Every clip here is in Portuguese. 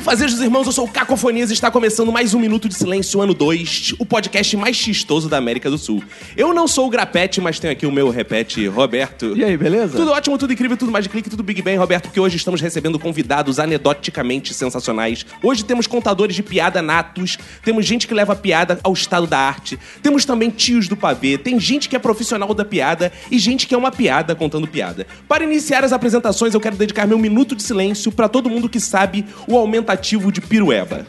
Bem, fazejos irmãos, eu sou o Cacofonias e está começando mais um Minuto de Silêncio, ano 2, o podcast mais chistoso da América do Sul. Eu não sou o Grapete, mas tenho aqui o meu repete, Roberto. E aí, beleza? Tudo ótimo, tudo incrível, tudo mais de clique, tudo Big Bang, Roberto, porque hoje estamos recebendo convidados anedoticamente sensacionais. Hoje temos contadores de piada natos, temos gente que leva piada ao estado da arte, temos também tios do pavê, tem gente que é profissional da piada e gente que é uma piada contando piada. Para iniciar as apresentações, eu quero dedicar meu minuto de silêncio para todo mundo que sabe o aumentativo de pirueba.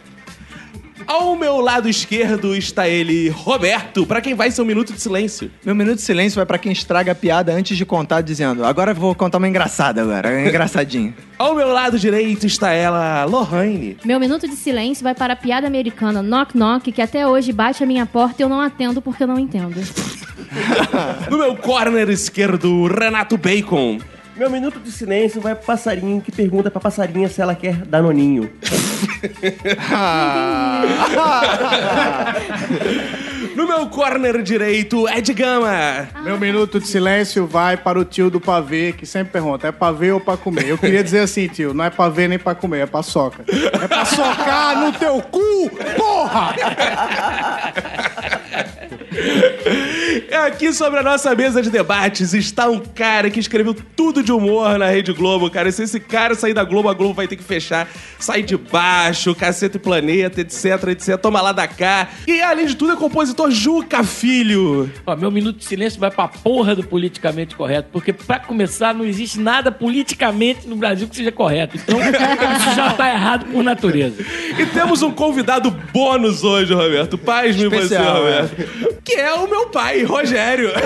Ao meu lado esquerdo está ele, Roberto, para quem vai ser um minuto de silêncio. Meu minuto de silêncio vai pra quem estraga a piada antes de contar, dizendo: agora eu vou contar uma engraçada agora, uma engraçadinha. Ao meu lado direito está ela, Lohane. Meu minuto de silêncio vai para a piada americana Knock Knock, que até hoje bate a minha porta e eu não atendo porque eu não entendo. No meu corner esquerdo, Renato Bacon. Meu minuto de silêncio vai pro passarinho que pergunta pra passarinha se ela quer danoninho. No meu corner direito, Ed Gama. Meu minuto de silêncio vai para o tio do pavê, que sempre pergunta, é pavê ou pra comer? Eu queria dizer assim, tio, não é pavê nem pra comer, é pra soca. É pra socar no teu cu, porra! É Aqui sobre a nossa mesa de debates está um cara que escreveu tudo de humor na Rede Globo, cara. E se esse cara sair da Globo, a Globo vai ter que fechar. Sai de baixo, Caceta e Planeta, etc, etc. Toma lá da cá. E além de tudo, é compositor Juca Filho. Ó, meu minuto de silêncio vai pra porra do politicamente correto, porque pra começar não existe nada politicamente no Brasil que seja correto. Então isso já tá errado por natureza. E temos um convidado bônus hoje, Roberto. Paz me você, Roberto. Que é o meu pai, Rogério.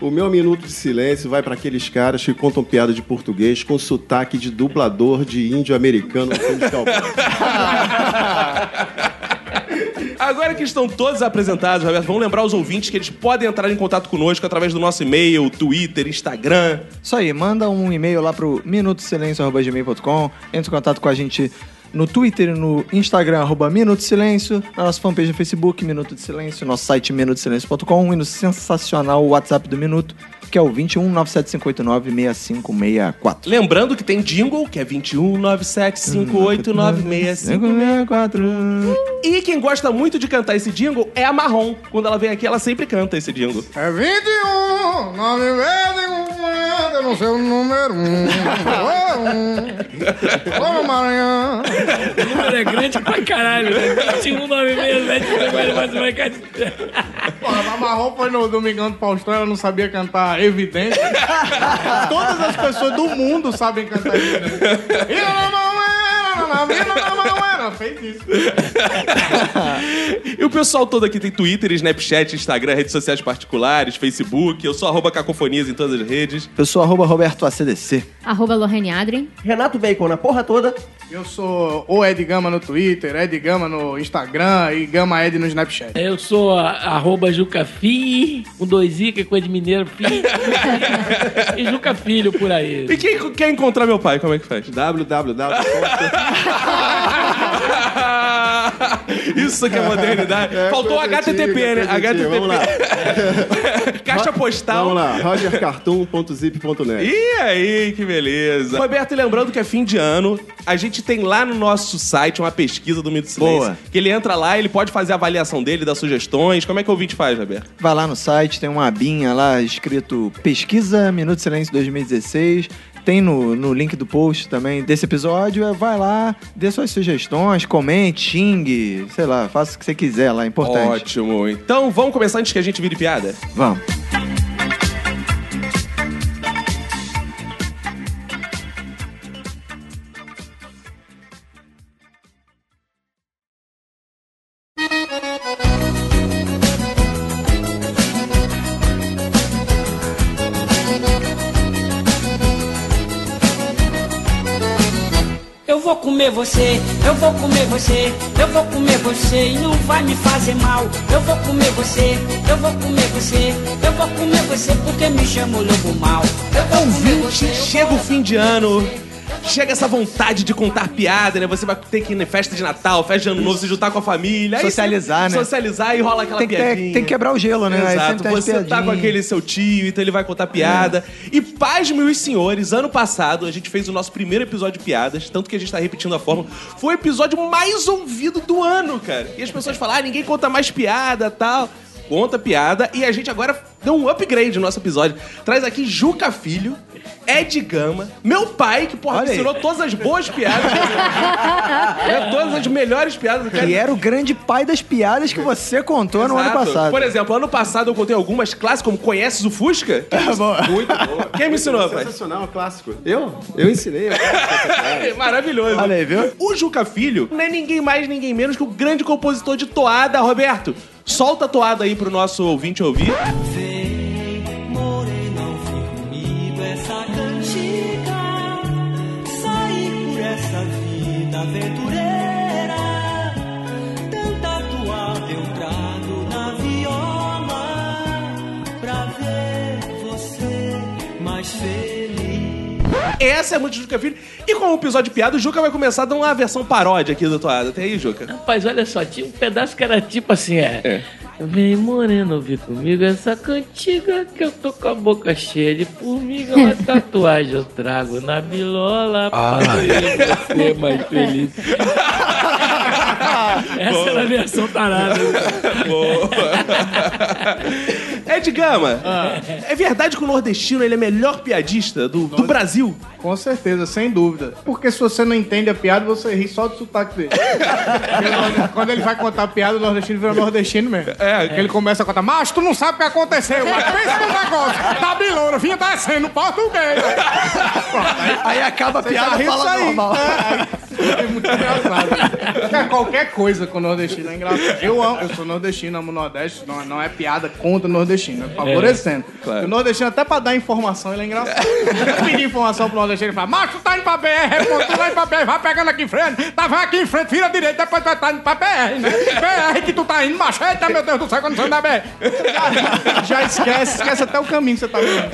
O meu minuto de silêncio vai para aqueles caras que contam piada de português com sotaque de dublador de índio americano no filme de cowboy. Agora que estão todos apresentados, Roberto, vamos lembrar os ouvintes que eles podem entrar em contato conosco através do nosso e-mail, Twitter, Instagram. Isso aí, manda um e-mail lá pro minutosilencio.gmail.com, entre em contato com a gente no Twitter e no Instagram, arroba Minuto Silêncio, na nossa fanpage no Facebook, Minuto de Silêncio, nosso site minutosilencio.com e no sensacional WhatsApp do Minuto, que é o 21 97589 6564. Lembrando que tem jingle, que é 21 975896564. E quem gosta muito de cantar esse jingle é a Marrom. Quando ela vem aqui, ela sempre canta esse jingle. É 21, 9 vezes eu não sei o número 1. Ô, Maranhão. O número é grande pra caralho. né? 21, 9 meses, 7, mais vai cair. Porra, a Marrom foi no Domingão do Faustão, ela não sabia cantar Evidente. Todas as pessoas do mundo sabem cantar Evidente. E na era, na mão. Fez isso. E o pessoal todo aqui tem Twitter, Snapchat, Instagram, redes sociais particulares, Facebook. Eu sou arroba cacofonias em todas as redes. Eu sou arroba Roberto ACDC. Arroba Lorraine Adrien. Renato Bacon na porra toda. Eu sou o Ed Gama no Twitter, Ed Gama no Instagram e Gama Ed no Snapchat. Eu sou a, arroba Jucafi, com dois i, que é coisa de mineiro, fi. e Juca Filho por aí. E quem quer encontrar meu pai, como é que faz? www. Isso que é modernidade. Faltou coisa HTTP, né? antiga. Vamos lá. HTTP. Caixa postal. Vamos lá, rogercartoon.zip.net. E aí, que beleza. Roberto, e lembrando que é fim de ano, a gente tem lá no nosso site uma pesquisa do Mito Silêncio. Boa. Que ele entra lá, ele pode fazer a avaliação dele, dar sugestões. Como é que o ouvinte faz, Roberto? Vai lá no site, tem uma abinha lá escrito Pesquisa Minuto Silêncio 2016. Tem no, no link do post também desse episódio. É, Vai lá, dê suas sugestões, comente, xingue, sei lá, faça o que você quiser lá, é importante. Ótimo. Então vamos começar antes que a gente vire piada? Vamos. Você, eu vou comer você, eu vou comer você e não vai me fazer mal. Eu vou comer você, eu vou comer você, eu vou comer você porque me chamo lobo mal. Eu vou comer você. Chega o fim de ano. Chega essa vontade de contar piada, né? Você vai ter que ir na festa de Natal, festa de ano novo, se juntar com a família. Socializar, você- né? Socializar e rola aquela Tem que, ter- piadinha. tem que quebrar o gelo, né? Exato, você tá com aquele seu tio, então ele vai contar piada. E pasme os senhores, ano passado a gente fez o nosso primeiro episódio de piadas, tanto que a gente tá repetindo a fórmula. Foi o episódio mais ouvido do ano, cara. E as pessoas falam, ah, ninguém conta mais piada tal. Conta piada. E a gente agora deu um upgrade no nosso episódio. Traz aqui Juca Filho, Ed Gama, meu pai, que, porra, Olha aí. ensinou todas as boas piadas. né? Todas as melhores piadas. Que era o grande pai das piadas que você contou no ano Exato. passado. Por exemplo, ano passado eu contei algumas clássicas, como Conheces o Fusca? Quem, boa. muito boa. Quem me ensinou, pai? Sensacional, clássico. Eu? Eu ensinei. eu. É Maravilhoso. Olha aí, viu? O Juca Filho não é ninguém mais, ninguém menos que o grande compositor de toada, Roberto. Solta a toada aí pro nosso ouvinte ouvir. Essa vida. Essa é muito Juca Filho. E como episódio de piada, o Juca vai começar a dar uma versão paródia aqui da toada. Tem aí, Juca? Rapaz, olha só, tinha um pedaço que era tipo assim, é. Vem moreno ouvir comigo essa cantiga que eu tô com a boca cheia de formiga, uma tatuagem eu trago na bilola pra ver você mais feliz. Essa era a versão tarada. Ed Gama, é verdade que o nordestino ele é melhor piadista do, do Brasil? Com certeza, sem dúvida. Porque se você não entende a piada, você ri só do sotaque dele. Porque Quando ele vai contar a piada, o nordestino vira nordestino mesmo. É, que ele começa a contar, mas tu não sabe o que aconteceu. Mas pensa no negócio. Tá bilouro, vinha descendo português. Aí acaba a piada fala normal. É, é muito engraçado. É, qualquer coisa com o nordestino é engraçado. Eu amo, eu sou nordestino, amo o Nordeste. Não, não é piada contra o nordestino, é favorecendo. claro. O nordestino, até pra dar informação, ele é engraçado. Eu pedi informação pro nordestino e fala: Macho, tu tá indo pra BR, pô, tu vai indo pra BR, vai pegando aqui em frente, tá, vai aqui em frente, vira direito, depois tu vai tá indo pra BR, né? BR que tu tá indo, macho, eita, meu Deus do céu, quando você anda BR. Já, já esquece, esquece até o caminho que você tá vendo.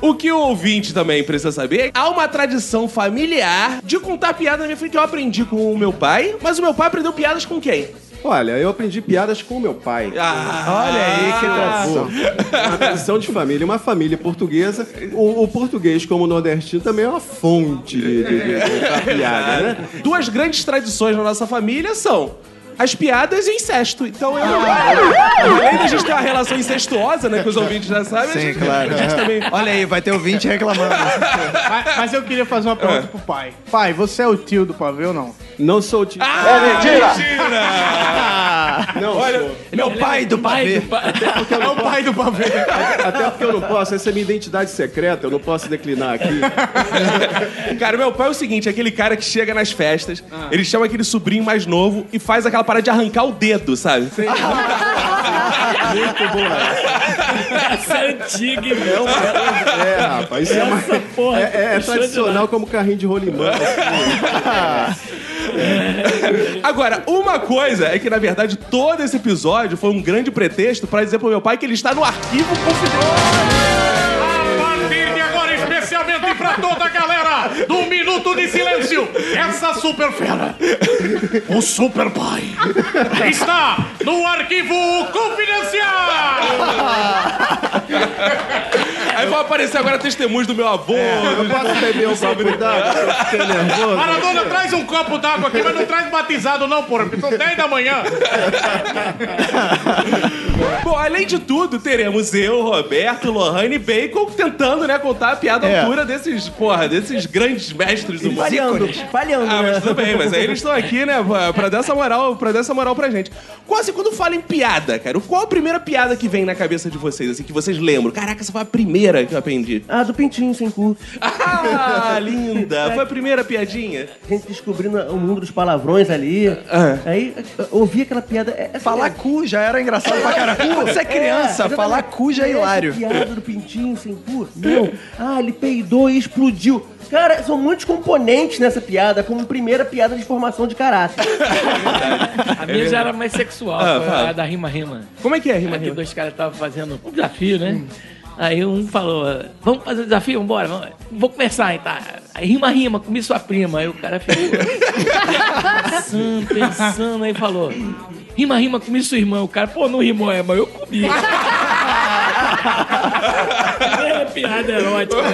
O que o ouvinte também precisa saber, há uma tradição familiar de contar piada na minha frente eu aprendi com o meu pai, mas o meu pai aprendeu piadas com quem? Olha, eu aprendi piadas com o meu pai. Ah, Olha aí, que tradição. Uma tradição de família, uma família portuguesa. O, o português, como o nordestino, também é uma fonte de, de, de contar piada, né? Duas grandes tradições na nossa família são as piadas e o incesto. Então eu. Além da gente ter uma relação incestuosa, né? Que os ouvintes já sabem. a Sim, gente- claro. A gente também. Olha aí, vai ter ouvinte reclamando. Mas, mas eu queria fazer uma pergunta pro pai. Pai, você é o tio do pavê ou não? Não sou o tipo. Ah, mentira! Não Olha, sou. Meu pai do pavê. É o pai do pavê. Até porque eu não posso, essa é minha identidade secreta, eu não posso declinar aqui. Cara, meu pai é o seguinte: é aquele cara que chega nas festas, Ah. ele chama aquele sobrinho mais novo e faz aquela parada de arrancar o dedo, sabe? Muito boa. Essa é antiga, hein? É, rapaz, isso é, uma- Essa porra. é, é- é tradicional como carrinho de rolimã. Agora, uma coisa é que, na verdade, todo esse episódio foi um grande pretexto pra dizer pro meu pai que ele está no arquivo confidencial. A partir de agora, especialmente pra toda a galera do Minuto de Silêncio, essa super fera, o Super Pai, está no arquivo confidencial! Aí vai aparecer agora testemunhos do meu avô. Eu posso beber um copo d'água? Eu fiquei nervoso. Maradona, traz um copo d'água aqui, mas não traz batizado não, porra, porque são 10 da manhã. Bom, além de tudo, teremos eu, Roberto, Lohane e Bacon tentando, né, contar a piada É. altura desses, porra, desses grandes mestres do mundo. Falhando, falhando, Ah, né? mas tudo bem, mas aí eles estão aqui, né, pra- pra dar essa moral, pra dar essa moral pra gente. Qual, assim, quando fala em piada, cara, qual a primeira piada que vem na cabeça de vocês, assim, que vocês lembram? Caraca, essa foi a primeira primeira que eu aprendi? Ah, do pintinho sem cu. Ah, linda! Foi a primeira piadinha? A gente descobrindo o mundo dos palavrões ali. Ah. Aí eu ouvi aquela piada. é- essa Falar piada- cu já era engraçado pra caralho. Quando você é criança, exatamente. falar cu já é hilário. piada do pintinho sem cu. Não. Ah, ele peidou e explodiu. Cara, são muitos componentes nessa piada, como primeira piada de formação de caráter. A minha já era mais sexual, Ah, a da rima-rima. Como é que é, rima, Aqui rima? dois caras estavam fazendo um desafio, né? Aí um falou, vamos fazer o desafio, vambora, vamos. vou começar, então. Aí rima, rima, comi sua prima. Aí o cara ficou pensando, pensando, aí falou, rima, rima, comi sua irmã. O cara, pô, não rimou, é, mas eu comi. é piada erótica.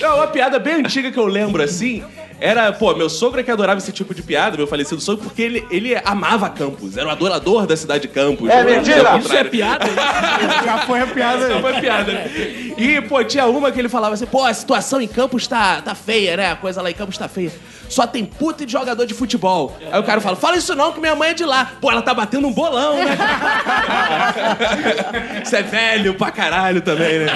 Não, uma piada bem antiga que eu lembro assim. Era, pô, meu sogro é que adorava esse tipo de piada, meu falecido sogro, porque ele, ele amava Campos, era o adorador da cidade de Campos. É mentira! Isso é piada? Já foi a piada. Não foi piada. E, pô, tinha uma que ele falava assim, pô, a situação em Campos tá, tá feia, né? A coisa lá em Campos tá feia. Só tem puta de jogador de futebol. Aí o cara fala, fala isso não, que minha mãe é de lá. Pô, ela tá batendo um bolão, né? Isso é velho pra caralho também, né?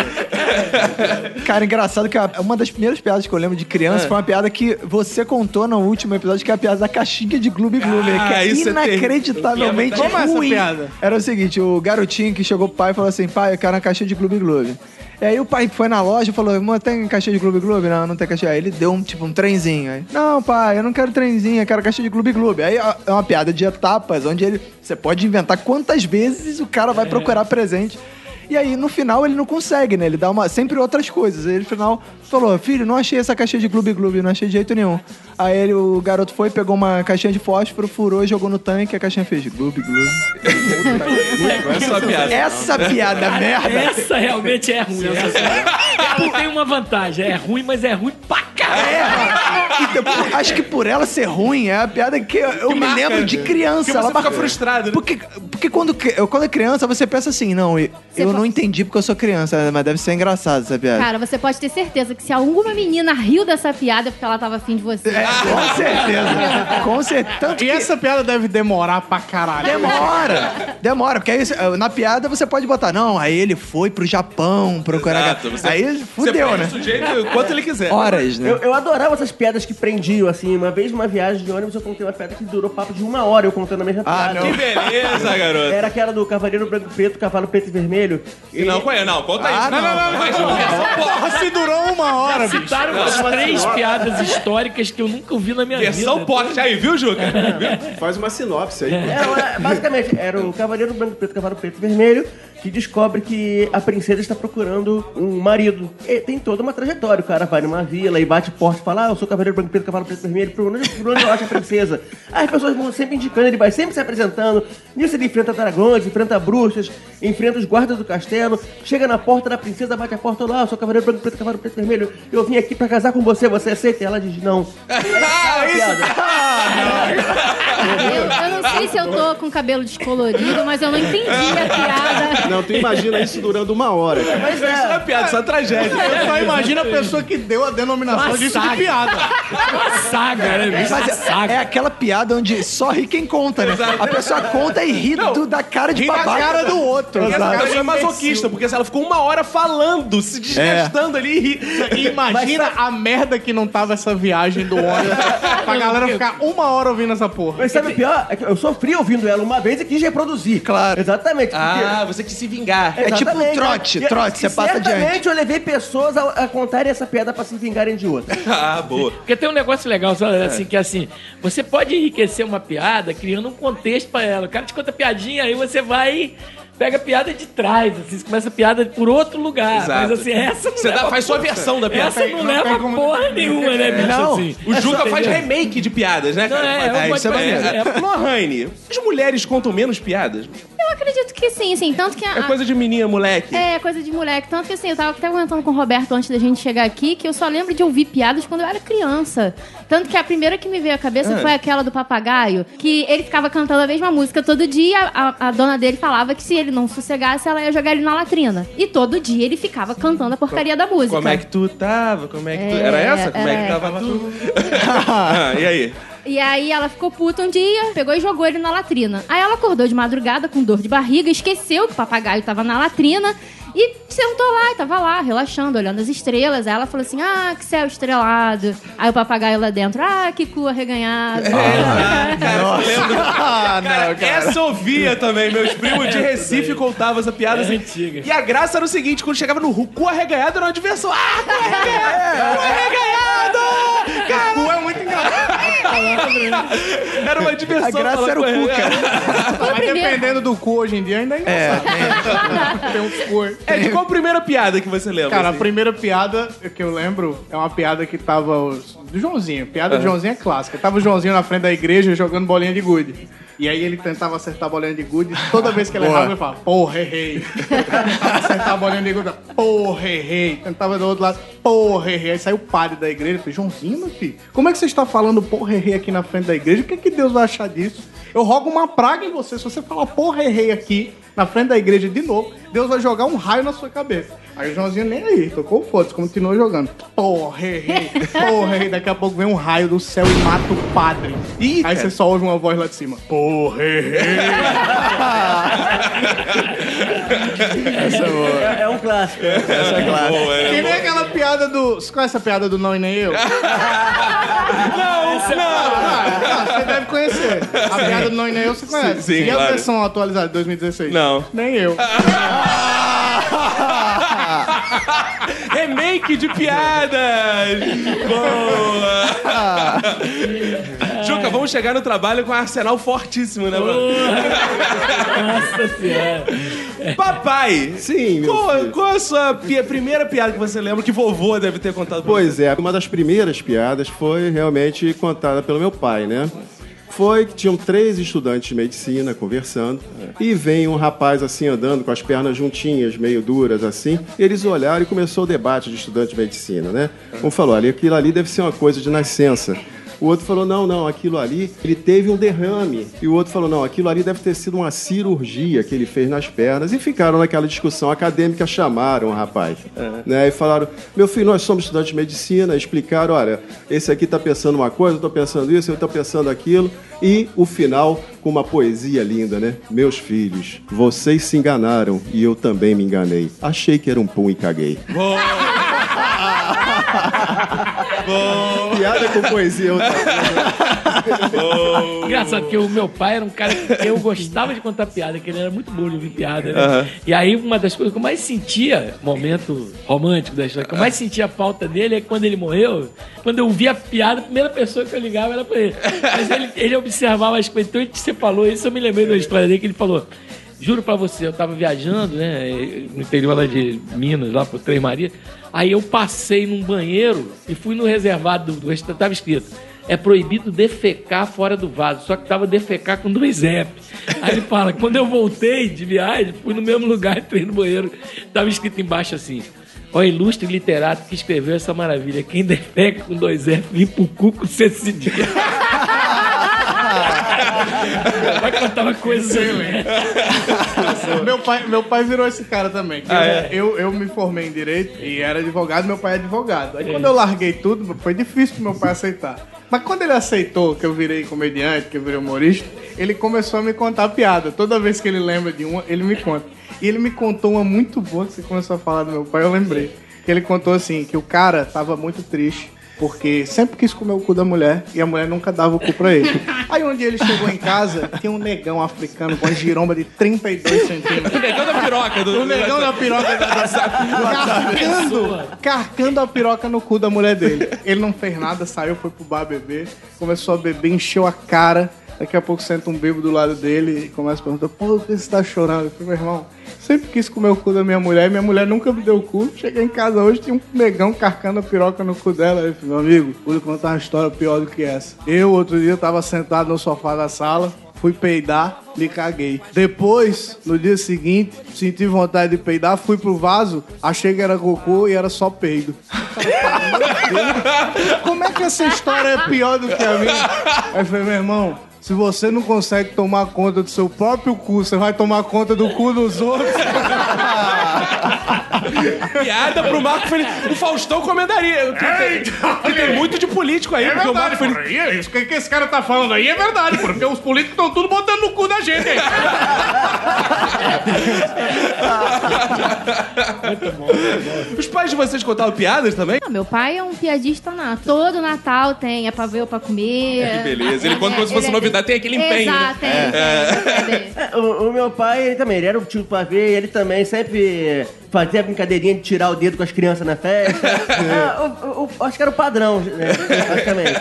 Cara, engraçado que uma das primeiras piadas que eu lembro de criança Ah. foi uma piada que você contou no último episódio, que é a piada da caixinha de Gloob Gloob, Ah, que é isso é inacreditavelmente Como é essa ruim. piada? Era o seguinte, o garotinho que chegou pro pai e falou assim, pai, eu quero uma caixinha de Gloob Gloob. E aí o pai foi na loja e falou, mãe, tem caixinha de Gloob Gloob? Não, não tem caixinha. Aí ele deu um, tipo, um trenzinho. Aí, não, pai, eu não quero trenzinho, eu quero caixinha de Gloob Gloob. Aí é uma piada de etapas, onde ele, você pode inventar quantas vezes o cara vai procurar presente. E aí, no final, ele não consegue, né? Ele dá uma, sempre outras coisas. Aí, no final, falou, filho, não achei essa caixinha de Gloob Gloob, não achei de jeito nenhum. Aí ele, o garoto foi, pegou uma caixinha de fósforo, furou, jogou no tanque, a caixinha fez Gloob Gloob. Essa é piada. Essa piada merda. Essa realmente é ruim. Essa, ela tem uma vantagem, é ruim, mas é ruim pra caralho. Então, por- acho que por ela ser ruim, é a piada que eu, eu me marca, lembro de né? criança. Ela fica marca- frustrado, né? Porque, porque quando, quando é criança, você pensa assim, não, eu, eu não entendi porque eu sou criança, mas deve ser engraçado essa piada. Cara, você pode ter certeza que se alguma menina riu dessa piada é porque ela tava afim de você. É, com certeza. Com certeza. Tanto E que essa piada deve demorar pra caralho. demora. Demora, porque aí eh, na piada você pode botar, não, aí ele foi pro Japão procurar. Exato, você- aí Você fudeu, né? o sujeito quanto ele quiser. Horas, né? Eu, eu adorava essas piadas que prendiam, assim. Uma vez, numa viagem de ônibus, eu contei uma piada que durou papo de uma hora, eu contando a mesma Ah, piada. não. Que beleza, garoto. Era aquela do Cavaleiro Branco e Preto, Cavalo Preto e Vermelho. E não, conhe- não, conta isso. não, não, não, Mas não, versão Porra, se durou uma hora, bicho. Citaram umas três piadas históricas que eu nunca ouvi na minha Versão vida. pocket aí, viu, Juca? Faz uma sinopse aí. É, é, basicamente, era o Cavaleiro Branco e Preto, Cavalo Preto e Vermelho, que descobre que a princesa está procurando um marido. E tem toda uma trajetória. O cara vai numa vila e bate porta e fala: Ah, eu sou Cavaleiro Branco e Preto, Cavalo Preto e Vermelho, por onde, por onde eu acho a princesa? Aí as pessoas vão sempre indicando, ele vai sempre se apresentando. Nisso ele enfrenta dragões, enfrenta bruxas, enfrenta os guardas do castelo, chega na porta da princesa, bate a porta lá, eu sou Cavaleiro Branco Preto, Cavalo Preto e Vermelho, eu vim aqui pra casar com você, você aceita? E ela diz: Não. Ah, isso. Eu, eu não sei se eu tô com cabelo descolorido, mas eu não entendi a piada. Não, tu imagina isso durando uma hora. cara. Mas Isso não é é, piada, isso é tragédia. Eu só imagino a pessoa que deu a denominação Uma disso de piada. Uma saga, né? bicho? Mas Uma é, saga. é aquela piada onde só ri quem conta, né? A pessoa conta e ri do- da cara de Ri da cara do outro. Essa Exato. É masoquista, porque se ela ficou uma hora falando, se desgastando ali e. Imagina a merda que não tava essa viagem do ônibus pra galera ficar uma hora ouvindo essa porra. Mas sabe o pior? É que eu sofri ouvindo ela uma vez e quis reproduzir. Claro. Exatamente. porque- Ah, você quis se vingar. É tipo Exatamente. trote, E- trote, você e passa certamente adiante. eu levei pessoas a, a contarem essa piada pra se vingarem de outra. Ah, boa. Porque tem um negócio legal, sabe, assim, que é assim, você pode enriquecer uma piada criando um contexto pra ela. O cara te conta piadinha, aí você vai pega a piada de trás, assim, você começa a piada por outro lugar. Exato. Mas assim, essa não Você dá- faz sua versão da piada. Essa não, Não leva como- porra nenhuma, né, bicho? Não. Assim. O Juca faz remake de piadas, né, cara? Não, é, Mas- é, isso é maneiro. é- Lohane, as mulheres contam menos piadas? Eu acredito que sim, sim. Tanto que a, É coisa de menina, moleque. É, coisa de moleque. Tanto que assim, eu tava até comentando com o Roberto antes da gente chegar aqui que eu só lembro de ouvir piadas quando eu era criança. Tanto que a primeira que me veio à cabeça Ah. foi aquela do papagaio, que ele ficava cantando a mesma música todo dia. A, a dona dele falava que se ele não sossegasse, ela ia jogar ele na latrina. E todo dia ele ficava cantando a porcaria da música. Como é que tu tava? Como é que tu... É, Era essa? Como é que é. tava tu? ah, e aí? E aí ela ficou puta um dia, pegou e jogou ele na latrina. Aí ela acordou de madrugada com dor de barriga, esqueceu que o papagaio tava na latrina e sentou lá, e tava lá, relaxando, olhando as estrelas. Aí ela falou assim: Ah, que céu estrelado. Aí o papagaio lá dentro, ah, que cu arreganhado. Ah, não, cara. Essa ouvia também. Meus primos de Recife contavam essa piada assim. antiga. E a graça era o seguinte: quando chegava no ru- cu arreganhado, era uma diversão. Ah, cu arreganhado! Cu arreganhado! Cara, Cu é muito engraçado. era uma diversão. A graça falar era o cu cara. O Mas dependendo do cu hoje em dia, ainda é engraçado. Tem uns cu. É, de qual primeira piada que você lembra? Cara, a assim? primeira piada que eu lembro é uma piada que tava os- do Joãozinho. Piada do Joãozinho é clássica. Tava o Joãozinho na frente da igreja jogando bolinha de gude. E aí ele tentava acertar a bolinha de gude. Toda vez que ele errava, ele falava, porra, errei. tentava acertar a bolinha de gude, porra, errei. Tentava do outro lado, porra, errei. Aí saiu o padre da igreja falei, Joãozinho, meu filho, como é que você está falando porra, errei aqui na frente da igreja? O que, que Deus vai achar disso? Eu rogo uma praga em você. Se você falar porra, errei aqui na frente da igreja de novo, Deus vai jogar um raio na sua cabeça. Aí o Joãozinho nem aí, tocou foda-se, continuou jogando. Porra, errei, porra, errei. Daqui a pouco vem um raio do céu e mata o padre. aí você só ouve uma voz lá de cima. Porra, errei. Essa é boa. É, é um clássico. Essa é clássica. Boa, é. Que nem aquela piada do. Você conhece a piada do não e nem eu? Não, não. Ah, você deve conhecer. A piada do não e nem eu você conhece. Sim, sim, e a claro. versão atualizada de 2016? Não. Nem eu. Remake de piadas! Boa! Juca, vamos chegar no trabalho com um arsenal fortíssimo, né, mano? Nossa senhora. Papai! Sim, Qual, qual a sua pi- primeira piada que você lembra que vovô deve ter contado pra Pois é, uma das primeiras piadas foi realmente contada pelo meu pai, né? Foi que tinham três estudantes de medicina conversando e vem um rapaz assim andando com as pernas juntinhas, meio duras assim. Eles olharam e começou o debate de estudante de medicina, né? Um falou ali, aquilo ali deve ser uma coisa de nascença. O outro falou, não, não, aquilo ali, ele teve um derrame. E o outro falou, não, aquilo ali deve ter sido uma cirurgia que ele fez nas pernas. E ficaram naquela discussão acadêmica, chamaram o rapaz. Né? E falaram, meu filho, nós somos estudantes de medicina. Explicaram, olha, esse aqui tá pensando uma coisa, eu tô pensando isso, eu tô pensando aquilo. E o final com uma poesia linda, né? Meus filhos, vocês se enganaram e eu também me enganei. Achei que era um pum e caguei. Piada com poesia. outra Engraçado que o meu pai era um cara que eu gostava de contar piada, que ele era muito bom de ouvir piada, né? E aí uma das coisas que eu mais sentia, momento romântico da história, que eu mais sentia falta dele é que quando ele morreu, quando eu ouvia a piada, a primeira pessoa que eu ligava era pra ele. Mas ele, ele observava as coisas, então você falou isso, eu me lembrei da história dele que ele falou. Juro pra você, eu tava viajando, né, no interior lá de Minas, lá pro Três Maria. Aí eu passei num banheiro e fui no reservado do, restaurante, tava escrito é proibido defecar fora do vaso. Só que tava defecar com dois F. Aí ele fala, quando eu voltei de viagem, fui no mesmo lugar, entrei no banheiro, tava escrito embaixo assim. Ó, ilustre literato que escreveu essa maravilha. Quem defeca com dois F, limpa o cu com C. Vai contar uma coisa né? meu, pai, meu pai virou esse cara também. Ah, eu, é? eu, eu me formei em Direito e era advogado, meu pai é advogado. Aí quando eu larguei tudo, foi difícil pro meu pai aceitar. Mas quando ele aceitou que eu virei comediante, que eu virei humorista, ele começou a me contar piada. Toda vez que ele lembra de uma, ele me conta. E ele me contou uma muito boa que você começou a falar do meu pai, eu lembrei. Que ele contou assim, que o cara tava muito triste. Porque sempre quis comer o cu da mulher e a mulher nunca dava o cu pra ele. Aí um dia ele chegou em casa, tinha um negão africano com uma giromba de 32 centímetros. O negão da piroca. Do, O negão da piroca da, da, carcando, carcando a piroca no cu da mulher dele. Ele não fez nada, saiu, foi pro bar beber, começou a beber, encheu a cara. Daqui a pouco senta um bêbado do lado dele e começa a perguntar: Pô, por que você tá chorando? Eu falei: Meu irmão, sempre quis comer o cu da minha mulher e minha mulher nunca me deu o cu. Cheguei em casa hoje, tinha um negão carcando a piroca no cu dela. Eu falei: Meu amigo, vou lhe contar uma história pior do que essa. Eu, outro dia, tava sentado no sofá da sala, fui peidar, me caguei. Depois, no dia seguinte, senti vontade de peidar, fui pro vaso, achei que era cocô e era só peido. Como é que essa história é pior do que a minha? Aí falei, meu irmão, se você não consegue tomar conta do seu próprio cu, você vai tomar conta do cu dos outros? Piada pro Marco Felipe. O Faustão comendaria. Que tem, que tem muito de político aí, É porque o verdade, Marco Felipe. porra. E Isso que, que esse cara tá falando aí é verdade, porque os políticos estão tudo botando no cu da gente aí. Os pais de vocês contavam piadas também? Ah, meu pai é um piadista na todo Natal tem, é pra ver ou pra comer. Que beleza. Ele conta como se fosse Ele é- novidade, tem aquele empenho, né? Exato, tem, tem. É. É, O, o meu pai, ele também, ele era o tio do pavê, ele também sempre fazia a brincadeirinha de tirar o dedo com as crianças na festa. Ah, o- o- o- acho que era o padrão, né, basicamente.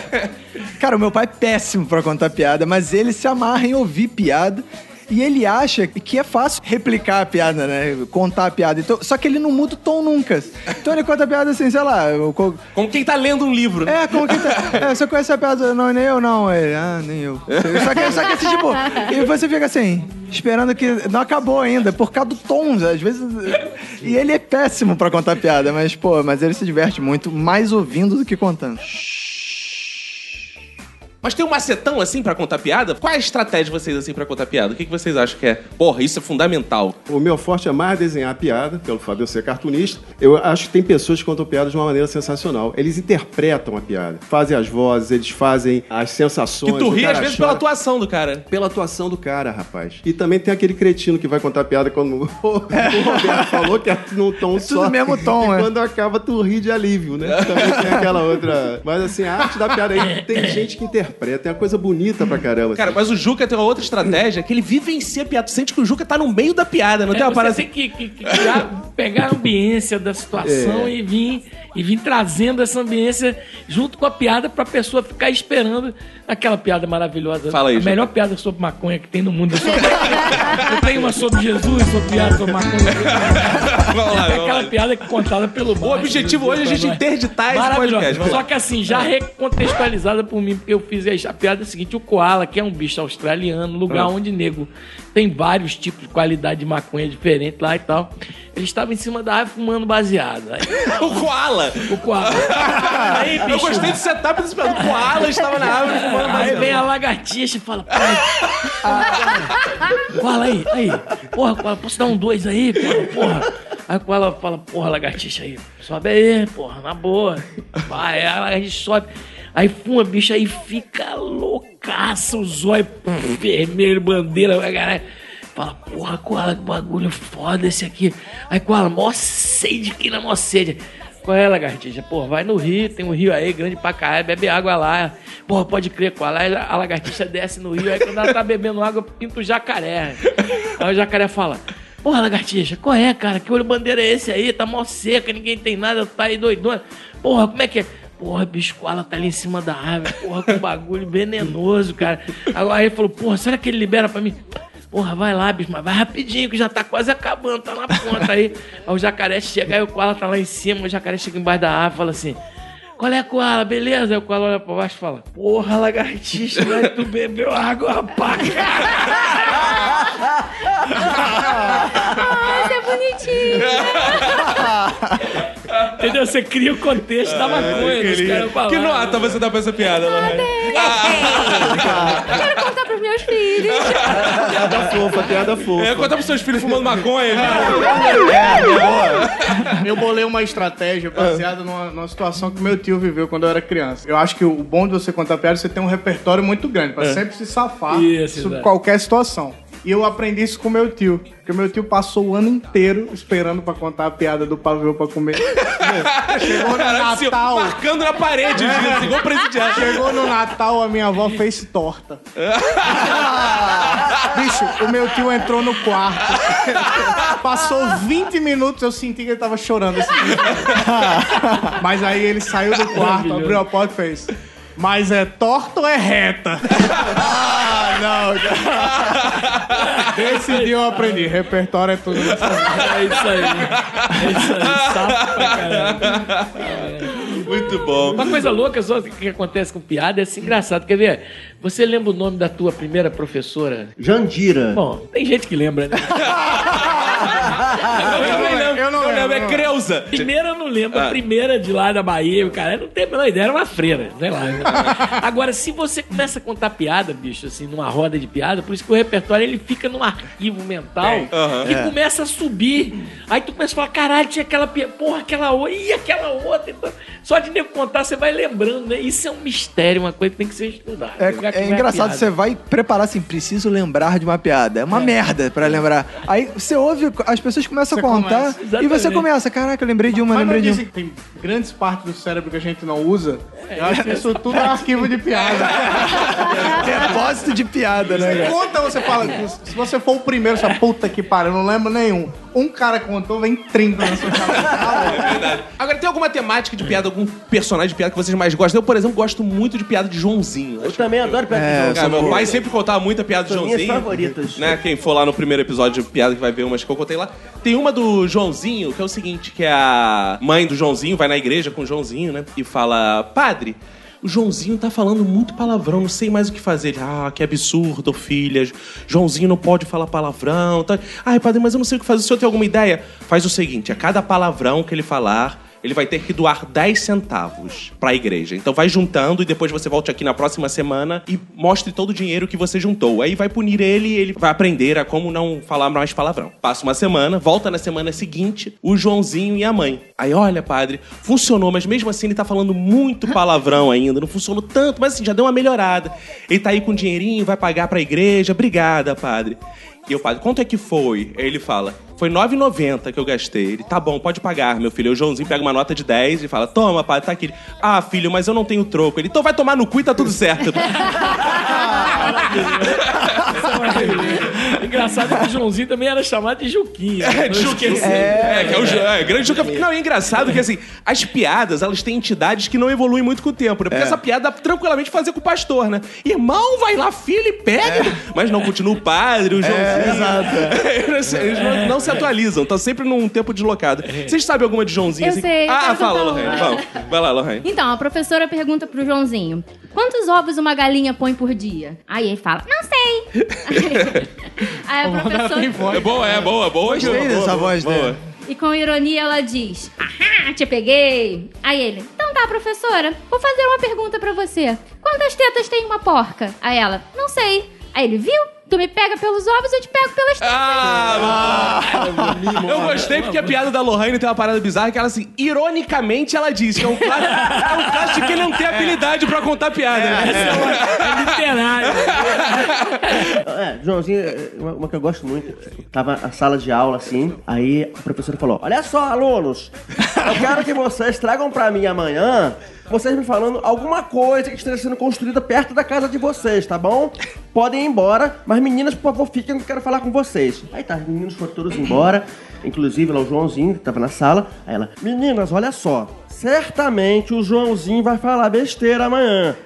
Cara, o meu pai é péssimo pra contar piada, mas ele se amarra em ouvir piada. E ele acha que é fácil replicar a piada, né? Contar a piada. Então, só que ele não muda o tom nunca. Então ele conta a piada assim, sei lá. co- Como quem tá lendo um livro. É, como que tá. É, você conhece a piada? Não, nem eu, não. Ele, ah, nem eu. Só que, só que assim, tipo, e você fica assim, esperando que. Não acabou ainda, por causa do tom, às vezes. E ele é péssimo pra contar piada, mas, pô, mas ele se diverte muito, mais ouvindo do que contando. Mas tem um macetão assim pra contar piada? Qual é a estratégia de vocês assim pra contar piada? O que, que vocês acham que é? Porra, isso é fundamental. O meu forte é mais desenhar piada, pelo fato de eu ser cartunista. Eu acho que tem pessoas que contam piada de uma maneira sensacional. Eles interpretam a piada, fazem as vozes, eles fazem as sensações. Que tu ri cara às vezes chora. pela atuação do cara. Pela atuação do cara, rapaz. E também tem aquele cretino que vai contar piada quando o, Roberto falou que é num tom tudo só. mesmo tom, e é. quando acaba, tu ri de alívio, né? Também tem aquela outra. Mas assim, a arte da piada aí tem gente que interpreta, é uma coisa bonita pra caramba. Cara, mas o Juca tem uma outra estratégia que ele vivencia a piada. Tu sente que o Juca tá no meio da piada, não É, tem uma você parada tem assim. que, que- que pegar a ambiência da situação É. e vir e vir trazendo essa ambiência junto com a piada pra pessoa ficar esperando aquela piada maravilhosa. Fala aí, A melhor piada sobre maconha que tem no mundo. é sobre- Eu tenho uma sobre Jesus, sobre piada sobre maconha. Vamos lá, vamos aquela lá. piada que contada pelo O objetivo hoje é a gente interditar esse podcast. Vamos Só que assim, já recontextualizada por mim, porque eu fiz a- a piada seguinte: o koala, que é um bicho australiano, lugar Ah. onde nego tem vários tipos de qualidade de maconha diferente lá e tal. Ele estava em cima da árvore fumando baseado. Aí, O Koala! O koala. Aí, Eu bicho, gostei do setup desse piada. O Koala estava na árvore fumando Aí baseado. vem a lagartixa e fala, pai. Koala aí, aí. Porra, Koala, posso dar um dois aí, Koala, porra? Aí o Koala fala, porra, lagartixa aí, sobe aí, porra, na boa. Vai, aí a lagartixa sobe. Aí fuma, bicho, aí fica loucaça, o zóio vermelho, bandeira, vai, caralho. Fala, porra, Koala, que bagulho foda esse aqui. Aí Koala, mó sede aqui na mó sede. Qual é, lagartixa? Pô, vai no rio, tem um rio aí grande pra caralho, bebe água lá. Porra, pode crer, qual é? A lagartixa desce no rio, aí quando ela tá bebendo água, pinta o jacaré. Aí o jacaré fala: Porra, lagartixa, qual é, cara? Que olho bandeira é esse aí? Tá mó seca, ninguém tem nada, tá aí doidona. Porra, como é que é? Porra, bicho, koala tá ali em cima da árvore, porra, com bagulho venenoso, cara. Aí ele falou: Porra, será que ele libera pra mim? Porra, vai lá, bicho, mas vai rapidinho, que já tá quase acabando, tá na ponta aí. Aí o jacaré chega, aí o koala tá lá em cima, o jacaré chega embaixo da árvore e fala assim: Qual é, koala? Beleza? Aí o koala olha pra baixo e fala: Porra, lagartixa, tu bebeu água pra Ah, isso é bonitinho. Entendeu? Você cria o contexto da maconha, os caras falam. Que nota você dá pra essa piada, Lorraine? Eu quero contar pros meus filhos. Piada fofa, piada fofa. É, contar pros seus filhos fumando maconha. né? Eu bolei uma estratégia baseada numa, numa situação que meu tio viveu quando eu era criança. Eu acho que o bom de você contar piada é você ter um repertório muito grande, pra sempre se safar Isso, sobre qualquer situação. E eu aprendi isso com meu tio. Porque meu tio passou o ano inteiro esperando pra contar a piada do pavê pra comer. Chegou no Caralho, assim, Natal. marcando na parede, assim, igual presidiário. Chegou no Natal, a minha avó fez torta. Bicho, o meu tio entrou no quarto. Passou 20 minutos, eu senti que ele tava chorando. Assim. Mas aí ele saiu do quarto, abriu a porta e fez. Mas é torta ou é reta? ah, não. Esse dia eu aprendi. Repertório é tudo. É isso aí. É isso aí. Sapo pra caralho. Muito bom. Uma coisa louca só que acontece com piada é assim, engraçado. Quer ver? Você lembra o nome da tua primeira professora? Jandira. Bom, tem gente que lembra, né? Lembro. É Creuza. Primeira eu não lembro, Ah. a primeira de lá da Bahia, o cara não tem a menor ideia, era uma freira, sei lá. Agora, se você começa a contar piada, bicho, assim, numa roda de piada, por isso que o repertório ele fica num arquivo mental aham. que É. começa a subir. Aí tu começa a falar, caralho, tinha aquela piada, porra, aquela outra, e aquela outra. Então, só de nego contar, você vai lembrando, né? Isso é um mistério, uma coisa que tem que ser estudada. É, é a engraçado, você vai preparar assim, preciso lembrar de uma piada. É uma merda pra lembrar. Aí você ouve, as pessoas começam Você a contar começa. e você. Começa, caraca, eu lembrei de uma, lembrei de uma. tem grandes partes do cérebro que a gente não usa. Eu acho que isso tudo é arquivo de piada. Depósito de piada, né, cara? Conta, você fala, se você for o primeiro, você fala, puta que pariu, eu não lembro nenhum. Um cara contou, vem 30 na sua cabeça. Agora, tem alguma temática de piada, algum personagem de piada que vocês mais gostam? Eu, por exemplo, gosto muito de piada de Joãozinho. Eu também adoro piada É, de Joãozinho. Cara, meu pai sempre contava muita piada de São minhas Joãozinho. favoritas. Né? Quem for lá no primeiro episódio de piada que vai ver umas que eu contei lá. Tem uma do Joãozinho, que é o seguinte, que é a mãe do Joãozinho, vai na igreja com o Joãozinho, né? E fala, padre... O Joãozinho tá falando muito palavrão, não sei mais o que fazer. Ah, que absurdo, filha. Joãozinho não pode falar palavrão. Tá... Ai, padre, mas eu não sei o que fazer. O senhor tem alguma ideia? Faz o seguinte: a cada palavrão que ele falar, ele vai ter que doar 10 centavos pra igreja. Então vai juntando e depois você volte aqui na próxima semana e mostre todo o dinheiro que você juntou. Aí vai punir ele e ele vai aprender a como não falar mais palavrão. Passa uma semana, volta na semana seguinte, o Joãozinho e a mãe. Aí, olha, padre, funcionou, mas mesmo assim ele tá falando muito palavrão ainda. Não funcionou tanto, mas assim, já deu uma melhorada. Ele tá aí com dinheirinho, vai pagar pra igreja. Obrigada, padre. E o padre, quanto é que foi? Aí ele fala, foi R$ 9,90 que eu gastei. Ele, tá bom, pode pagar, meu filho. O Joãozinho pega uma nota de 10 e fala, toma, padre, tá aqui. Ele, ah, filho, mas eu não tenho troco. Ele, então vai tomar no cu e tá tudo certo. Engraçado que o Joãozinho também era chamado de Juquinha. É, de Juquinha. É, que é o Ju- é, grande Juca. Não, é engraçado que assim, as piadas, elas têm entidades que não evoluem muito com o tempo, né? Porque essa piada dá tranquilamente fazer com o pastor, né? Irmão, vai lá, filho, e pega. Mas não, continua o padre, o Joãozinho. exato. Eles, eles não, não se atualizam, estão sempre num tempo deslocado. Vocês sabem alguma de Joãozinho? Eu assim? sei, eu Ah, fala, Lorraine. uma. Vamos. Vai lá, Lorraine. Então, a professora pergunta pro Joãozinho: quantos ovos uma galinha põe por dia? Aí ele fala: não sei. Aí a professora. É boa, é boa, boa. Gostei boa, dessa boa, voz boa. dele. E com ironia ela diz: Ahá, te peguei. Aí ele: Então tá, professora, vou fazer uma pergunta pra você. Quantas tetas tem uma porca? Aí ela: Não sei. Aí ele: Viu? Tu me pega pelos ovos, eu te pego pelas tetas. Ah, eu gostei porque a piada da Lohane tem uma parada bizarra que ela, assim, ironicamente ela diz que é um clássico, é um clássico que ele não tem habilidade pra contar piada. né? É literário. É, Joãozinho, é, uma, uma que eu gosto muito. Tava a sala de aula assim, aí a professora falou: Olha só, alunos, eu quero que vocês tragam pra mim amanhã. Vocês me falando alguma coisa que esteja sendo construída perto da casa de vocês, tá bom? Podem ir embora, mas meninas, por favor, fiquem que eu quero falar com vocês. Aí tá, os meninos foram todos embora, inclusive lá o Joãozinho, que tava na sala. Aí ela, meninas, olha só, certamente o Joãozinho vai falar besteira amanhã.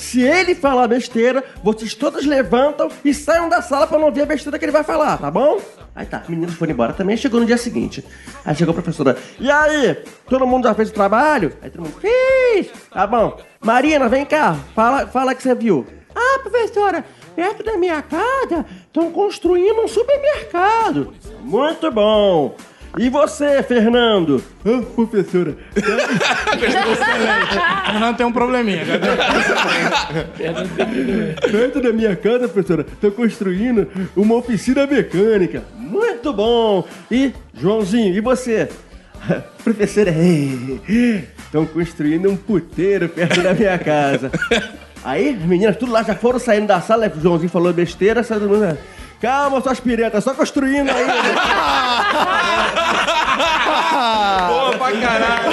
Se ele falar besteira, vocês todos levantam e saiam da sala pra não ouvir a besteira que ele vai falar, tá bom? Aí tá, meninos foram embora também. Chegou no dia seguinte. Aí chegou a professora. E aí? Todo mundo já fez o trabalho? Aí todo mundo fez. Tá bom. Marina, vem cá. Fala, fala que você viu. Ah, professora, perto da minha casa estão construindo um supermercado. Muito bom. E você, Fernando? Ah, professora, Não tem um probleminha. Perto da minha casa, professora, tô construindo uma oficina mecânica. Muito bom! E, Joãozinho, e você? Professora, estão construindo um puteiro perto da minha casa. Aí, as meninas tudo lá já foram saindo da sala, o Joãozinho falou besteira, saiu todo mundo. Né? Calma, suas piretas, só construindo aí. Boa pra caralho.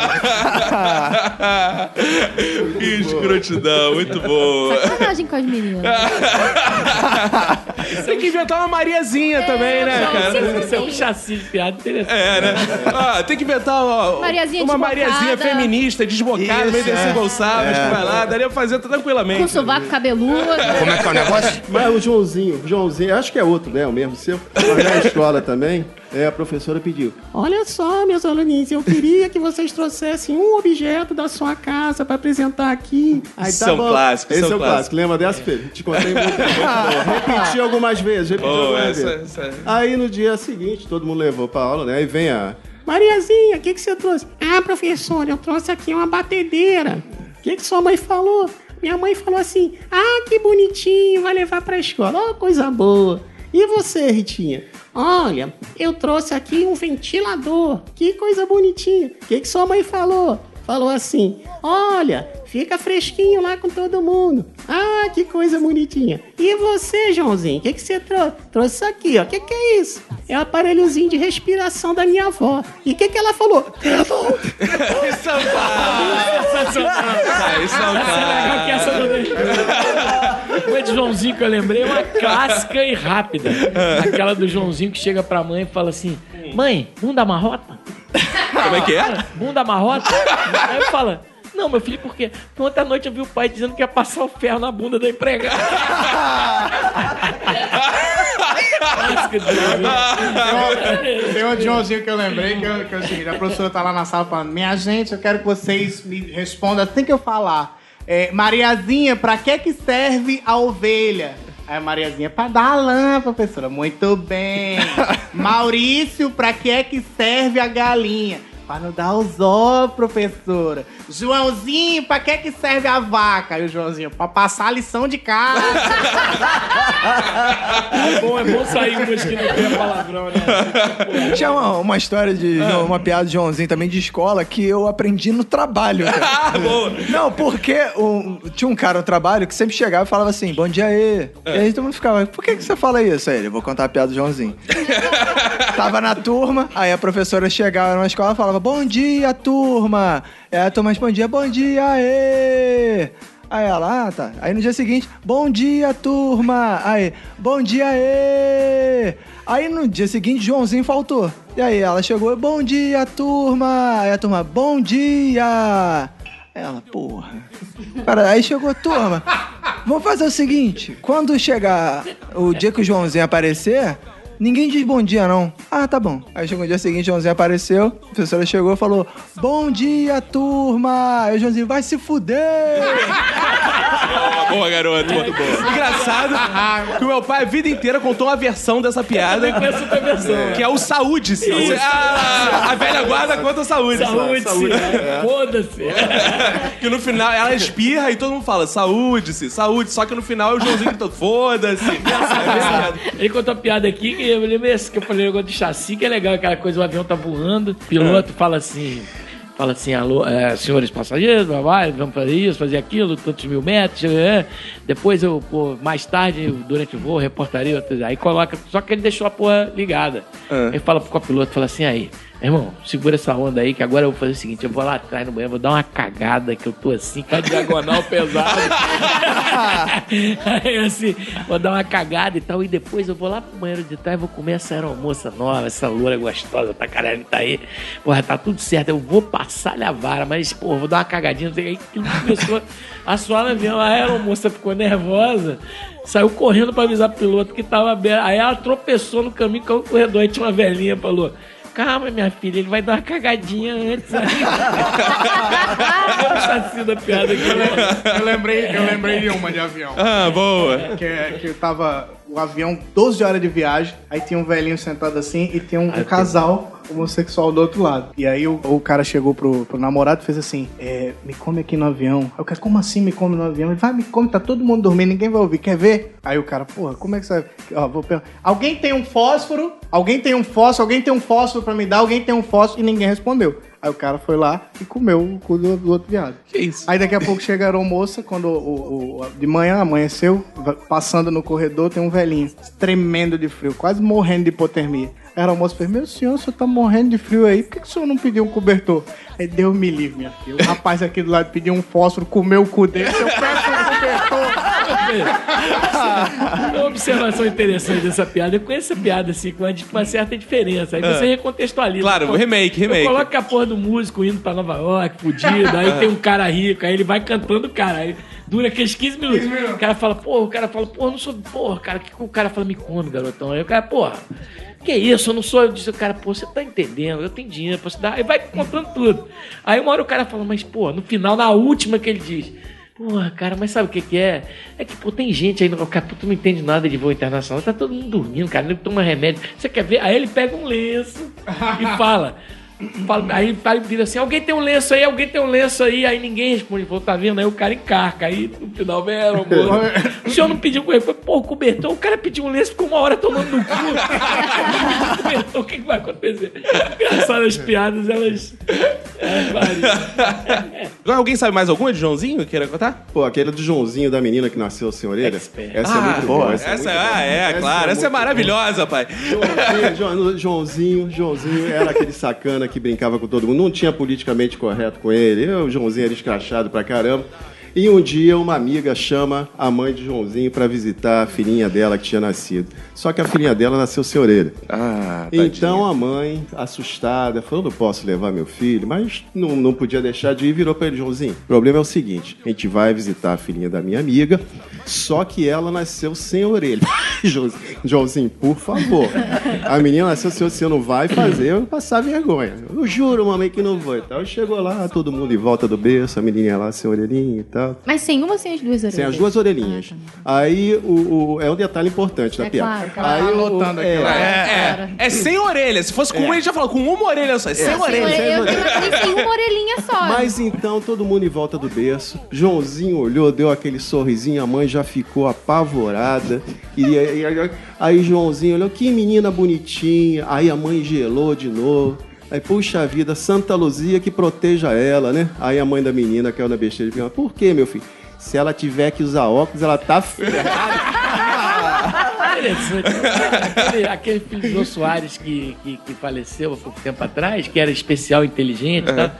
que escrotidão, muito boa. Sacanagem com as meninas. Tem que inventar uma Mariazinha também, né, cara? Isso é um chassi de piada interessante. É, né? Ah, tem que inventar ó, Mariazinha uma desbocada. Mariazinha feminista, desbocada, Isso, meio desse é. Gonçalves, que vai lá, daria pra fazer tranquilamente. Com sovaco cabeludo. Como é que é o negócio? Mas o Joãozinho, o Joãozinho, acho que é outro, né? O mesmo seu. Mas na escola também, é, a professora pediu. Olha só, meus alunos. aluninhos, eu queria que vocês trouxessem um objeto da sua casa pra apresentar aqui. Aí, São clássicos, Esse são é o clássico. Lembra dessa, Fê? Te contei muito. bom. Repeti algumas vezes, repeti Boa, algumas essa- vezes. essa- Aí no dia seguinte, todo mundo levou pra aula, né? Aí vem a. Mariazinha, o que, que você trouxe? Ah, professor, eu trouxe aqui uma batedeira. O que, que sua mãe falou? Minha mãe falou assim: Ah, que bonitinho, vai levar pra escola. Ó, coisa boa. E você, Ritinha? Olha, eu trouxe aqui um ventilador. Que coisa bonitinha. O que, que sua mãe falou? Falou assim: Olha, fica fresquinho lá com todo mundo. Ah, que coisa bonitinha. E você, Joãozinho, o que, que você trouxe? Trouxe isso aqui, ó. O que, que é isso? É o aparelhozinho de respiração da minha avó. E o que, que ela falou? Um um. Uma de Joãozinho que eu lembrei é uma clássica e rápida. Aquela do Joãozinho que chega pra mãe e fala assim: Mãe, bunda marrota? Como é que é? Bunda marrota? Aí eu falo. Não, meu filho, por quê? Porque ontem à noite eu vi o pai dizendo que ia passar o ferro na bunda da empregada. Tem um Joãozinho que eu lembrei, que, eu, que é o seguinte, a professora tá lá na sala falando, minha gente, eu quero que vocês me respondam assim que eu falar. É, Mariazinha, pra que que serve a ovelha? Aí a Mariazinha, pra dar a lã, professora. Muito bem. Maurício, pra que é que serve a galinha? Pra não dar os ovos, professora. Joãozinho, pra que que serve a vaca? Aí o Joãozinho, pra passar a lição de casa. É bom, é bom sair umas que não tem palavrão, né? Tinha uma, uma história de Ah. uma piada de Joãozinho também de escola que eu aprendi no trabalho. cara. Ah, boa. Não, porque um- tinha um cara no trabalho que sempre chegava e falava assim, bom dia aí. É. E aí todo mundo ficava, por que, que você fala isso? Aí ele, eu vou contar a piada do Joãozinho. Tava na turma, aí a professora chegava na escola e falava, bom dia, turma. Aí a turma respondia, bom dia, aê. Aí ela, ah, tá. Aí no dia seguinte, bom dia, turma. Aí, bom dia, aê. Aí no dia seguinte, Joãozinho faltou. E aí ela chegou, bom dia, turma. Aí a turma, bom dia. Ela, porra. Cara, aí chegou turma. Vamos fazer o seguinte: quando chegar o dia que o Joãozinho aparecer, ninguém diz bom dia, não. Ah, tá bom. Aí chegou o dia seguinte, o Joãozinho apareceu, a professora chegou e falou: Bom dia, turma! Aí o Joãozinho vai se fuder! Boa, garoto. Muito boa. Engraçado que o meu pai a vida inteira contou uma versão dessa piada. Eu conheço outra versão. Que é o saúde-se. A, a velha guarda conta o saúde. Saúde-se. Foda-se. Que no final ela espirra e todo mundo fala saúde-se, saúde. Só que no final é o Joãozinho gritando foda-se. Ele contou uma piada aqui que eu lembro esse que eu falei negócio de chassi, que é legal, aquela coisa, o avião tá voando, o piloto fala assim. Fala assim, alô, é, senhores passageiros, blá, vamos fazer isso, fazer aquilo, tantos mil metros. é. Depois eu, pô, mais tarde, durante o voo, reportaria. Aí coloca. Só que ele deixou a porra ligada. Aí fala pro copiloto, fala assim, aí, irmão, segura essa onda aí, que agora eu vou fazer o seguinte: eu vou lá atrás no banheiro, vou dar uma cagada, que eu tô assim, a diagonal pesada. Aí assim, vou dar uma cagada e tal, e depois eu vou lá pro banheiro de trás, vou comer essa aeromoça nova, essa loura gostosa pra caralho, tá aí. Porra, tá tudo certo, eu vou passar a vara, mas, porra, vou dar uma cagadinha, não sei aí que começou a suar no avião, a aeromoça ficou nervosa, saiu correndo pra avisar pro piloto que tava aberto, aí ela tropeçou no caminho, caiu no corredor, aí tinha uma velhinha, falou... Calma, minha filha, ele vai dar uma cagadinha antes. Aí. Eu o chassi da piada aqui. né? Eu lembrei, eu lembrei de uma de avião. Ah, boa. Que, é- que eu tava. O avião, 12 horas de viagem, aí tinha um velhinho sentado assim e tinha um, um casal homossexual do outro lado. E aí o, o cara chegou pro, pro namorado e fez assim: é, me come aqui no avião. Aí o cara, como assim me come no avião? Ele vai, me come, tá todo mundo dormindo, ninguém vai ouvir, quer ver? Aí o cara, porra, como é que você vai. Ó, vou perguntar. Alguém tem um fósforo? Alguém tem um fósforo? Alguém tem um fósforo pra me dar? Alguém tem um fósforo? E ninguém respondeu. Aí o cara foi lá e comeu o cu do, do outro viado. Que isso? Aí daqui a pouco chegaram moça, quando o, o- o- de manhã amanheceu, passando no corredor, tem um velhinho, tremendo de frio, quase morrendo de hipotermia. Aí a moça fez, meu senhor, o senhor tá morrendo de frio aí, por que, que o senhor não pediu um cobertor? Aí deu me livre, minha filha. O rapaz aqui do lado pediu um fósforo, comeu o cu dele, eu peço um cobertor. Uma observação interessante dessa piada. Eu conheço essa piada assim, com uma, certa diferença. Aí você Ah. recontextualiza. Claro, Pô, remake, remake. Eu coloco a porra do músico indo pra Nova York, fudido, aí tem um cara rico, aí ele vai cantando o cara. Aí dura aqueles 15 minutos. O cara fala, porra, o cara fala, porra, não sou. Porra, cara, o que que o cara fala? Me come, garotão. Aí o cara, porra. Que isso, eu não sou. Eu disse, o cara, pô, você tá entendendo, eu tenho dinheiro pra você dar. Aí vai contando tudo. Aí uma hora o cara fala, mas, pô, no final, na última que ele diz. Porra, cara, mas sabe o que que é? É que, pô, tem gente aí no cara, tu não entende nada de voo internacional, tá todo mundo dormindo, cara, nem toma remédio. Você quer ver? Aí ele pega um lenço e fala. Fala aí ele vira assim: alguém tem um lenço aí, alguém tem um lenço aí, aí ninguém responde, falou, tá vendo? Aí o cara encarca, aí no final vem, "É, amor. O senhor não pediu cobertor? Pô, o cobertor, o cara pediu um lenço, ficou uma hora tomando no cu. cobertor, o que, que vai acontecer? Engraçado, as piadas, elas. elas. Agora, alguém sabe mais alguma de Joãozinho? Queira contar? Pô, aquele do Joãozinho da menina que nasceu sem orelha. Expert. Essa é muito boa. Essa, é Essa, muito ah, boa. é, claro. Essa é maravilhosa, pai. Joãozinho, João- Joãozinho, Joãozinho era aquele sacana que brincava com todo mundo, não tinha politicamente correto com ele. Eu, o Joãozinho era escrachado pra caramba. E um dia uma amiga chama a mãe de Joãozinho pra visitar a filhinha dela que tinha nascido. Só que a filhinha dela nasceu sem orelha. Ah, Então a mãe, assustada, falou: não posso levar meu filho, mas não, não podia deixar de ir, virou pra ele, Joãozinho. O problema é o seguinte: a gente vai visitar a filhinha da minha amiga, só que ela nasceu sem orelha. Joãozinho, Joãozinho, por favor. A menina nasceu sem orelha, você não vai fazer eu passar vergonha. Eu juro, mamãe, que não vou. Então chegou lá, todo mundo em volta do berço, a menininha lá sem orelhinha e tal. Mas sem uma ou sem as duas orelhas? Sem as duas orelhinhas. Aí o, o- é um detalhe importante da É piada. claro, claro. Aí o- Anotando aqui, é, lá. É, é, é sem orelha. Se fosse com uma, ele já falou, com uma orelha só. É sem Sem orelha. orelha. Eu imaginei sem uma orelhinha só. Mas então todo mundo em volta do berço. Joãozinho olhou, deu aquele sorrisinho, a mãe já ficou apavorada. E, aí- aí- aí Joãozinho olhou, que menina bonitinha. Aí a mãe gelou de novo. Aí, puxa vida, Santa Luzia que proteja ela, né? Aí a mãe da menina caiu na besteira e perguntou, por que, meu filho? Se ela tiver que usar óculos, ela tá ferrada. Interessante. Aquele, aquele filho do Soares que, que, que faleceu há pouco tempo atrás, que era especial inteligente e tal.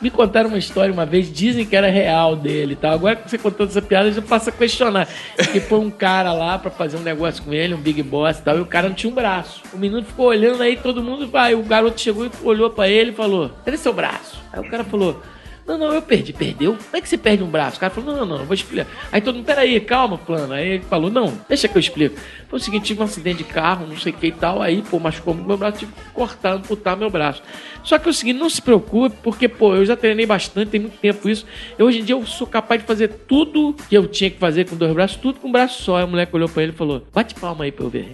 Me contaram uma história uma vez, dizem que era real dele e tal. Agora que você contando essa piada, já passa a questionar. Que foi um cara lá pra fazer um negócio com ele, um big boss e tal, e o cara não tinha um braço. O menino ficou olhando aí, todo mundo vai. O garoto chegou e olhou pra ele e falou: Cadê seu braço? Aí o cara falou. Não, não, eu perdi. Perdeu? Como é que você perde um braço? O cara falou, não, não, não, vou explicar. Aí todo mundo, peraí, calma, plano. Aí ele falou, não, deixa que eu explico. Foi o seguinte, tive um acidente de carro, não sei o que e tal, aí, pô, machucou meu braço, tive que cortar, amputar meu braço. Só que é o seguinte, não se preocupe, porque, pô, eu já treinei bastante, tem muito tempo isso. Eu, hoje em dia eu sou capaz de fazer tudo que eu tinha que fazer com dois braços, tudo com um braço só. Aí o moleque olhou pra ele e falou, bate palma aí pra eu ver.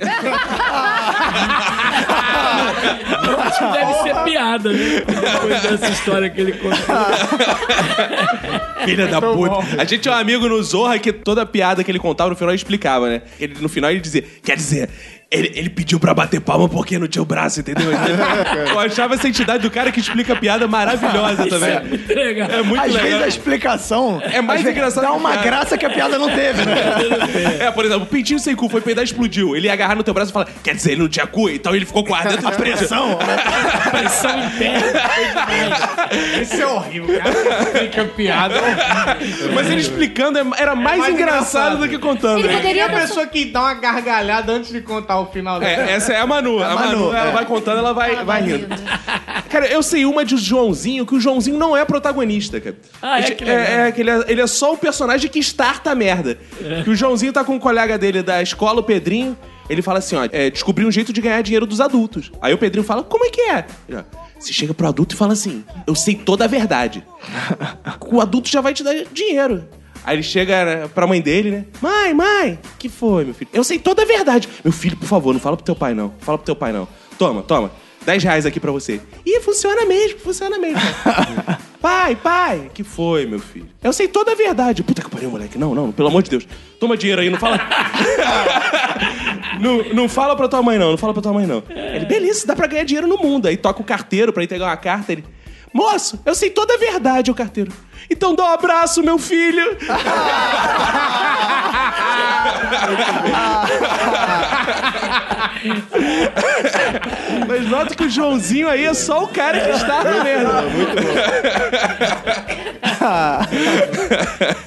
eu acho que deve ser piada, né? Depois dessa história que ele contou. Filha da puta. A gente tinha um amigo no Zorra que toda piada que ele contava no final ele explicava, né? Ele, no final ele dizia, quer dizer, ele, ele pediu pra bater palma porque não tinha o braço, entendeu? Eu achava essa entidade do cara que explica a piada maravilhosa também. Muito legal. É muito Às legal. vezes a explicação É mais às vezes engraçado Dá uma piada. graça que a piada não teve, né? É, por exemplo, o pintinho sem cu foi peidar e explodiu. Ele ia agarrar no teu braço e falar, quer dizer, ele não tinha cu, então ele ficou com ar dentro A pressão. Pressão interna. Esse é horrível, cara. Explica piada. é horrível. Mas ele explicando é- era mais, mais engraçado, engraçado. do que contando. Ele né? poderia E a pessoa que dá uma gargalhada antes de contar o final da É, essa é a Manu. A, Manu, ela vai contando, ela vai, vai rindo. Cara, eu sei uma de Joãozinho, que o Joãozinho não é protagonista, cara. Ah, é? Que legal. É, é que ele é, ele é só o personagem que starta a merda. Que o Joãozinho tá com um colega dele da escola, o Pedrinho. Ele fala assim, ó, é, descobri um jeito de ganhar dinheiro dos adultos. Aí o Pedrinho fala, como é que é? Ele, ó, Você chega pro adulto e fala assim, eu sei toda a verdade. o adulto já vai te dar dinheiro. Aí ele chega pra mãe dele, né? Mãe, mãe, que foi, meu filho? Eu sei toda a verdade. Meu filho, por favor, não fala pro teu pai, não. Fala pro teu pai, não. Toma, toma. 10 reais aqui pra você. Ih, funciona mesmo, funciona mesmo. pai, pai, que foi, meu filho? Eu sei toda a verdade. Puta que pariu, moleque. Não, não, pelo amor de Deus. Toma dinheiro aí, não fala. não, não fala pra tua mãe, não. Não fala pra tua mãe, não. Ele, beleza, dá pra ganhar dinheiro no mundo. Aí toca o carteiro pra entregar uma carta. Ele, moço, eu sei toda a verdade, o carteiro. Então dá um abraço, meu filho. Mas nota que o Joãozinho aí é só o cara que está na merda.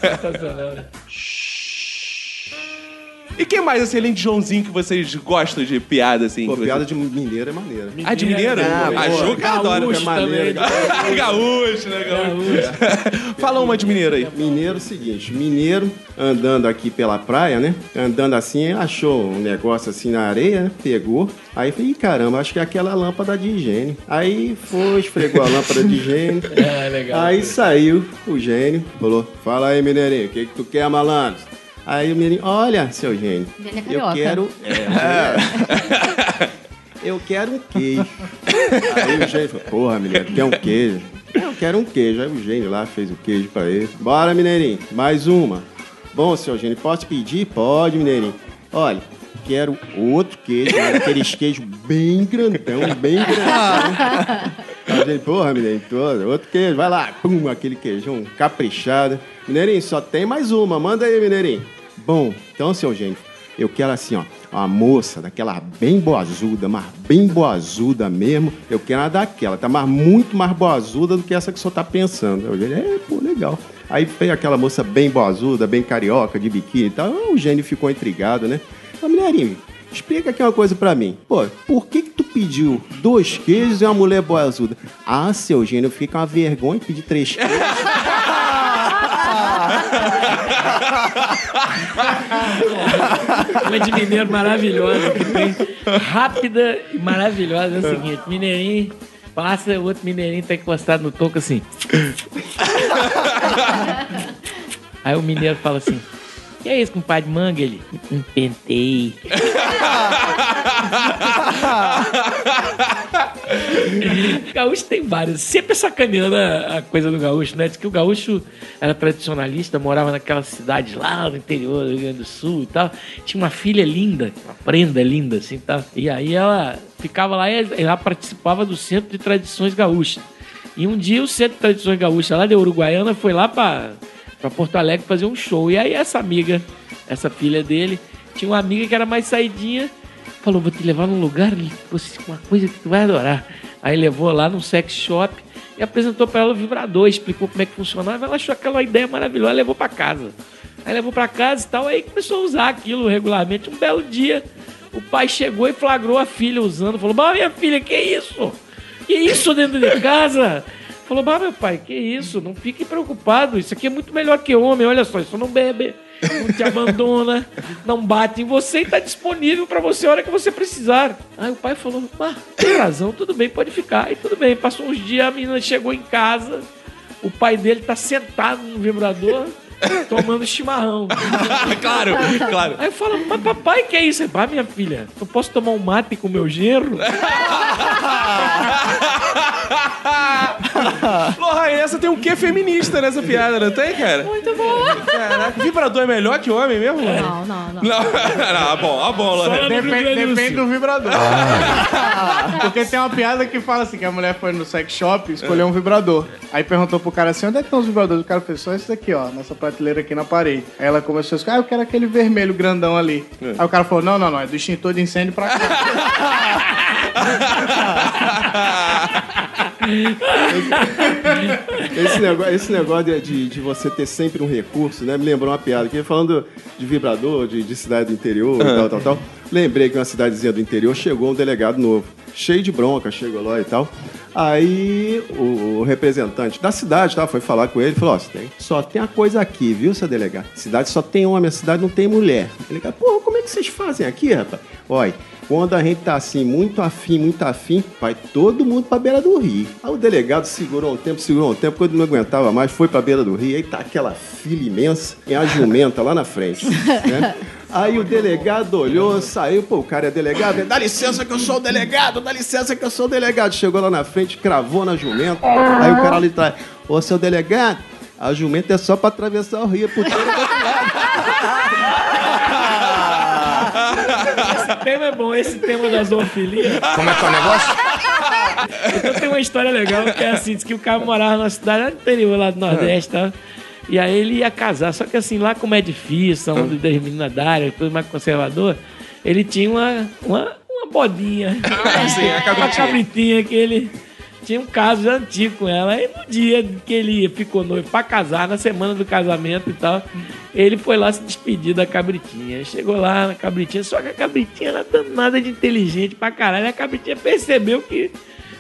Sensacional, né? E quem mais, assim, além de Joãozinho, que vocês gostam de piada, assim? Pô, que piada você- de mineiro é maneira. Ah, de mineiro? Ah, a pô, Juca adora. gaúcho É maneiro. também. Gaúcho, né? Gaúcho. Fala uma de mineiro aí. Mineiro é o seguinte, mineiro andando aqui pela praia, né? Andando assim, achou um negócio assim na areia, né? Pegou. Aí falei, "Ih, caramba, acho que é aquela lâmpada de higiene. Aí foi, esfregou a lâmpada de higiene. É, legal. Aí saiu o gênio, falou, fala aí, mineirinho, o que, que tu quer, malandro? Aí o menino, olha, seu gênio, é eu quero... É, eu quero um queijo. Aí o gênio falou, porra, mineiro, quer um queijo? Eu quero um queijo. Aí o gênio lá fez o queijo pra ele. Bora, mineirinho, mais uma. Bom, seu gênio, posso pedir? Pode, mineirinho. Olha, quero outro queijo, né? aqueles queijos bem grandão, bem grandão. Aí o gênio, porra, mineirinho, todo, outro queijo, vai lá. Pum, aquele queijão caprichado. Mineirinho, só tem mais uma, manda aí, mineirinho. Bom, então, seu gênio, eu quero assim, ó, uma moça daquela bem boazuda, mas bem boazuda mesmo. Eu quero uma daquela, tá mas muito mais boazuda do que essa que senhor tá pensando. Eu falei, é, pô, legal. Aí veio aquela moça bem boazuda, bem carioca, de biquíni e tal. O gênio ficou intrigado, né? Ô, mineirinho, explica aqui uma coisa pra mim. Pô, por que que tu pediu dois queijos e uma mulher boazuda? Ah, seu gênio, fica uma vergonha pedir três queijos. Uma de mineiro maravilhosa que tem. Rápida e maravilhosa. É o seguinte: mineirinho passa, o outro mineirinho tá encostado no toco assim. Aí o mineiro fala assim: Que é isso, compadre manga? Ele, um pentei. gaúcho tem vários. Sempre sacaneando a, a coisa do gaúcho, né? Diz que o gaúcho era tradicionalista, morava naquelas cidades lá no interior do Rio Grande do Sul e tal. Tinha uma filha linda, uma prenda linda, assim, tal. E aí ela ficava lá e ela participava do Centro de Tradições Gaúchas. E um dia o Centro de Tradições Gaúchas lá da Uruguaiana foi lá para pra Porto Alegre fazer um show. E aí essa amiga, essa filha dele, tinha uma amiga que era mais saidinha, falou, vou te levar num lugar, uma coisa que tu vai adorar. Aí levou lá num sex shop e apresentou pra ela o vibrador, explicou como é que funcionava. Ela achou aquela ideia maravilhosa, levou pra casa. Aí levou pra casa e tal, aí começou a usar aquilo regularmente. Um belo dia, o pai chegou e flagrou a filha usando, falou, mas minha filha, que isso? Que isso dentro de casa? Falou, mas meu pai, que isso? Não fique preocupado. Isso aqui é muito melhor que homem. Olha só, isso não bebe, não te abandona, não bate em você e está disponível para você a hora que você precisar. Aí o pai falou, ah, tem razão, tudo bem, pode ficar. E tudo bem, passou uns dias, a menina chegou em casa, o pai dele tá sentado no vibrador, tomando chimarrão. claro, claro. Aí eu falo, mas papai, que é isso? Ele Ah, minha filha, eu posso tomar um mate com meu genro? Porra, essa tem um quê feminista nessa piada, não tem, cara? Muito boa. Caraca, vibrador é melhor que homem mesmo? Não, não, não. Não, não, ah, bom, ah, bom, Lorena. Depende, depende do vibrador. Porque tem uma piada que fala assim, que a mulher foi no sex shop e escolheu um vibrador. Aí perguntou pro cara assim, onde é que estão os vibradores? O cara fez só esse daqui, ó, nessa prateleira aqui na parede. Aí ela começou a escolher, ah, eu quero aquele vermelho grandão ali. Aí o cara falou, não, não, não, é do extintor de incêndio pra cá. Esse negócio, esse negócio de, de, você ter sempre um recurso, né? Me lembrou uma piada. Que falando de vibrador, de, de cidade do interior e tal, tal, tal. Lembrei que uma cidadezinha do interior chegou um delegado novo. Cheio de bronca, chegou lá e tal. Aí o, o representante da cidade tá, foi falar com ele e falou: tem, só tem uma coisa aqui, viu, seu delegado? Cidade só tem homem, a cidade não tem mulher. Ele falou: Pô, como é que vocês fazem aqui, rapaz? Olha, quando a gente tá assim, muito afim, muito afim, vai todo mundo pra beira do rio. Aí o delegado segurou um tempo, segurou um tempo, quando não aguentava mais, foi pra beira do rio, aí tá aquela fila imensa e a jumenta lá na frente. né? Aí o delegado olhou, saiu, pô, o cara é delegado, ele, dá licença que eu sou o delegado, dá licença que eu sou o delegado. Chegou lá na frente, cravou na jumenta, aí o cara ali atrás, ô seu delegado, a jumenta é só pra atravessar o rio, puteiro do outro lado. Tema é bom, esse tema da zoofilia. Como é que é o negócio? Então tem uma história legal que é assim, diz que o cara morava numa cidade interior, lá do Nordeste, tá? E aí ele ia casar, só que assim, lá como é difícil, onde das meninas da área, tudo mais conservador, ele tinha uma, uma, uma bodinha. Ah, sim, a cabritinha. Uma cabritinha que ele, tinha um caso antigo com ela. Aí no dia que ele ficou noivo pra casar, na semana do casamento e tal, ele foi lá se despedir da cabritinha. Chegou lá na cabritinha, só que a cabritinha era danada de inteligente pra caralho. A cabritinha percebeu que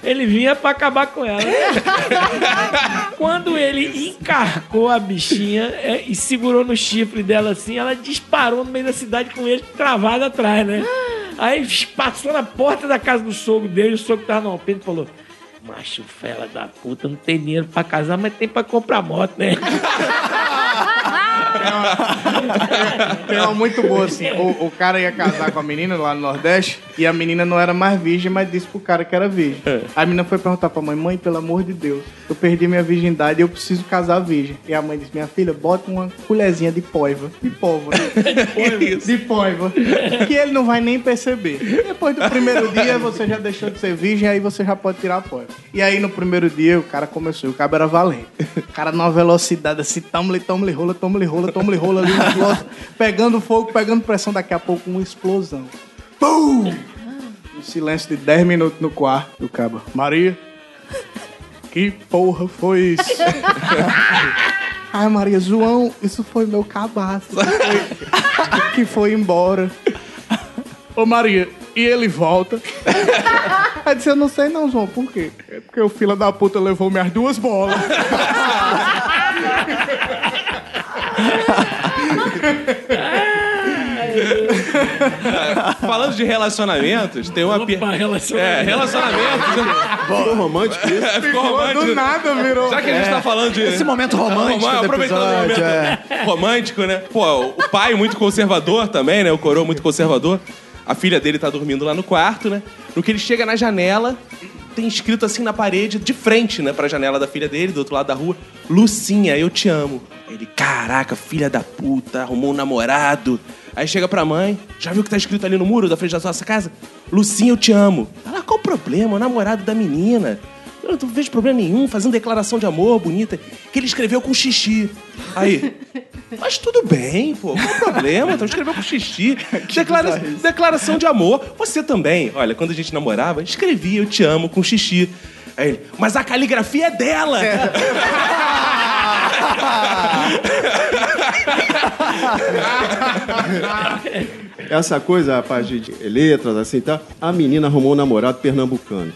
ele vinha pra acabar com ela. Quando ele encarcou a bichinha é, e segurou no chifre dela assim, ela disparou no meio da cidade com ele travado atrás, né? Aí passou na porta da casa do sogro dele, o sogro tava no alpendre e falou: Macho, fela da puta, não tem dinheiro pra casar, mas tem pra comprar moto, né? Tem uma muito boa assim. O, o cara ia casar com a menina lá no Nordeste e a menina não era mais virgem, mas disse pro cara que era virgem. A menina foi perguntar pra mãe: Mãe, pelo amor de Deus, eu perdi minha virgindade e eu preciso casar virgem. E a mãe disse: Minha filha, bota uma colherzinha de poiva. De pólvora. de poiva. Que ele não vai nem perceber. Depois do primeiro dia, você já deixou de ser virgem, aí você já pode tirar a poiva. E aí no primeiro dia, o cara começou, e o cabo era valente. O cara numa velocidade assim, toma-lhe, toma-lhe rola, toma-lhe rola, toma-lhe rola ali pegando fogo, pegando pressão, daqui a pouco uma explosão. Pum! Um silêncio de 10 minutos no quarto do cabo. Maria, que porra foi isso? Ai, Maria, João, isso foi meu cabaço. Que foi, que foi embora. Ô, Maria, e ele volta? Aí disse, eu não sei não, João, por quê? É porque o fila da puta levou minhas duas bolas. Falando de relacionamentos, tem uma pi- relacionamento. É, relacionamentos. Ficou romântico isso? É, ficou romântico. Do nada virou. Já que a gente tá falando de. Esse momento romântico do aproveitando o episódio, momento é. romântico, né? Pô, o pai muito conservador também, né? O coroa muito conservador. A filha dele tá dormindo lá no quarto, né? No que ele chega na janela, tem escrito assim na parede, de frente, né? Pra janela da filha dele, do outro lado da rua: Lucinha, eu te amo. Ele, caraca, filha da puta, arrumou um namorado. Aí chega pra mãe, já viu o que tá escrito ali no muro da frente da nossa casa? Lucinha, eu te amo. Ela, qual o problema? O namorado da menina. Eu não vejo problema nenhum, fazendo declaração de amor bonita, que ele escreveu com xixi. Aí, mas tudo bem, pô, qual o problema? Então escreveu com xixi. Declara- declaração de amor. Você também, olha, quando a gente namorava, escrevia eu te amo com xixi. Aí ele, mas a caligrafia é dela. Essa coisa, rapaz, de de letras, assim, tá? A menina arrumou um namorado pernambucano.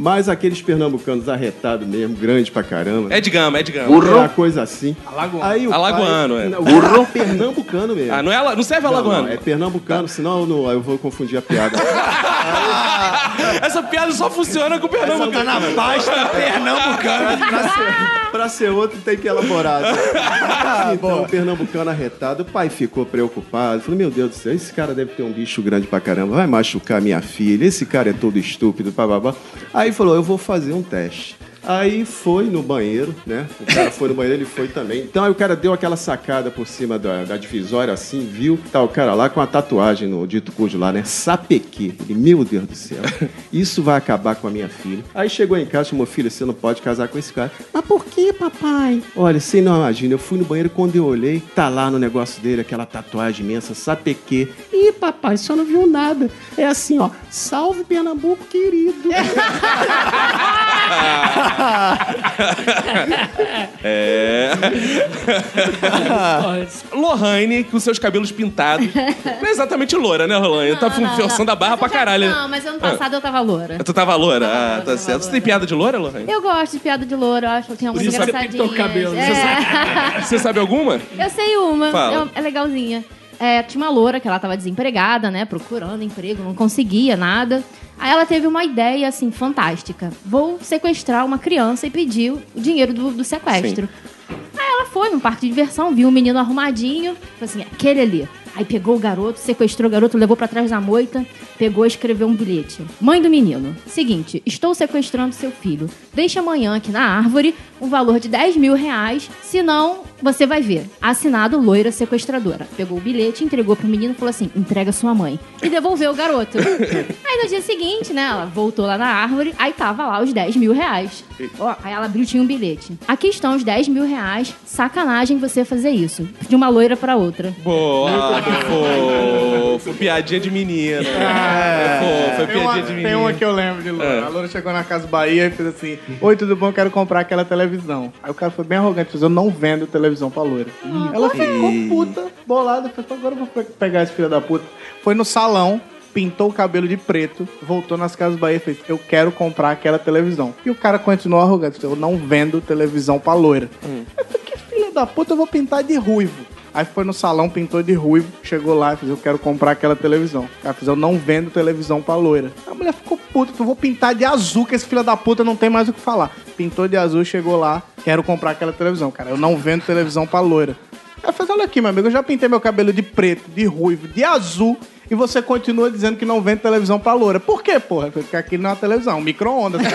Mas aqueles pernambucanos arretados mesmo, grande pra caramba. É de gama, é de gama. É uma coisa assim. Alagoano. Aí o Alagoano, pai, é. Não, O cara é pernambucano mesmo. Ah, não, é, não serve Não, alagoano. não, é pernambucano, senão eu, não- eu vou confundir a piada. Essa piada só funciona com o Pernambuco. Tá na pasta pernambucana. pra, ser, pra ser outro tem que elaborar. Ah, então, o pernambucano arretado, o pai ficou preocupado. Falou, meu Deus do céu, esse cara deve ter um bicho grande pra caramba, vai machucar minha filha, esse cara é todo estúpido, bababá. Aí falou, eu vou fazer um teste. Aí foi no banheiro, né? O cara foi no banheiro, ele foi também. Então aí o cara deu aquela sacada por cima da, da divisória assim, viu? Tá o cara lá com a tatuagem no dito cujo lá, né? Sapequê. Ele, meu Deus do céu, isso vai acabar com a minha filha. Aí chegou em casa, chamou, filha, você não pode casar com esse cara. Mas por que, papai? Olha, você não imagina, eu fui no banheiro quando eu olhei, tá lá no negócio dele aquela tatuagem imensa, sapequê. Ih, papai, só não viu nada. É assim, ó. Salve Pernambuco, querido. É. Lohane, com seus cabelos pintados. Não é exatamente loura, né, Lohane? Tá Não, não, forçando a barra pra já- caralho. Não, mas ano passado eu tava loura. Tu tava loura? Tava Ah, loura, tá tava certo. Você loura. tem piada de loura, Lohane? Eu gosto de piada de louro, eu acho que tem algumas isso você engraçadinhas. pintou o cabelo, você É. Você sabe alguma? Eu sei uma, Fala. é, é legalzinha. É, tinha uma loura que ela tava desempregada, né? Procurando emprego, não conseguia nada. Aí ela teve uma ideia, assim, fantástica. Vou sequestrar uma criança e pedir o dinheiro do, do sequestro. Aí ela foi num parque de diversão, viu um menino arrumadinho, falou assim, aquele ali. Aí pegou o garoto, sequestrou o garoto, levou pra trás da moita, pegou e escreveu um bilhete. Mãe do menino, seguinte, estou sequestrando seu filho. Deixe amanhã aqui na árvore um valor de 10 mil reais, senão você vai ver. Assinado loira sequestradora. Pegou o bilhete, entregou pro menino e falou assim: entrega sua mãe. E devolveu o garoto. aí no dia seguinte, né, ela voltou lá na árvore, aí tava lá os 10 mil reais. Ó, aí ela abriu, tinha um bilhete. Aqui estão os 10 mil reais. Sacanagem você fazer isso. De uma loira pra outra. Boa, fofo, piadinha de menino. É. fofo, foi Tem uma, piadinha de menino. tem uma que eu lembro de Loura. É. A Loura chegou na Casa Bahia e fez assim: Oi, tudo bom? Quero comprar aquela televisão. Aí o cara foi bem arrogante, fez: Eu não vendo televisão pra Loura. Ela ficou puta, bolada. Falei: Agora eu vou pe- pegar esse filho da puta. Foi no salão. Pintou o cabelo de preto, voltou nas Casas Bahia e fez: Eu quero comprar aquela televisão. E o cara continuou arrogante: Eu não vendo televisão pra loira. Eu falei: Que filha da puta, eu vou pintar de ruivo. Aí foi no salão, pintou de ruivo, chegou lá e fez, eu quero comprar aquela televisão. Ela fez, eu não vendo televisão pra loira. A mulher ficou puta, eu vou pintar de azul, que esse filho da puta não tem mais o que falar. Pintou de azul, chegou lá, quero comprar aquela televisão. Cara, eu não vendo televisão pra loira. Ela fez, olha aqui, meu amigo, eu já pintei meu cabelo de preto, de ruivo, de azul, e você continua dizendo que não vende televisão pra loira. Por quê, porra? Porque aqui não é uma televisão, é um micro-ondas.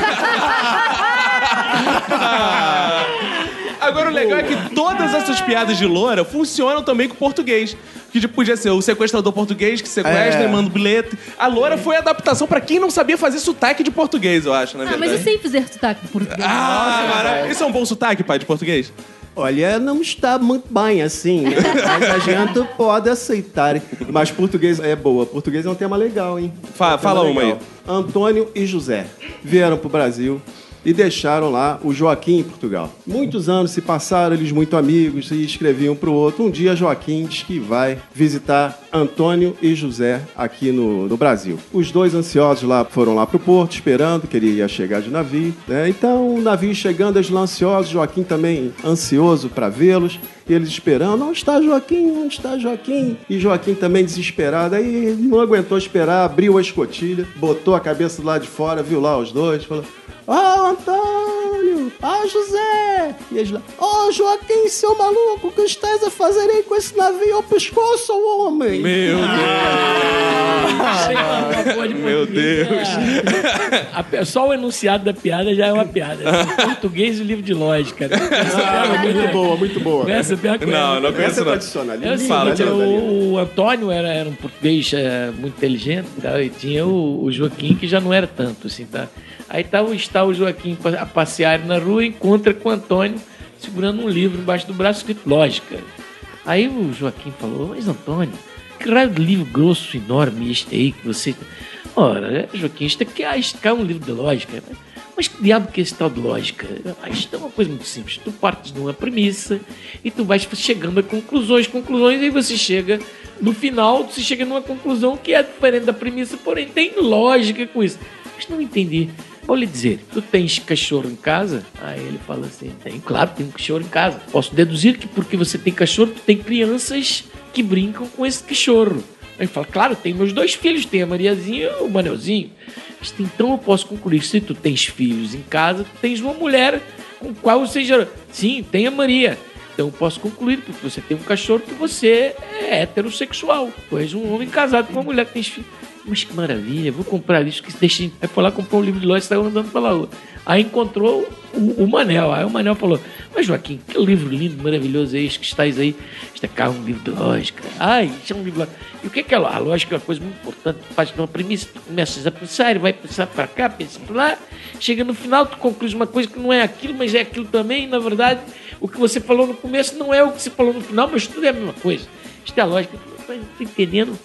Agora o legal é que todas essas piadas de loura funcionam também com português. Que tipo, podia ser o sequestrador português que sequestra É. e manda um bilhete. A loura foi a adaptação pra quem não sabia fazer sotaque de português, eu acho, na Ah, verdade. mas eu sei fazer sotaque em português. Ah, mara- Isso é um bom sotaque, pai, de português? Olha, não está muito bem assim, né? Mas a gente pode aceitar. Mas português é boa. Português é um tema legal, hein? Fa- É um tema fala uma legal. Antônio e José vieram pro Brasil e deixaram lá o Joaquim em Portugal. Muitos anos se passaram, eles muito amigos, e escreviam um pro outro. Um dia Joaquim diz que vai visitar Antônio e José aqui no, no Brasil. Os dois ansiosos lá foram lá pro porto, esperando que ele ia chegar de navio. Né? Então, o navio chegando, eles lá ansiosos, Joaquim também ansioso para vê-los. E eles esperando, onde está Joaquim? Onde está Joaquim? E Joaquim também desesperado. Aí não aguentou esperar, abriu a escotilha, botou a cabeça do lado de fora, viu lá os dois, falou: Ó, Antônio! Ó, José! E eles lá: Ó, Joaquim, seu maluco, o que estás a fazer aí com esse navio ao pescoço, homem? Meu Sem uma porra de Meu Deus. é- A Só o enunciado da piada já é uma piada. Assim, português e o livro de lógica. né? Piada é muito boa, muito boa. Essa que Não, não conheço é não. tradicional. É o Fala, seguinte, o, o Antônio era, era um português é, muito inteligente e tal, e tinha o, o Joaquim que já não era tanto, assim, tá? Aí tá, está o Joaquim a passear na rua encontra com o Antônio segurando um livro embaixo do braço escrito Lógica. Aí o Joaquim falou, mas Antônio, que raio de livro grosso, enorme este aí que você... Ora, Joaquim, isto aqui, ah, é um livro de lógica. Mas que diabo que é esse tal de lógica? Ah, isto é uma coisa muito simples. Tu partes de uma premissa e tu vais chegando a conclusões, conclusões, e aí você chega no final, você chega numa conclusão que é diferente da premissa, porém tem lógica com isso. Mas não entendi. Vou lhe dizer, tu tens cachorro em casa? Aí ele fala assim, tem, claro, tem um cachorro em casa. Posso deduzir que porque você tem cachorro, tu tem crianças que brincam com esse cachorro. Aí ele fala, claro, tem meus dois filhos, tem a Mariazinha e o Manelzinho. Então eu posso concluir se tu tens filhos em casa, tu tens uma mulher com qual já... Sim, tem a Maria. Então eu posso concluir, porque você tem um cachorro, que você é heterossexual. És um homem casado com uma mulher que tem filhos. Mas que maravilha, vou comprar isso, que deixa. Aí foi lá, comprou um livro de loja e saiu andando pela rua. Aí encontrou o, o Manel. Aí o Manel falou: Mas Joaquim, que livro lindo, maravilhoso é este que estás aí? Este é cá um livro de lógica. Ai, isso é um livro lógica. E o que é que é lógica? A lógica é uma coisa muito importante. Tu faz uma premissa, tu começas a pensar vai pensar para cá, pensa para lá. Chega no final, tu concluis uma coisa que não é aquilo, mas é aquilo também. Na verdade, o que você falou no começo não é o que você falou no final, mas tudo é a mesma coisa. Isto é a lógica. "Mas não estou entendendo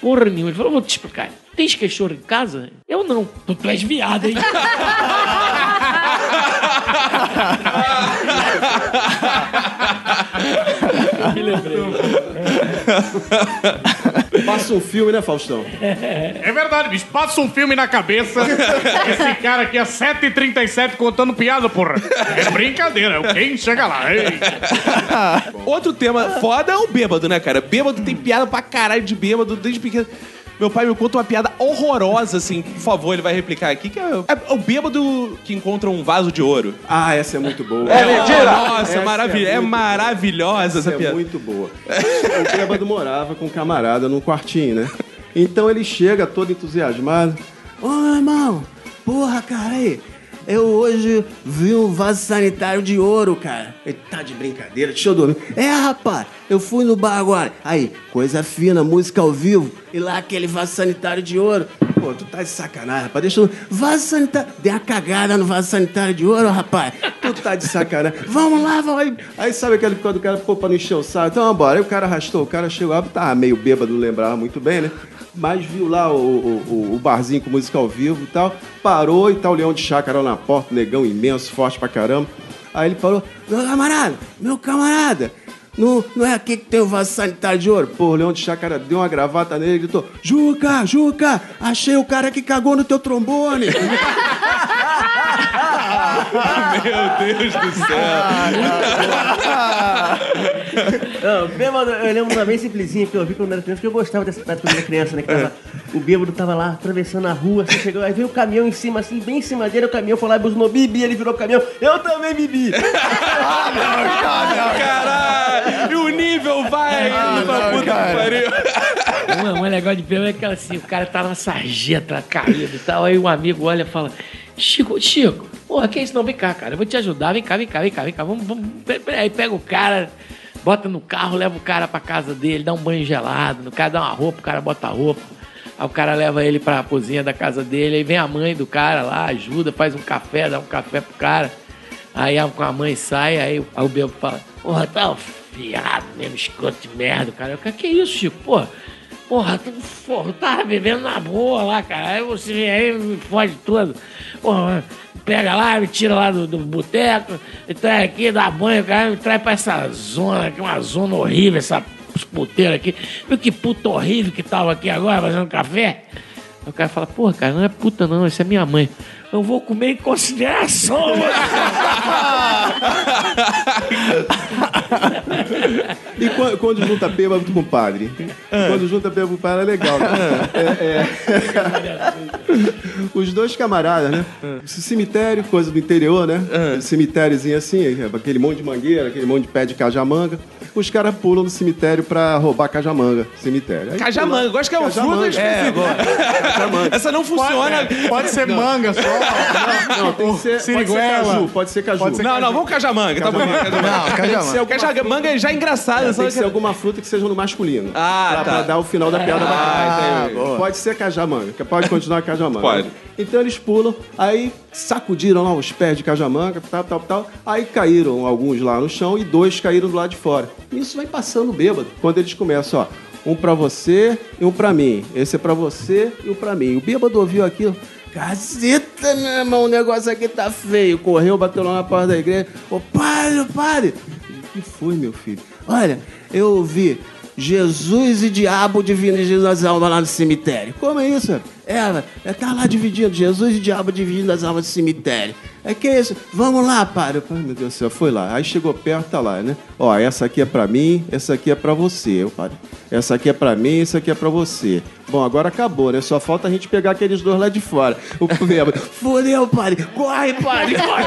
porra nenhuma. Ele falou, vou te explicar. Tens cachorro em casa? Eu não. Tu, tu és viado, hein? Me lembrei. Passa um filme, né, Faustão? É verdade, bicho. Passa um filme na cabeça. Esse cara aqui é 7h37 contando piada, porra. É brincadeira. Quem chega lá? Ei. Outro tema foda é o bêbado, né, cara? Bêbado tem piada pra caralho de bêbado desde pequeno. Meu pai me conta uma piada horrorosa, assim, por favor, ele vai replicar aqui, que é, é o bêbado que encontra um vaso de ouro. Ah, essa é muito boa. É mentira! Nossa, Essa maravilha, é, boa. maravilhosa essa Essa é piada. muito boa. O bêbado morava com um camarada num quartinho, né? Então ele chega todo entusiasmado. Ô, irmão, porra, cara, aí. Eu hoje vi um vaso sanitário de ouro, cara. Ele tá de brincadeira, deixa eu dormir. É, rapaz, eu fui no bar agora. Aí, coisa fina, música ao vivo. E lá aquele vaso sanitário de ouro. Pô, tu tá de sacanagem, rapaz. Deixa eu... Vaso sanitário... Dei uma cagada no vaso sanitário de ouro, rapaz. Tu tá de sacanagem. Vamos lá, vamos aí. Aí sabe aquele quando o cara, pô, pra não encher o saco. Então, bora. Aí o cara arrastou, o cara chegou lá, tava meio bêbado, lembrava muito bem, né? Mas viu lá o, o, o- o barzinho com música ao vivo e tal. Parou e tal, o leão de chácara na porta, negão imenso, forte pra caramba. Aí ele falou, meu camarada, meu camarada, não, não é aqui que tem o vaso sanitário de ouro? Pô, o Leão de Chácara deu uma gravata nele e gritou: Juca, Juca, achei o cara que cagou no teu trombone. Meu Deus do céu. Não, bêbado, eu lembro uma bem simplesinha que eu vi quando era criança, que eu gostava dessa época quando era criança, né? Que tava, o bêbado tava lá atravessando a rua, assim, chegou, aí veio o caminhão em cima, assim, bem em cima dele, o caminhão foi lá e buzinou, bibi, ele virou o caminhão, eu também bibi. Caralho! E o nível vai indo pra puta que pariu. Uma, uma legal de ver é que assim, o cara tá na sarjeta caído e tal. Aí um amigo olha e fala: Chico, Chico, porra, que isso? Não, vem cá, cara, eu vou te ajudar, vem cá, vem cá, vem cá, vem cá. Vamos, vamos. Aí pega o cara, bota no carro, leva o cara pra casa dele, dá um banho gelado, no cara dá uma roupa, o cara bota a roupa. Aí o cara leva ele pra cozinha da casa dele, aí vem a mãe do cara lá, ajuda, faz um café, dá um café pro cara. Aí a, a mãe sai, aí, o- aí o bebo fala, porra, tá fiado mesmo, escroto de merda, cara. Eu, que isso, Chico? Porra, porra, tu porra, eu tava bebendo na boa lá, cara. Aí você vem aí me fode tudo. Porra, pega lá, me tira lá do, do boteco, me traz aqui, dá banho, cara, me traz pra essa zona aqui, uma zona horrível, essa puteira aqui. Viu que puta horrível que tava aqui agora fazendo café? Aí o cara fala, porra, cara, não é puta não, essa é minha mãe. Eu vou comer em consideração. E quando, quando junta bêbado com padre? Quando junta bêbado com padre é legal. Né? É, é. Os dois camaradas, né? Esse cemitério, coisa do interior, né? Cemitériozinho assim, aquele monte de mangueira, aquele monte de pé de cajamanga. Os caras pulam no cemitério pra roubar cajamanga. Cemitério. Aí Cajamanga, pula- gosto que é uma Cajamanga. fruta específica. Essa não funciona. Pode ser manga só. Não, tem que ser, pode ser Siriguela. caju, pode ser caju. Pode ser Não, não, vamos cajamanga, tá bom. Não, cajamanga. Cajamanga é já engraçado, É, tem que ser alguma fruta que seja no masculino. Ah, pra, tá. pra dar o final da piada Ah, bacana. entendi. Pode ser cajamanga, que pode continuar cajamanga. Pode. Então eles pulam, aí sacudiram lá os pés de cajamanga, tal, tal, tal. Aí caíram alguns lá no chão e dois caíram do lado de fora. Isso vai passando bêbado. Quando eles começam, ó. Um pra você e um pra mim. Esse é pra você e um pra mim. O bêbado ouviu aquilo. Caceta, meu irmão, o negócio aqui tá feio. Correu, bateu lá na porta da igreja. Ô, padre, padre. O que foi, meu filho? Olha, eu ouvi Jesus e diabo dividindo as almas lá no cemitério. Como é isso? Ela, ela tá lá dividindo, Jesus e diabo dividindo as almas do cemitério. É que é isso? Vamos lá, padre. Ai, meu Deus do céu, foi lá. Aí chegou perto, tá lá, né? Ó, essa aqui é pra mim, essa aqui é pra você, ô padre. Essa aqui é pra mim, essa aqui é pra você. Bom, agora acabou, né? Só falta a gente pegar aqueles dois lá de fora. O bêbado, fodeu, padre. Corre, padre, corre.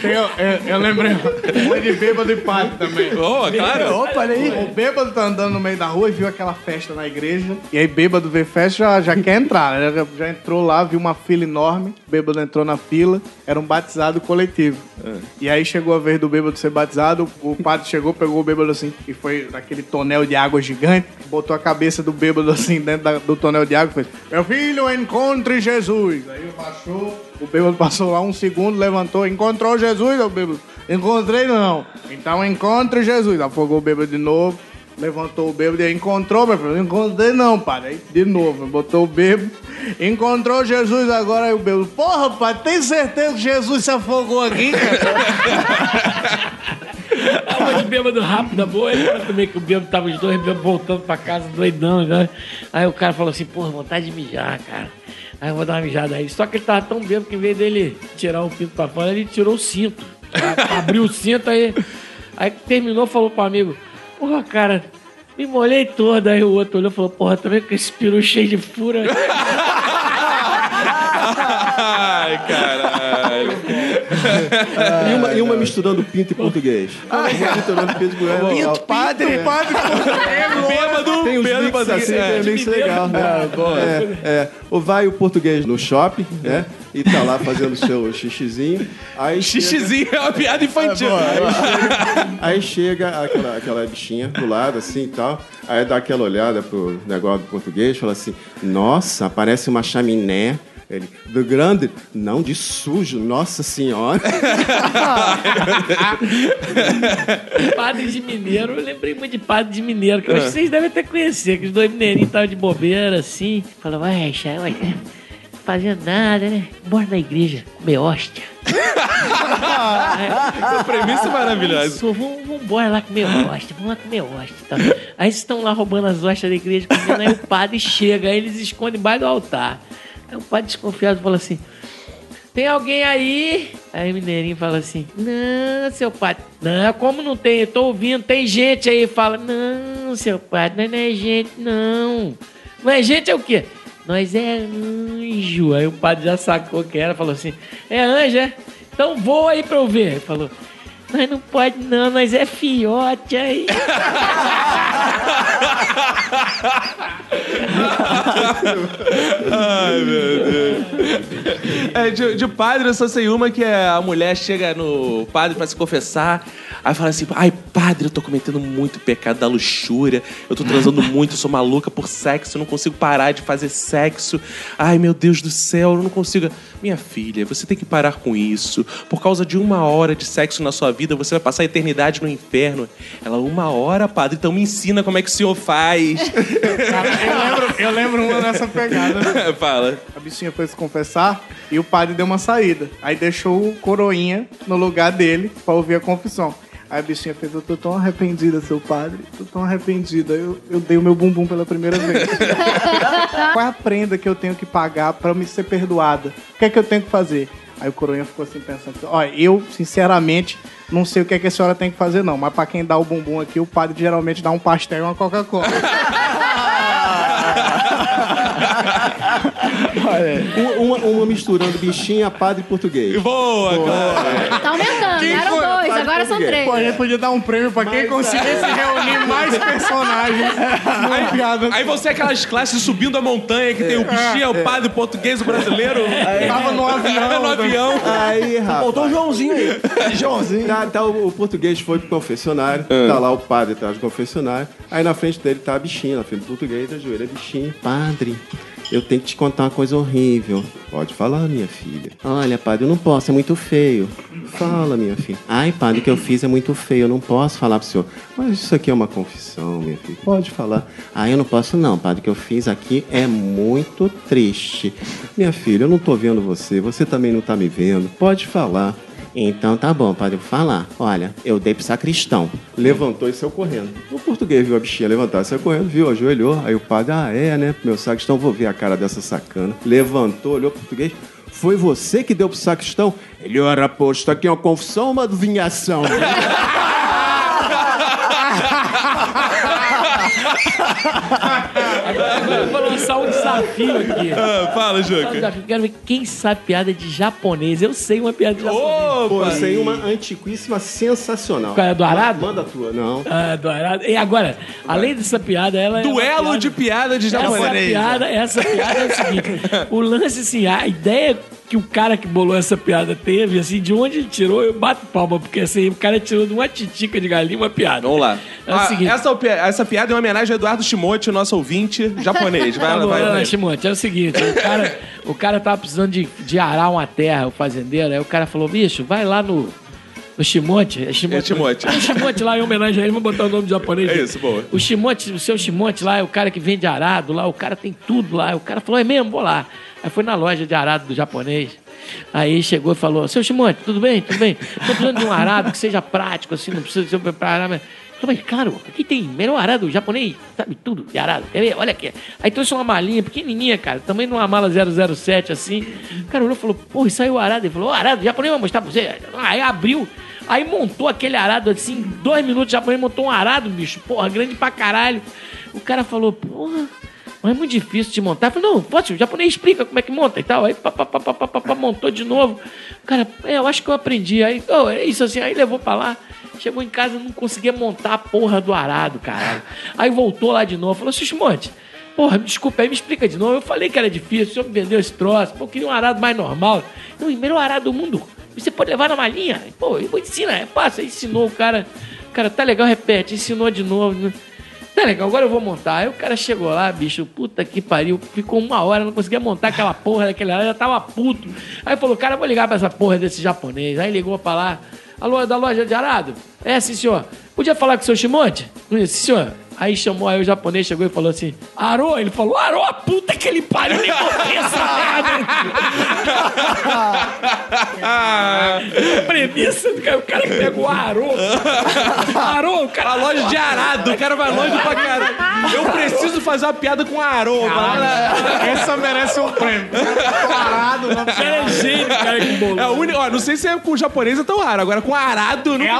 Tem- eu, eu lembrei foi de bêbado e padre também. Boa, claro. Opa, olha aí. O bêbado tá andando no meio da rua e viu aquela festa na igreja. E aí, bêbado vê festa, já, já quer entrar, né? Já, já entrou lá, viu uma fila enorme. O bêbado entrou na fila, era um batizado coletivo. E aí chegou a vez do bêbado ser batizado. O padre chegou, pegou o bêbado assim, e foi naquele tonel de água gigante, botou a cabeça do bêbado assim dentro da- do tonel de água e fez: Meu filho, encontre Jesus. Aí baixou, o bêbado passou lá um segundo, levantou, encontrou Jesus, o bêbado. Encontrei não. Então encontre Jesus. Afogou o bêbado de novo. Levantou o bêbado e encontrou, meu filho. Encontrei não, padre. Aí, de novo, botou o bêbado. Encontrou Jesus agora aí o bêbado. Porra, padre, tem certeza que Jesus se afogou aqui, cara? Tava de bêbado rápido, da boa. Eu também que o bêbado tava os dois bêbados voltando pra casa, doidão. Né? Aí o cara falou assim, porra, vontade de mijar, cara. Aí eu vou dar uma mijada aí. Só que ele tava tão bêbado que em vez dele tirar o pinto pra fora, ele tirou o cinto. Abriu o cinto aí. Aí terminou, falou pro amigo, porra, cara, me molhei todo. Aí o outro olhou e falou, porra, também com esse peru cheio de fura. Ai, caralho. E uma, e uma misturando pinto e português. Uma misturando pinto e português. Pinto, padre. padre, Bêbado, Tem uns bêbado, mix assim, é. tem um mix legal, né? É, é. Ou vai o português no shopping, né? E tá lá fazendo o seu xixizinho. Aí chega- Xixizinho é uma piada infantil. Aí chega aquela, aquela bichinha do lado, assim e tal. Aí dá aquela olhada pro negócio do português, fala assim: Nossa, parece uma chaminé. Ele, do grande? Não, de sujo, nossa senhora. Padre de Mineiro, eu lembrei muito de Padre de Mineiro, que eu acho que vocês devem até conhecer, que os dois mineirinhos estavam de bobeira, assim. Falavam, ué, Xé, ué, fazendo nada, né? Bora na igreja, comer hóstia. Essa premissa é maravilhosa. Isso, vamos, vamos embora lá comer hóstia, vamos lá comer hóstia. Tá? Aí eles estão lá roubando as hóstias da igreja, comendo, aí o padre chega, aí eles escondem embaixo do altar. Aí o padre desconfiado fala assim, tem alguém aí? Aí o mineirinho fala assim, não, seu padre, não, como não tem? Eu tô ouvindo, tem gente aí. Fala, não, seu padre, não é gente, não. Não é gente, é o quê? Nós é anjo. Aí o padre já sacou que era, falou assim, é anjo, é? Então voa aí pra eu ver. Ele falou, nós não pode não, nós é fiote aí. Ai, meu Deus. É, de, de padre, eu só sei uma que é a mulher chega no padre pra se confessar. Aí fala assim: Ai, padre, eu tô cometendo muito pecado da luxúria. Eu tô transando muito, eu sou maluca por sexo. Eu não consigo parar de fazer sexo. Ai, meu Deus do céu, eu não consigo. Minha filha, você tem que parar com isso. Por causa de uma hora de sexo na sua vida, você vai passar a eternidade no inferno. Ela, uma hora, padre, então me ensina como é que o senhor faz. Eu, lembro, eu lembro uma nessa pegada. né? Fala. A bichinha foi se confessar e o padre deu uma saída. Aí deixou o coroinha no lugar dele pra ouvir a confissão. Aí a bichinha fez, eu tô tão arrependida, seu padre. Tô tão arrependida. Eu, eu dei o meu bumbum pela primeira vez. Qual é a prenda que eu tenho que pagar pra me ser perdoada? O que é que eu tenho que fazer? Aí o coroinha ficou assim pensando, olha, eu, sinceramente, não sei o que, é que a senhora tem que fazer, não. Mas pra quem dá o bumbum aqui, o padre geralmente dá um pastel e uma Coca-Cola. Uma, uma- uma misturando bichinha, padre e português. Boa, cara. Tá aumentando, Quem eram foi? dois, Padre agora são português. três. Pô, a gente podia dar um prêmio pra quem conseguisse reunir mais personagens numa piada. Aí você aquelas classes subindo a montanha que tem o bichinho, o padre português, o brasileiro. Tava no avião. no avião. Aí, rapaz. Faltou o Joãozinho aí. Joãozinho. Tá, tá, o, o português foi pro confessionário, tá lá o padre atrás do confessionário, aí na frente dele tá a bichinha, na frente do português, ajoelha a bichinha. Padre, eu tenho que te contar uma coisa horrível. Pode falar, minha filha. Olha, padre, eu não posso, é muito feio. Fala, minha filha. Ai, padre, o que eu fiz é muito feio, eu não posso falar pro senhor. Mas isso aqui é uma confissão, minha filha. Pode falar. Ah, eu não posso não, padre, o que eu fiz aqui é muito triste. Minha filha, eu não tô vendo você, você também não tá me vendo. Pode falar. Então tá bom, padre, vou falar. Olha, eu dei pro sacristão. Levantou e saiu correndo. O português viu a bichinha levantar, saiu correndo, viu, ajoelhou. Aí o padre, ah, é, né? Meu sacristão, vou ver a cara dessa sacana. Levantou, olhou pro português. Foi você que deu pro sacristão? Ele, ora, poxa, isso aqui é uma confissão uma adivinhação? Agora eu vou lançar um desafio aqui. Ah, fala, Um Juca. desafio. Quero ver quem sabe piada de japonês. Eu sei uma piada de japonês. Pô, aí é uma antiquíssima sensacional. Qual é, do Arado? Manda a tua, não. Ah, do Arado. E agora, além dessa piada, ela é. Duelo piada- de piada de Essa japonês. piada, essa piada é o seguinte: o lance, assim, a ideia que o cara que bolou essa piada teve, assim, de onde ele tirou, eu bato palma, porque assim, o cara tirou de uma titica de galinha uma piada. Vamos lá. É o Ah, seguinte. essa, essa piada é uma homenagem ao Eduardo Shimote, nosso ouvinte japonês. Vai, Tá lá, vai, não, vai. Shimote, é o seguinte, o cara, o cara tava precisando de, de arar uma terra, o fazendeiro, aí o cara falou, bicho, vai lá no, no Shimote. É Shimote. É Shimote. É o Shimote lá, em homenagem a ele, vamos botar o nome de japonês. É isso, boa. O Shimote, o seu Shimote lá, é o cara que vende arado lá, o cara tem tudo lá. O cara falou, é mesmo, vou lá. Aí foi na loja de arado do japonês. Aí chegou e falou, seu Shimote, tudo bem? Tudo bem? Tô precisando de um arado que seja prático, assim, não precisa ser para arado. mas- Falei, claro, aqui tem melhor arado japonês, sabe tudo de arado. Quer ver? Olha aqui. Aí trouxe uma malinha pequenininha, cara, tamanho de uma mala 007, assim. O cara olhou e falou, pô, aí é o arado. Ele falou, ô, arado japonês, vou mostrar pra você. Aí abriu, aí montou aquele arado, assim, dois minutos o japonês montou um arado, bicho, porra, grande pra caralho. O cara falou, porra, mas é muito difícil de montar. Eu falei, não, pode, o japonês explica como é que monta e tal. Aí pá, pá, pá, pá, pá, pá, montou de novo. Cara, é, eu acho que eu aprendi. Aí, oh, é isso assim, aí levou pra lá. Chegou em casa, não conseguia montar a porra do arado, caralho. Aí voltou lá de novo, falou, Xismonte, porra, me desculpa aí, me explica de novo. Eu falei que era difícil, o senhor me vendeu esse troço, pô, eu queria um arado mais normal. Não, o melhor arado do mundo. Você pode levar na malinha. Pô, eu vou ensinar, é, passa. Aí ensinou o cara. Cara, tá legal, repete, ensinou de novo. Tá legal, agora eu vou montar. Aí o cara chegou lá, bicho, puta que pariu. Ficou uma hora, não conseguia montar aquela porra daquele lá, já tava puto. Aí falou, cara, vou ligar pra essa porra desse japonês. Aí ligou pra lá. Alô, é da loja de arado? É, sim, senhor. Podia falar com o seu Shimote? Sim, senhor. Aí chamou, aí o japonês chegou e falou assim: Arô? Ele falou: Arô, a puta que ele pariu, nem botei essa merda. Premissa do cara, o cara que pegou Arô. Arô, o cara. A loja de arado, o cara vai longe pra caralho. Eu preciso fazer uma piada com arô. Essa merece um prêmio. Parado, não cara é gênio, cara que bolou. É o único, ó, não sei se é com o japonês é tão raro, agora com arado não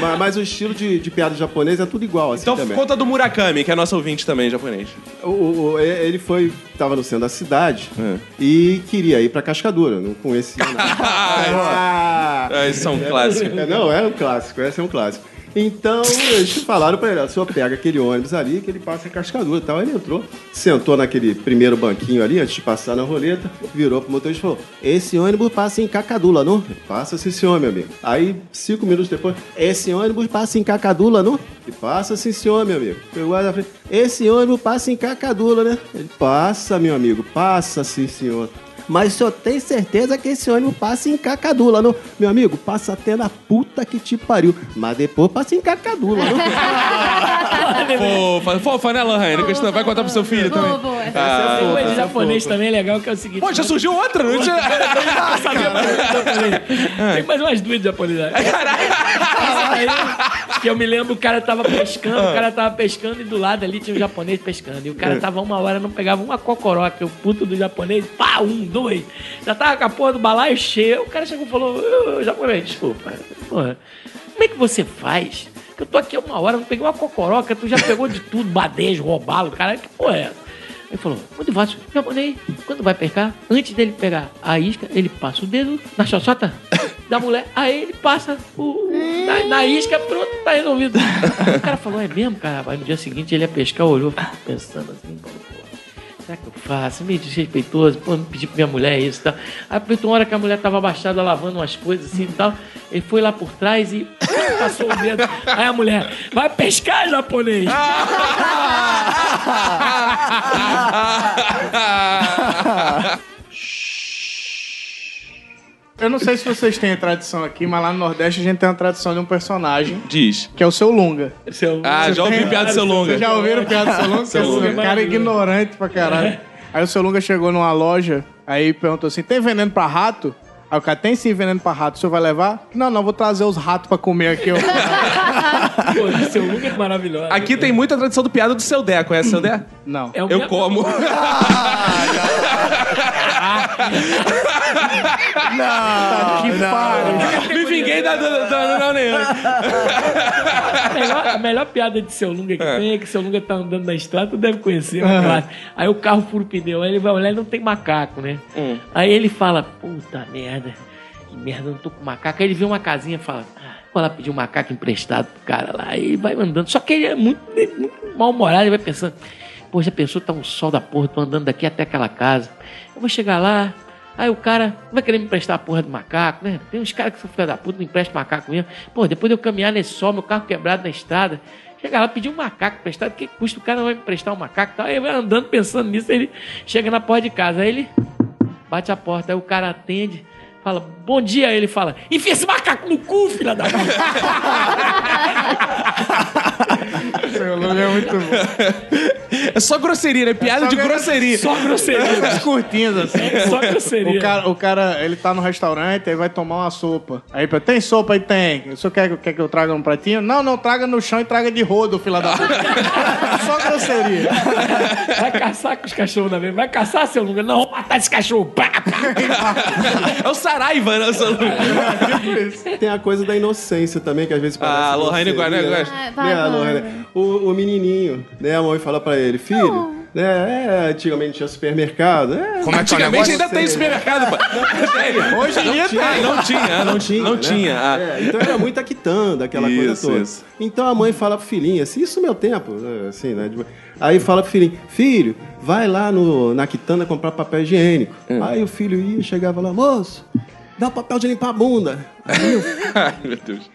Mas, mas o estilo de, de piada japonês é tudo igual, assim Então também. conta do Murakami, que é nosso ouvinte também, japonês. O, o- o- ele foi, tava no centro da cidade É. e queria ir pra Cascadura, não conhecia nada. Ah, É, isso é um clássico. É, não, é um clássico, esse é um clássico. Então, eles falaram pra ele, o senhor pega aquele ônibus ali que ele passa em Cascadura e tal. Ele entrou, sentou naquele primeiro banquinho ali, antes de passar na roleta, virou pro motorista e falou, esse ônibus passa em Cacadula, não? Passa sim, senhor, meu amigo. Aí, cinco minutos depois, esse ônibus passa em Cacadula, não? E passa sim, senhor, meu amigo. Pegou na frente, esse ônibus passa em Cacadula, né? Ele, passa, meu amigo, passa sim, senhor. Mas senhor tem certeza que esse ônibus passa em Cacadula, não? Meu amigo, passa até na puta que te pariu. Mas depois passa em Cacadula, não? Fofa, fofa, né, Lohane? Vai contar pro seu filho também. Boa, boa. Ah, Tem coisa de japonês também legal que é o seguinte. Pô, já surgiu outra, não tinha... De japonês. Tem mais umas duas de japonês. Aí, Que eu me lembro, o cara tava pescando, o cara tava pescando e do lado ali tinha um japonês pescando. E o cara tava uma hora, não pegava uma cocoroca, o puto do japonês, pá, um, dois. Já tava com a porra do balaio cheio. O cara chegou e falou: "Ô, japonês, desculpa. Porra, como é que você faz? Que eu tô aqui há uma hora, não peguei uma cocoroca, tu já pegou de tudo, badejo, robalo, cara, que porra é essa? Ele falou, muito fácil. Japonês, quando vai pescar, antes dele pegar a isca, ele passa o dedo na xoxota da mulher, aí ele passa o, na, na isca, pronto, tá resolvido. o cara falou, é mesmo, cara? Aí no dia seguinte ele ia pescar, olhou, pensando assim, falou, será que eu faço? Meio desrespeitoso, pô, não pedi pra minha mulher isso e tal. Aí, por uma hora que a mulher tava abaixada lavando umas coisas assim e tal, ele foi lá por trás e passou o dedo. Aí a mulher, vai pescar, japonês! Eu não sei se vocês têm a tradição aqui, mas lá no Nordeste a gente tem uma tradição de um personagem, Diz. que é o seu Lunga. Seu- Ah, já ouvi tem- piada do seu longa. Vocês já ouviram piada do seu Lunga? Seu Lunga é cara é ignorante pra caralho. Aí o seu Lunga chegou numa loja, aí perguntou assim, tem veneno pra rato? Aí o cara, tem sim veneno pra rato, o senhor vai levar? Não, não, vou trazer os ratos pra comer aqui. ó. Pô, seu look é maravilhoso. Aqui tem muita tradição do piada do seu Dé. Conhece o seu Dé? Não. É o Eu mesmo- como. que pariu. Me vinguei da da- da- da nenhuma. A melhor, piada de seu Lunga que tem é que seu Lunga tá andando na estrada, tu deve conhecer, é claro. Aí o carro fura o pneu, aí ele vai olhar e não tem macaco, né? Aí ele fala, puta merda, que merda, eu não tô com macaco. Aí ele vê uma casinha e fala, ah, vou lá pedir um macaco emprestado pro cara lá. Aí ele vai andando. Só que ele é muito, muito mal-humorado, ele vai pensando, pô, já pensou, tá um sol da porra, tô andando daqui até aquela casa. Eu vou chegar lá, Aí o cara vai querer me emprestar a porra do macaco, né? Tem uns caras que são filha da puta, não emprestam macaco mesmo. Pô, depois de eu caminhar nesse sol, meu carro quebrado na estrada, chega lá, pedir um macaco emprestado, que custa o cara vai me emprestar um macaco tal. Aí vai andando pensando nisso, ele chega na porta de casa, aí ele bate a porta, aí o cara atende, fala, bom dia, aí ele fala, enfia esse macaco no cu, filha da puta. Seu Lunga é muito bom. É só grosseria, né? Piada de grosseria. Só grosseria. Os curtinhos, assim. Só grosseria. O cara, o cara, ele tá no restaurante, aí vai tomar uma sopa. Aí, pergunta, tem sopa aí? Tem. O senhor quer, quer que eu traga um pratinho? Não, não, traga no chão e traga de rodo, filha da puta. Só grosseria. Vai caçar com os cachorros na vez. Vai caçar, seu Lunga? Não, vou matar esse cachorro. É o Saraiva, né? seu Lunga? Tem a coisa da inocência também, que às vezes parece Ah, Lohane Guarani né? gosta. Ah, vai, Né? O, o menininho, né? A mãe fala pra ele, filho, né? É, antigamente tinha supermercado. É, Como é que Antigamente ainda tem supermercado, pá. Hoje em dia tem. Não tinha, não tinha. Não né? tinha. ah. É, então era muita quitanda, aquela Isso, coisa toda. isso. Então a mãe fala pro filhinho, assim, isso é meu tempo, né, assim, né? Aí fala pro filhinho, filho, vai lá no, na quitanda comprar papel higiênico. Hum. Aí o filho ia, chegava lá, moço, dá o papel de limpar a bunda. Aí Ai, meu Deus.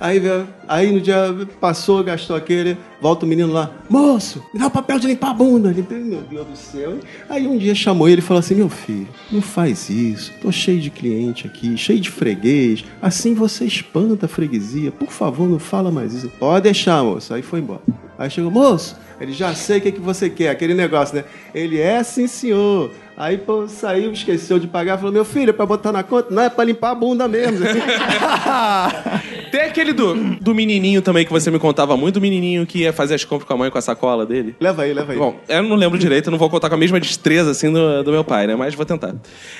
Aí, aí no dia passou, gastou aquele, volta o menino lá, moço, me dá o papel de limpar a bunda. Meu Deus do céu. Aí um dia chamou ele e falou assim: meu filho, não faz isso. Tô cheio de cliente aqui, cheio de freguês. Assim você espanta a freguesia. Por favor, não fala mais isso. Pode deixar, moço. Aí foi embora. Aí chegou, moço, ele já sei o que, que você quer, aquele negócio, né? Ele é sim, senhor. Aí, pô, saiu, esqueceu de pagar, falou: Meu filho, é pra botar na conta? Não, é pra limpar a bunda mesmo. Tem aquele do, do menininho também que você me contava muito, o menininho que ia fazer as compras com a mãe com a sacola dele. leva aí, leva aí. Bom, eu não lembro direito, eu não vou contar com a mesma destreza assim do, do meu pai, né? Mas vou tentar.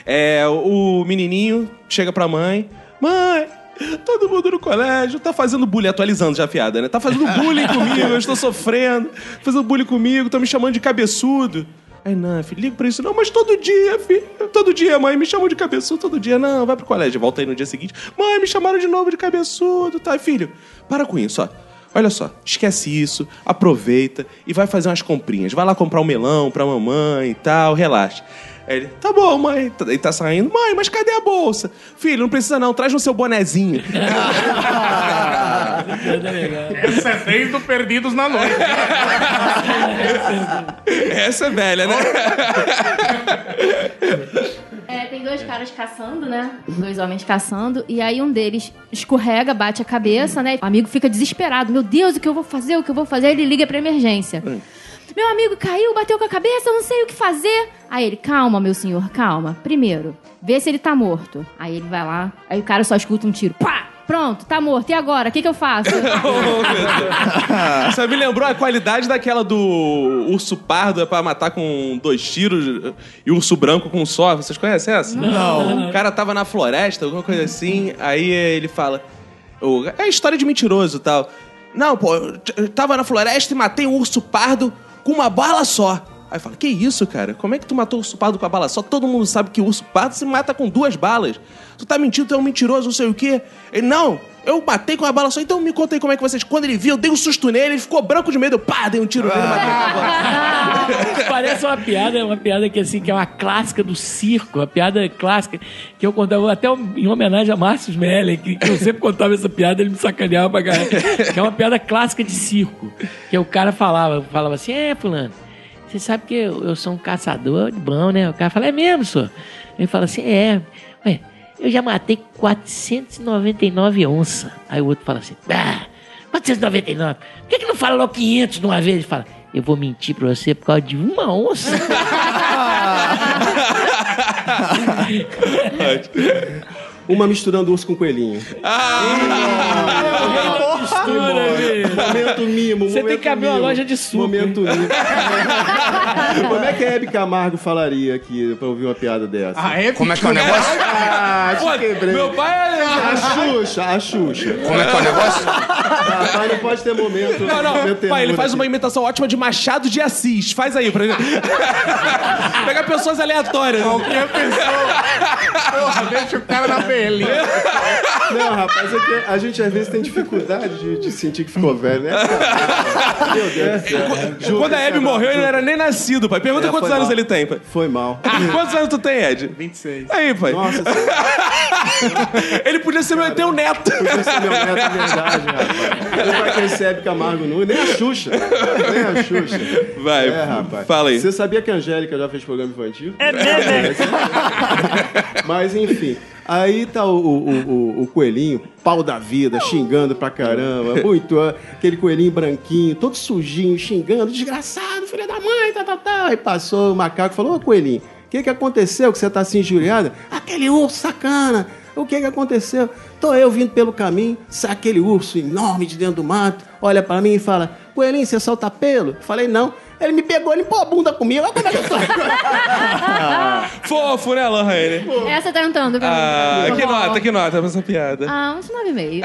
É, o menininho chega pra mãe: Mãe, todo mundo no colégio tá fazendo bullying, atualizando já a piada, né? Tá fazendo bullying comigo, eu estou sofrendo, fazendo bullying comigo, estão me chamando de cabeçudo. Aí, não, filho, liga pra isso. Não, mas todo dia, filho. Todo dia, mãe, me chamam de cabeçudo todo dia. Não, vai pro colégio. Volta aí no dia seguinte. Mãe, me chamaram de novo de cabeçudo. Tá, filho, para com isso, ó. Olha só, esquece isso, aproveita e vai fazer umas comprinhas. Vai lá comprar um melão pra mamãe e tal, relaxa. Aí ele, tá bom, mãe. Tá- Ele tá saindo. Mãe, mas cadê a bolsa? Filho, não precisa não, traz no seu bonezinho. Essa é desde o Perdidos na Noite. Essa é velha, né? É, tem dois caras caçando, né? Dois homens caçando. E aí um deles escorrega, bate a cabeça, né? O amigo fica desesperado. Meu Deus, o que eu vou fazer? O que eu vou fazer? Ele liga pra emergência. Meu amigo caiu, bateu com a cabeça, eu não sei o que fazer. Aí ele, calma, meu senhor, calma. Primeiro, vê se ele tá morto. Aí ele vai lá, aí o cara só escuta um tiro. Pá! Pronto, tá morto. E agora? O que, que eu faço? Você me lembrou a qualidade daquela do urso pardo é pra matar com dois tiros e urso branco com um só. Vocês conhecem essa? Não. O cara tava na floresta, alguma coisa assim, aí ele fala. É história de mentiroso e tal. Não, pô, eu tava na floresta e matei um urso pardo com uma bala só. Aí fala, que isso, cara? Como é que tu matou o urso pardo com a bala só? Todo mundo sabe que o urso pardo se mata com duas balas. Tu tá mentindo, tu é um mentiroso, não sei o quê. Ele, não, eu matei com a bala só, então me conta aí como é que vocês... Quando ele viu, eu dei um susto nele, ele ficou branco de medo, pá, dei um tiro nele matei com a. Parece uma piada, uma piada que assim, que é uma clássica do circo, uma piada clássica que eu contava até em homenagem a Márcio Smelling, que, que eu sempre contava essa piada, ele me sacaneava pra caralho. Que é uma piada clássica de circo, que o cara falava, falava assim, é, fulano, você sabe que eu, eu sou um caçador de bom, né? O cara fala, é mesmo, senhor? Ele fala assim, é, ué, eu já matei 499 onças. Aí o outro fala assim, ah, 499, por que, que não fala logo 500 de uma vez? Ele fala, eu vou mentir pra você por causa de uma onça? Uma misturando urso com coelhinho. Mistura, velho. Momento mimo, Você tem que abrir uma mimo. loja de suco. Momento mimo. Como é que a Hebe Camargo falaria aqui pra ouvir uma piada dessa? Ah, é? Como é que é o negócio? Ah, te Pô, quebrei. meu pai é... A Xuxa, a Xuxa. Como é que é o negócio? Ah, pai, não pode ter momento. Não, não, momento pai, ele faz aqui. uma imitação ótima de Machado de Assis. Faz aí pra ele. Pega pessoas aleatórias. Qualquer pessoa. Porra, deixa o cara na belinha. Não, rapaz, é que a gente às vezes tem dificuldade de, de sentir que ficou velho, né? Meu Deus do céu. Quando a Hebe morreu, ele não era nem nascido, pai. Pergunta É, quantos foi anos mal. ele tem, pai. Foi mal. Quantos anos tu tem, Ed? 26. Aí, pai. Nossa senhora, Ele podia ser meu teu neto. podia ser meu neto de verdade, rapaz. Não vai conhecer Hebe Camargo nu, nem a Xuxa. Nem a Xuxa. Vai, É, rapaz. fala aí. Você sabia que a Angélica já fez programa infantil? É mesmo? Mas enfim. Aí tá o, o, o, o coelhinho, pau da vida, xingando pra caramba. Muito. Aquele coelhinho branquinho, todo sujinho, xingando. Desgraçado, filho da mãe, tá, tá, tá. Aí passou o macaco e falou: Ô coelhinho, o que que aconteceu que você tá assim injuriado? Aquele urso sacana. O que que aconteceu? Tô eu vindo pelo caminho, sai aquele urso enorme de dentro do mato, olha pra mim e fala: Coelhinho, você solta pelo? Falei: Não. Ele me pegou, limpou a bunda comigo. Olha como é que eu tô. Fofo, né, Lohane? Essa tá entrando pra Ah, mim. que nota, que nota pra essa piada? Ah, uns 9,5.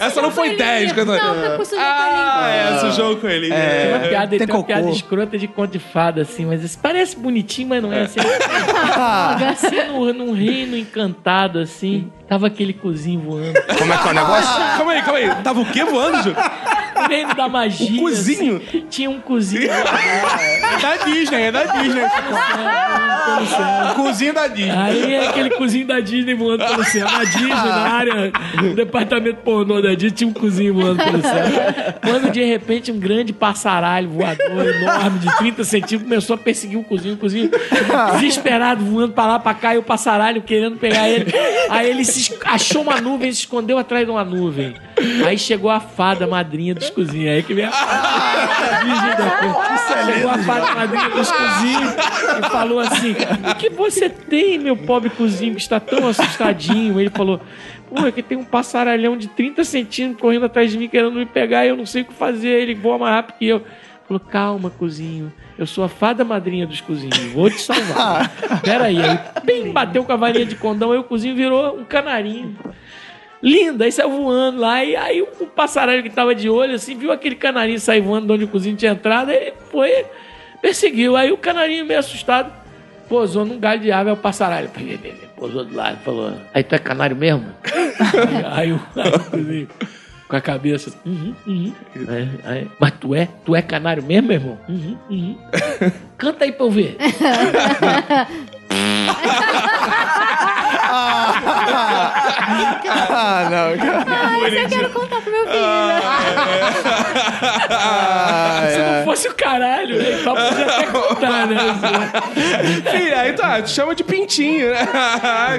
essa não foi 10. Quando... Não, tá com sujeito Ah, é, sujou com ele. Tem uma É. piada, tem tem, uma cocô. piada escrota de conto de fada, assim, mas isso parece bonitinho, mas não é assim. assim num, num reino encantado, assim, tava aquele cozinho voando. Como é que é o negócio? Calma aí, calma aí. Tava o quê voando, Ju? No reino da magia. Um cozinho? assim, tinha um cozinho. É da Disney, é da Disney. O cozinho da Disney. Aí é aquele cozinho da Disney voando pelo céu. Na Disney, na área, no departamento pornô da Disney, tinha um cozinho voando pelo céu. Quando de repente um grande passaralho voador enorme de 30 centímetros começou a perseguir o cozinho, o cozinho desesperado, voando pra lá, pra cá, e o passaralho querendo pegar ele. Aí ele se achou uma nuvem, se escondeu atrás de uma nuvem. Aí chegou a fada madrinha dos cozinhos. Aí que vem a Disney da. Chegou a fada madrinha dos cozinhos e falou assim: O que você tem, meu pobre cozinho, que está tão assustadinho? Ele falou. Pô, é que tem um passaralhão de 30 centímetros correndo atrás de mim, querendo me pegar, e eu não sei o que fazer. Ele voa mais rápido que eu. Falou, calma, cozinho. Eu sou a fada madrinha dos cozinhos. Vou te salvar. Pera aí. Aí, bem, bateu com a varinha de condão. Aí o cozinho virou um canarinho. Linda. Aí saiu voando lá. E aí o passaralho que tava de olho, assim, viu aquele canarinho sair voando de onde o cozinho tinha entrado. Aí foi, perseguiu. Aí o canarinho meio assustado pousou num galho de árvore. Aí o passaralho pousou do lado e falou, aí tu é canário mesmo? aí, o, aí o cozinho com a cabeça. Uhum, uhum. Mas tu é? Tu é canário mesmo, meu irmão? Uhum, uhum. Canta aí pra eu ver. Ah, não, cara. Ah, isso eu quero contar pro meu filho. Ah, Se é. não fosse o caralho, né? Então podia até contar, né? Sim, aí tá, te chama de pintinho, né?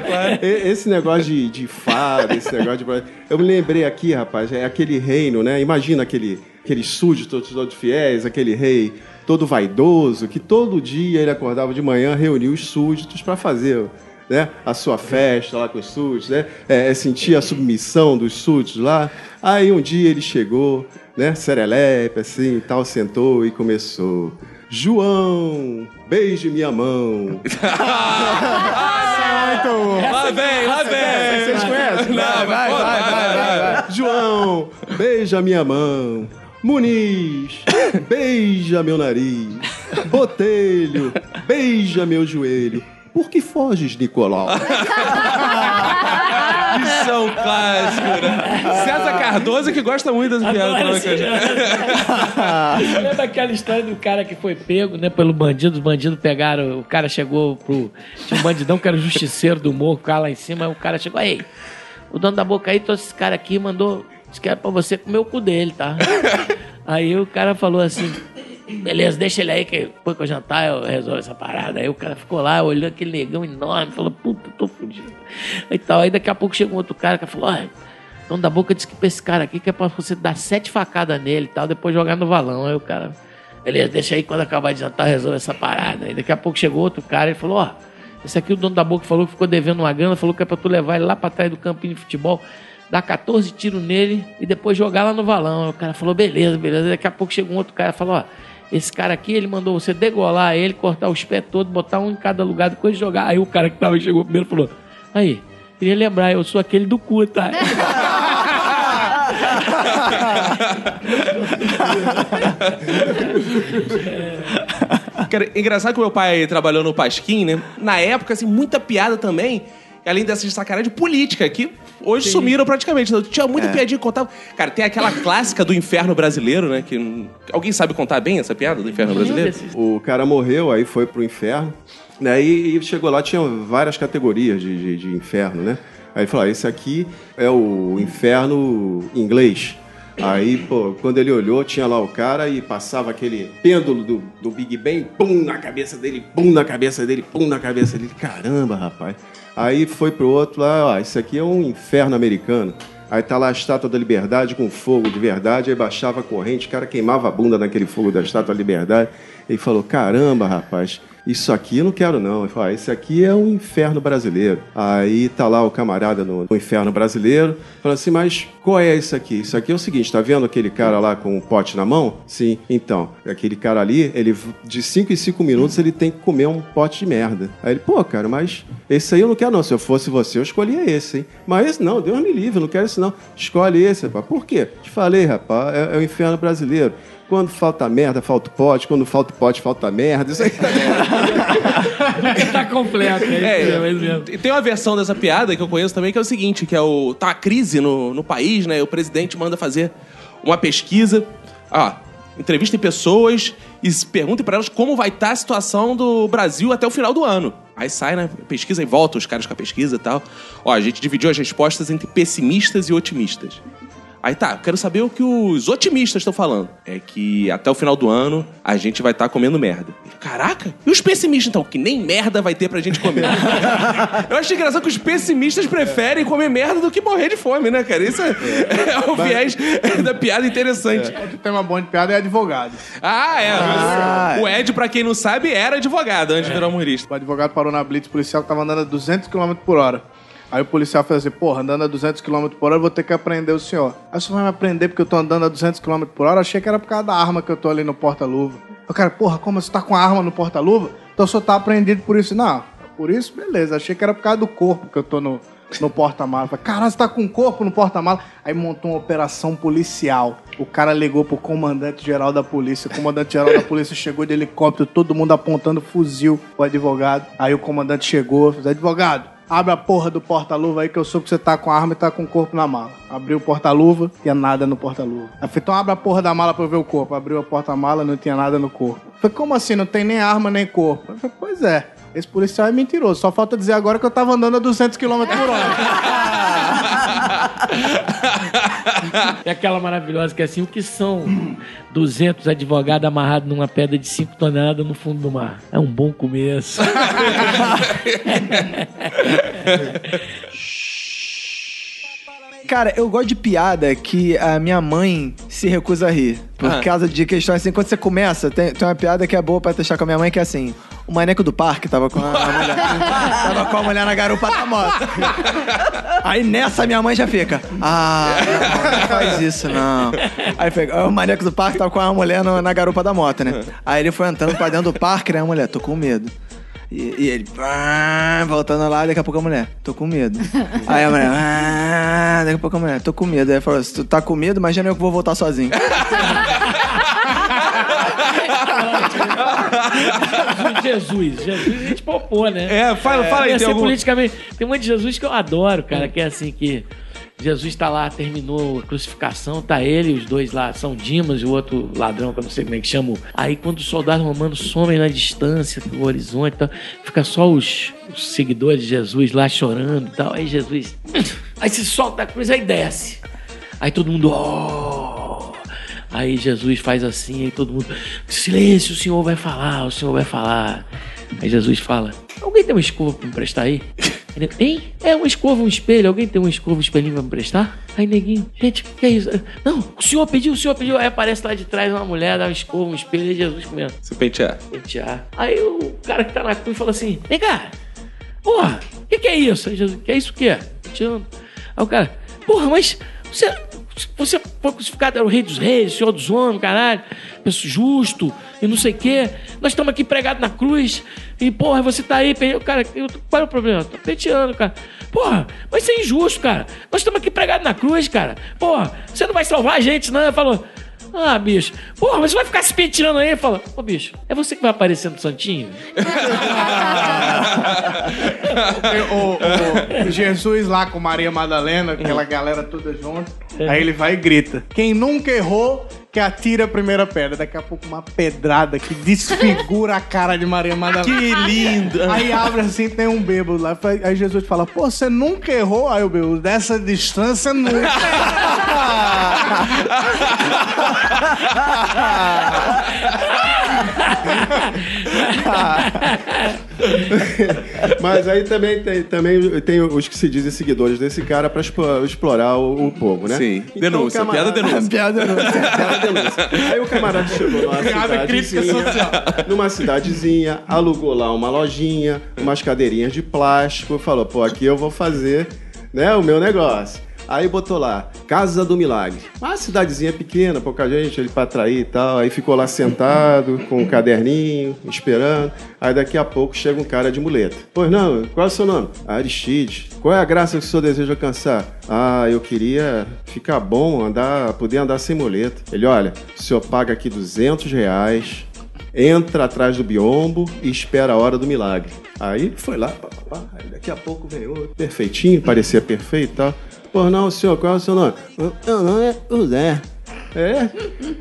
claro. E- Esse negócio de, de fada, esse negócio de. Eu me lembrei aqui, rapaz, é aquele reino, né? Imagina aquele, aquele súdito todos fiéis, aquele rei todo vaidoso, que todo dia ele acordava de manhã, reunia os súditos para fazer. Né? A sua festa lá com os súditos, né? É, é sentir a submissão dos súditos lá. Aí um dia ele chegou, né? Serelepe, assim, e tal, sentou e começou. João, beije minha mão. Lá vem, lá vem. Vocês conhecem? Não, vai, vai, vai, vai, vai. João, beija minha mão. Muniz, beija meu nariz. Botelho, beija meu joelho. Por que foges, Nicolau? Isso é um clássico, né? César Cardoso que gosta muito das piadas esse Lembra aquela história do cara que foi pego, né, pelo bandido? Os bandidos pegaram, o cara chegou pro. Tinha um bandidão que era o justiceiro do morro, ficava lá em cima, aí o cara chegou, aí, o dono da boca aí trouxe esse cara aqui e mandou. Disse que era pra você comer o cu dele, tá? aí o cara falou assim. Beleza, deixa ele aí que depois que eu jantar eu resolvo essa parada. Aí o cara ficou lá, olhou aquele negão enorme, falou, puta, tô fudido. Aí tal, aí daqui a pouco chegou um outro cara que falou, olha, dono da boca disse que pra esse cara aqui que é pra você dar sete facadas nele e tal, depois jogar no valão. Aí o cara, beleza, deixa aí quando acabar de jantar resolve essa parada. Aí daqui a pouco chegou outro cara e falou, ó, esse aqui o dono da boca falou que ficou devendo uma grana, falou que é pra tu levar ele lá pra trás do campinho de futebol, dar 14 tiros nele e depois jogar lá no valão. O cara falou, beleza, beleza. Daqui a pouco chegou um outro cara e falou, ó, esse cara aqui, ele mandou você degolar ele, cortar os pés todos, botar um em cada lugar, depois jogar. Aí o cara que tava, chegou primeiro falou, aí, queria lembrar, eu sou aquele do cu, tá? Cara, engraçado que meu pai trabalhou no Pasquim, né? Na época, assim, muita piada também. Além dessas de sacanagem de política, que hoje sumiram praticamente. Então, Tinha muita piadinha que contava. Cara, tem aquela clássica do inferno brasileiro, né? Que alguém sabe contar bem essa piada do inferno brasileiro? O cara morreu, aí foi pro inferno. Né? E, e chegou lá, tinha várias categorias de, de, de inferno, né? Aí ele falou: ah, esse aqui é o inferno inglês. Aí, pô, quando ele olhou, tinha lá o cara e passava aquele pêndulo do, do Big Bang, pum na cabeça dele, pum na cabeça dele, pum na cabeça dele. Caramba, rapaz. Aí foi pro outro lá, ó, isso aqui é um inferno americano. Aí tá lá a estátua da liberdade com fogo de verdade, aí baixava a corrente, o cara queimava a bunda naquele fogo da estátua da liberdade. Ele falou: caramba, rapaz, isso aqui eu não quero não. Ele falou: ah, esse aqui é um inferno brasileiro. Aí tá lá o camarada no, no inferno brasileiro, falou assim: mas qual é isso aqui? Isso aqui é o seguinte: tá vendo aquele cara lá com um pote na mão? Sim, então, aquele cara ali, ele de 5 em 5 minutos ele tem que comer um pote de merda. Aí ele, pô, cara, mas esse aí eu não quero não. Se eu fosse você, eu escolhia esse, hein? Mas esse não, Deus me livre, eu não quero esse não. Escolhe esse, rapaz. Por quê? Te falei, rapaz, é, é o inferno brasileiro. Quando falta merda, falta o pote. Quando falta o pote, falta merda. Isso aí tá completo, é, É, isso mesmo, é mesmo. e tem uma versão dessa piada que eu conheço também, que é o seguinte, que é o... Tá uma crise no, no país, né? E o presidente manda fazer uma pesquisa. Ah, entrevistem pessoas e se perguntem pra elas como vai estar a situação do Brasil até o final do ano. Aí sai, né? Pesquisa e volta os caras com a pesquisa e tal. Ó, a gente dividiu as respostas entre pessimistas e otimistas. Aí tá, eu quero saber o que os otimistas estão falando. É que até o final do ano a gente vai estar comendo merda. Caraca! E os pessimistas, então? Que nem merda vai ter pra gente comer. eu achei engraçado que os pessimistas preferem comer merda do que morrer de fome, né, cara? Isso é, é o viés da piada interessante. Outro tema bom de piada é advogado. Ah, é. Ah, o Ed, pra quem não sabe, era advogado antes de virar humorista. O advogado parou na blitz policial que tava andando a 200 km por hora. Aí o policial fez assim, porra, andando a 200 km por hora, vou ter que aprender o senhor. Aí o senhor vai me aprender porque eu tô andando a 200 km por hora? Achei que era por causa da arma que eu tô ali no porta-luva. O cara, porra, como você tá com a arma no porta-luva? Então o senhor tá apreendido por isso? Não, por isso, beleza. Achei que era por causa do corpo que eu tô no, no porta-mala. Caralho, você tá com um corpo no porta-mala? Aí montou uma operação policial. O cara ligou pro comandante-geral da polícia. O comandante-geral da polícia chegou de helicóptero, todo mundo apontando fuzil pro advogado. Aí o comandante chegou, fez, advogado, abre a porra do porta-luva aí que eu soube que você tá com a arma e tá com o corpo na mala. Abriu o porta-luva, tinha nada no porta-luva. Aí falei, então abre a porra da mala pra eu ver o corpo. Abriu a porta-mala, não tinha nada no corpo. Falei, como assim? Não tem nem arma nem corpo? Eu falei, pois é. Esse policial é mentiroso. Só falta dizer agora que eu tava andando a 200 km por hora. É aquela maravilhosa que é assim, o que são 200 advogados amarrados numa pedra de 5 toneladas no fundo do mar? É um bom começo. Cara, eu gosto de piada que a minha mãe se recusa a rir. Por Ah. causa de questões assim, quando você começa, tem, tem uma piada que é boa pra testar com a minha mãe, que é assim: o maneco do parque tava com a, a mulher. tava com a mulher na garupa da moto. Aí nessa minha mãe já fica. Ah, não, faz isso, não. Aí fica, o maneco do parque tava com a mulher no- na garupa da moto, né? Aí ele foi entrando pra dentro do parque, né? A mulher, tô com medo. E, e ele, pá, voltando lá, daqui a pouco a mulher, tô com medo. Aí a mulher, ah, daqui a pouco a mulher, tô com medo. Aí ele falou, se tu tá com medo, imagina eu que vou voltar sozinho. Jesus, Jesus a gente popou, né? É, fala- fala aí, Ia tem algum- politicamente. Tem um monte de Jesus que eu adoro, cara, que é assim que. Jesus tá lá, terminou a crucificação, tá ele os dois lá, São Dimas e o outro ladrão, que eu não sei como é que chama. Aí quando os soldados romanos somem na distância do horizonte tal, fica só os, os seguidores de Jesus lá chorando e tal. Aí Jesus. Aí se solta a cruz, aí desce. Aí todo mundo. "Oh!" Aí Jesus faz assim, aí todo mundo. Silêncio, o senhor vai falar, o senhor vai falar. Aí Jesus fala: Alguém tem uma escova pra me emprestar aí? Nego, Hein? É uma escova, um espelho. Alguém tem uma escova, um espelhinho pra me emprestar? Aí neguinho, gente, que é isso? Não, o senhor pediu, o senhor pediu. Aí aparece lá de trás uma mulher, dá uma escova, um espelho, e Jesus comendo. Se pentear. Pentear. Aí o cara que tá na cruz fala assim: Vem cá, porra, o que, que é isso? Aí Jesus, que é isso o quê? Aí o cara, porra, mas você, você foi crucificado, era o rei dos reis, senhor dos homens, caralho, justo e não sei o quê. Nós estamos aqui pregados na cruz e, porra, você tá aí, pe- cara, eu, qual é o problema? Tô penteando, cara. Porra, mas isso é injusto, cara. Nós estamos aqui pregados na cruz, cara. Porra, você não vai salvar a gente, não? Falou. Ah, bicho. Porra, mas você vai ficar se penteando aí? Fala, ô bicho, é você que vai aparecer no Santinho? o, o Jesus lá com Maria Madalena, aquela galera toda junto. Aí ele vai e grita: Quem nunca errou, que atira a primeira pedra. Daqui a pouco uma pedrada que desfigura a cara de Maria Madalena. Que lindo! Aí abre assim, tem um bêbado lá. Aí Jesus fala: Pô, você nunca errou? Aí o bêbado, dessa distância nunca. Mas aí também tem, também tem os que se dizem seguidores desse cara pra explorar o, o povo, né? Sim. Então, Denúncia, camarada- piada denúncia. Piada não. Piada denúncia. Aí o camarada chegou numa Piada crítica cidadezinha, social. numa cidadezinha, alugou lá uma lojinha, umas cadeirinhas de plástico, falou, pô, aqui eu vou fazer, né, o meu negócio. Aí botou lá, Casa do Milagre. Uma cidadezinha pequena, pouca gente, ele pra atrair e tal. Aí ficou lá sentado, com um caderninho, esperando. Aí daqui a pouco chega um cara de muleta. Pois não, qual é o seu nome? Aristide. Qual é a graça que o senhor deseja alcançar? Ah, eu queria ficar bom, andar, poder andar sem muleta. Ele, olha, o senhor paga aqui 200 reais, entra atrás do biombo e espera a hora do milagre. Aí foi lá, pá, pá, pá, daqui a pouco veio outro, perfeitinho, parecia perfeito e tal. Pô, não, senhor, qual é o seu nome? Meu nome é José. É?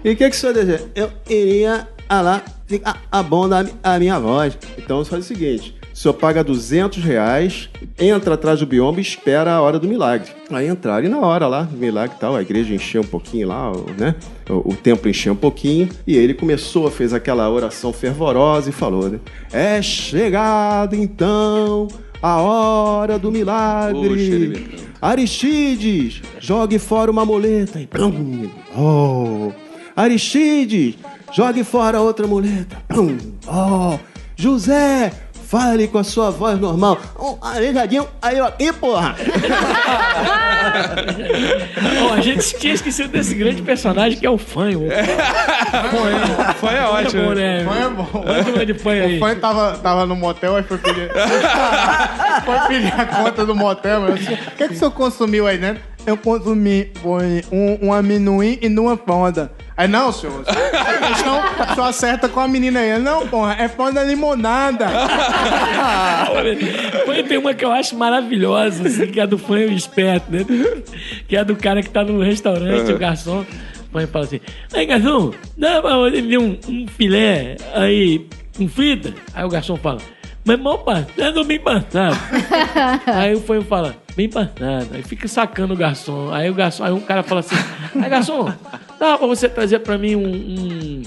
E o que, que o senhor deseja? Eu iria a lá ficar a bom da a minha voz. Então faz o seguinte: o senhor paga 200 reais, entra atrás do biombo e espera a hora do milagre. Aí entraram e na hora lá, milagre e tal, a igreja encheu um pouquinho lá, né? O, o templo encheu um pouquinho e ele começou, fez aquela oração fervorosa e falou, né? É chegado então a hora do milagre. Aristides, jogue fora uma muleta. E plum, oh. Aristides, jogue fora outra muleta. Plum, oh. José, fale com a sua voz normal. Um aleijadinho aí eu aqui, porra. Ó, a gente tinha esquecido desse grande personagem que é o Fanho. Foi é ótimo. bom, né? Fã é bom. Quanto mais de Fanho aí? O fã tava, tava no motel, aí foi pedir. foi pedir a conta do motel, meu. O que, que o senhor consumiu aí dentro? Eu consumi foi um, um amendoim e uma fonda. Aí, não, senhor. A questão só acerta com a menina aí. Não, porra, é fonda limonada. Fanho tem uma que eu acho maravilhosa, assim, que é a do Fanho esperto, né? Que é a do cara que tá no restaurante, o garçom. O fala assim: Aí, garçom, dá pra ele um, um filé aí, com fita? Aí o garçom fala. Mas mal passado ou bem passado? aí o Fanho fala, bem passado. Aí fica sacando o garçom. Aí o garçom, aí um cara fala assim, aí garçom, dá pra você trazer pra mim um- um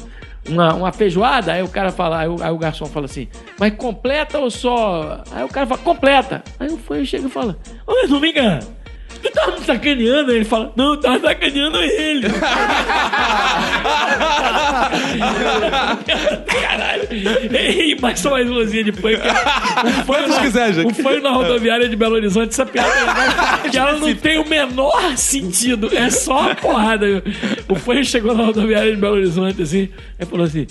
uma, uma feijoada, aí o cara fala, aí o, aí o garçom fala assim, mas completa ou só? Aí o cara fala, completa. Aí o fã chega e fala, ô, mas não me engana, tu tava me sacaneando? Ele fala, não, eu tava sacaneando ele. Caralho. Ei, mas só mais umazinha de punk. Quantos na, quiser, Jack? o fã na rodoviária de Belo Horizonte, essa piada é que ela não tem o menor sentido. É só uma porrada. O fã chegou na rodoviária de Belo Horizonte, assim, aí falou assim: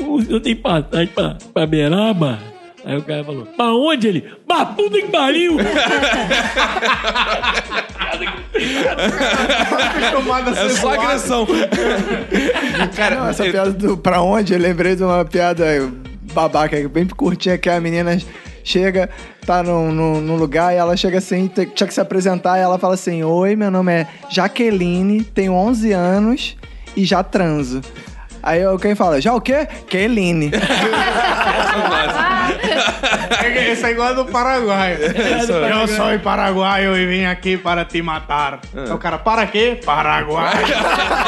"O senhor tem passagem pra, pra Beraba? Aí o cara falou: Pra onde ele? Pra puta que pariu! Acostumado a É ser só agressão. Cara, Não, essa piada do pra onde? Eu lembrei de uma piada babaca, bem curtinha, que a menina chega, tá num, num, num lugar e ela chega assim, tinha que se apresentar e ela fala assim: Oi, meu nome é Jaqueline, tenho 11 anos e já transo. Aí alguém fala, já o quê? Keline. Esse é igual a do Paraguai. Eu sou paraguaio e vim aqui para te matar. Aí o cara, para quê? Paraguai.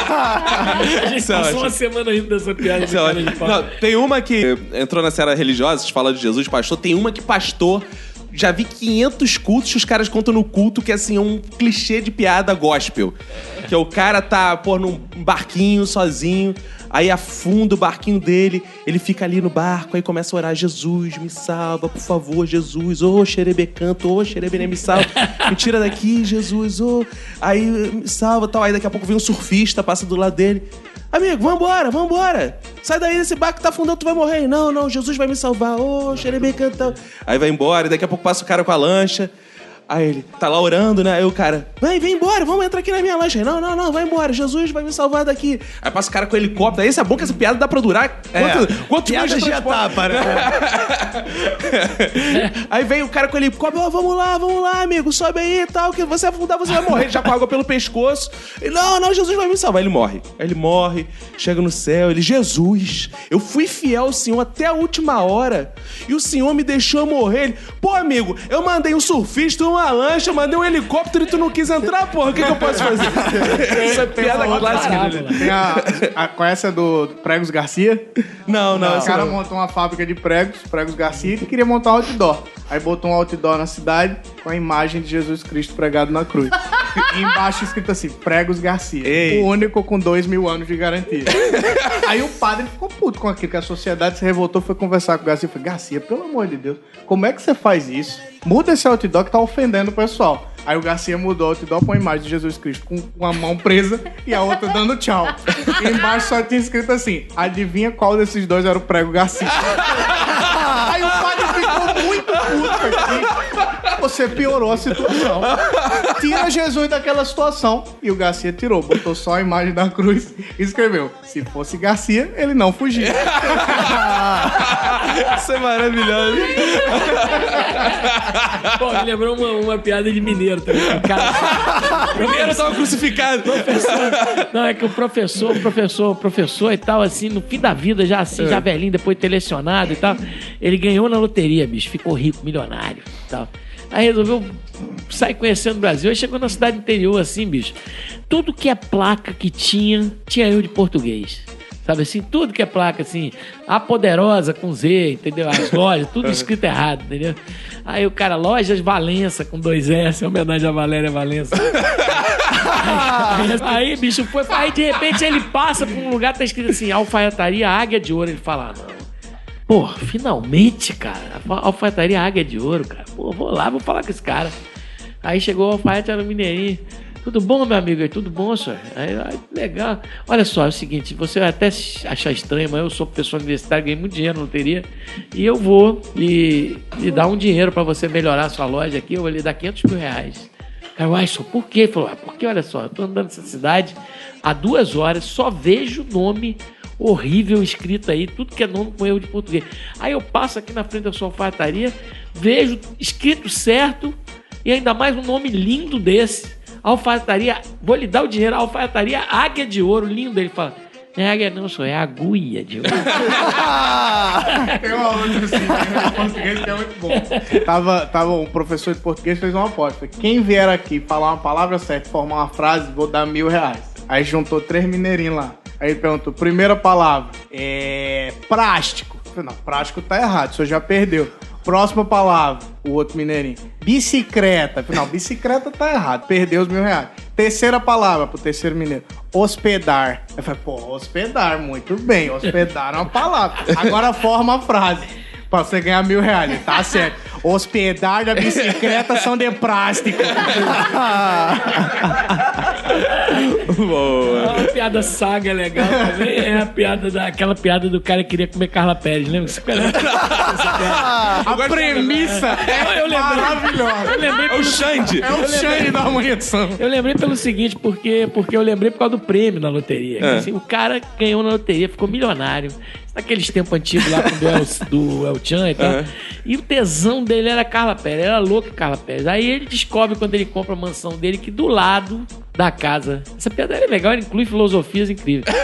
A gente Isso é passou uma semana rindo dessa piada. É. Não, tem uma que entrou na série religiosa, fala de Jesus, pastor. Tem uma que pastor. Já vi 500 cultos que os caras contam no culto que assim, é um clichê de piada gospel. Que o cara tá, pô, num barquinho sozinho, aí afunda o barquinho dele, ele fica ali no barco, aí começa a orar: Jesus, me salva, por favor, Jesus, ô xerebecanto, ô xerebene, me salva, me tira daqui, Jesus, ô. Aí me salva tal. Aí daqui a pouco vem um surfista, passa do lado dele. Amigo, vambora, vambora. Sai daí desse barco que tá afundando, tu vai morrer. Não, não, Jesus vai me salvar. Ô, oh, xerebecantão. Aí vai embora, e daqui a pouco passa o cara com a lancha. Aí ele tá lá orando, né? Aí o cara, vem, vem embora, vamos entrar aqui na minha lancha. Aí, Não, não, não, vai embora, Jesus vai me salvar daqui. Aí passa o cara com o helicóptero. Aí esse é bom que essa piada dá pra durar. Quanto, quantos Piada meses de já tá, Aí vem o cara com o helicóptero, ó, vamos lá, vamos lá, amigo, sobe aí e tal, que você afundar, você vai morrer. Ele já com água pelo pescoço. Ele, não, não, Jesus vai me salvar. Ele morre. Aí ele morre, chega no céu, ele, Jesus, eu fui fiel ao Senhor até a última hora e o Senhor me deixou morrer. Ele, pô, amigo, eu mandei um surfista, uma lancha, mandei um helicóptero e tu não quis entrar, porra, o que, que eu posso fazer? Essa é piada clássica dele. Tem a, a, conhece a do Pregos Garcia? Não, não, o essa cara não. montou uma fábrica de pregos, Pregos Garcia, e queria montar um outdoor. Aí botou um outdoor na cidade com a imagem de Jesus Cristo pregado na cruz. E embaixo escrito assim, Pregos Garcia. Ei. O único com dois mil anos de garantia. Aí o padre ficou puto com aquilo, que a sociedade se revoltou, foi conversar com o Garcia. Falei, Garcia, pelo amor de Deus, como é que você faz isso? Muda esse outdoor que tá ofendendo o pessoal. Aí o Garcia mudou o outdoor com a imagem de Jesus Cristo, com uma mão presa e a outra dando tchau. E embaixo só tinha escrito assim, adivinha qual desses dois era o prego Garcia. Aí o padre ficou muito puto aqui. Você piorou a situação. Tira Jesus daquela situação. E o Garcia tirou, botou só a imagem da cruz e escreveu: Se fosse Garcia, ele não fugia. Isso é maravilhoso. Pô, me lembrou uma, uma piada de mineiro também. Cara, Primeiro tava crucificado. Não, é que o professor, professor, professor e tal, assim, no fim da vida, já assim, já velhinho, depois de ter lecionado e tal, ele ganhou na loteria, bicho, ficou rico, milionário e tal. Aí resolveu sair conhecendo o Brasil. Aí chegou na cidade interior, assim, bicho. Tudo que é placa que tinha, tinha eu de português. Sabe assim, tudo que é placa, assim, a poderosa com Z, entendeu? As lojas, tudo escrito errado, entendeu? Aí o cara, lojas Valença com dois S, em homenagem a Valéria Valença. Aí, aí, bicho, foi. Aí de repente ele passa pra um lugar, tá escrito assim, alfaiataria Águia de Ouro. Ele fala, ah, não. Pô, finalmente, cara. Alfaiataria Águia de Ouro, cara. Pô, vou lá, vou falar com esse cara. Aí chegou o alfaiate, era o mineirinho. Tudo bom, meu amigo? Tudo bom, senhor? Aí, legal. Olha só, é o seguinte, você vai até achar estranho, mas eu sou professor universitário, ganhei muito dinheiro na loteria, e eu vou lhe, lhe dar um dinheiro para você melhorar a sua loja aqui, eu vou lhe dar 500 mil reais. Cara, uai, só por quê? Ele falou, ah, porque olha só, eu tô andando nessa cidade há duas horas, só vejo nome horrível escrito aí, tudo que é nome com erro de português. Aí eu passo aqui na frente da sua alfaiataria, vejo escrito certo e ainda mais um nome lindo desse. Alfaiataria, vou lhe dar o dinheiro, alfaiataria Águia de Ouro, lindo. Ele fala, não é águia não, sou é agulha de ouro. Tem uma outra assim, né, em português que é muito bom. Tava, tava um professor de português fez uma aposta. Quem vier aqui falar uma palavra certa, formar uma frase, vou dar mil reais. Aí juntou três mineirinhos lá. Aí ele perguntou, primeira palavra, é plástico. Eu falei, não, plástico tá errado, o senhor já perdeu. Próxima palavra, o outro mineirinho. Bicicleta. Eu falei, não, bicicleta tá errado, perdeu os mil reais. Terceira palavra pro terceiro mineiro, hospedar. Eu falei, pô, hospedar, muito bem, hospedar é uma palavra. Agora forma a frase. Pra você ganhar mil reais, tá certo. Hospedar da bicicleta são de plástico. Boa. Uma piada saga legal também é a piada da, aquela piada do cara que queria comer Carla Pérez, lembra? Você conhece? A premissa é Eu lembrei. maravilhosa. Eu lembrei É o pelo- Xande. É o Shane da amunição. Eu lembrei pelo seguinte, porque, porque eu lembrei por causa do prêmio na loteria. É. Assim, o cara ganhou na loteria, ficou milionário. Naqueles tempos antigos lá do El, do El Chan e tal. É. E o tesão dele era Carla Pérez, era louco Carla Pérez. Aí ele descobre quando ele compra a mansão dele que do lado da casa. Essa piada é legal, ela inclui filosofias incríveis.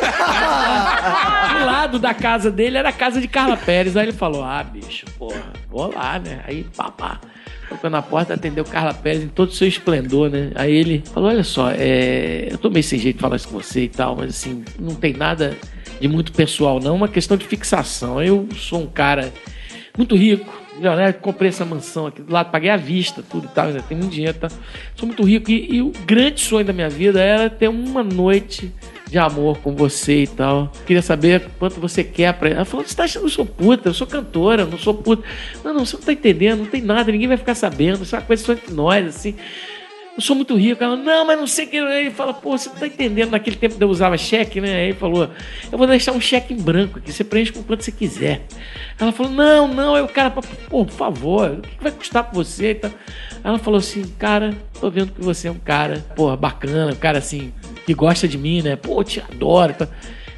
do lado da casa dele era a casa de Carla Pérez. Aí ele falou: Ah, bicho, porra, vou lá, né? Aí, papá. Tocou na porta, atendeu Carla Pérez em todo o seu esplendor, né? Aí ele falou: Olha só, é... eu tô meio sem jeito de falar isso com você e tal, mas assim, não tem nada de muito pessoal, não. É uma questão de fixação. Eu sou um cara muito rico, milionário, comprei essa mansão aqui do lado, paguei à vista, tudo e tal, tem muito dinheiro, tá? Sou muito rico e, e o grande sonho da minha vida era ter uma noite de amor com você e tal. Queria saber quanto você quer pra. Ela falou: você tá achando que eu sou puta, eu sou cantora, eu não sou puta. Não, não, você não tá entendendo, não tem nada, ninguém vai ficar sabendo, isso é uma coisa só entre nós, assim. Eu sou muito rico. Ela, não, mas não sei o que. Aí ele fala, pô, você não tá entendendo. Naquele tempo eu usava cheque, né? Aí ele falou, eu vou deixar um cheque em branco aqui, você preenche com quanto você quiser. Ela falou, não, não. Aí o cara, pô, por favor, o que vai custar pra você? tal? Ela falou assim, cara, tô vendo que você é um cara, pô, bacana, um cara assim, que gosta de mim, né? Pô, eu te adoro. e tal.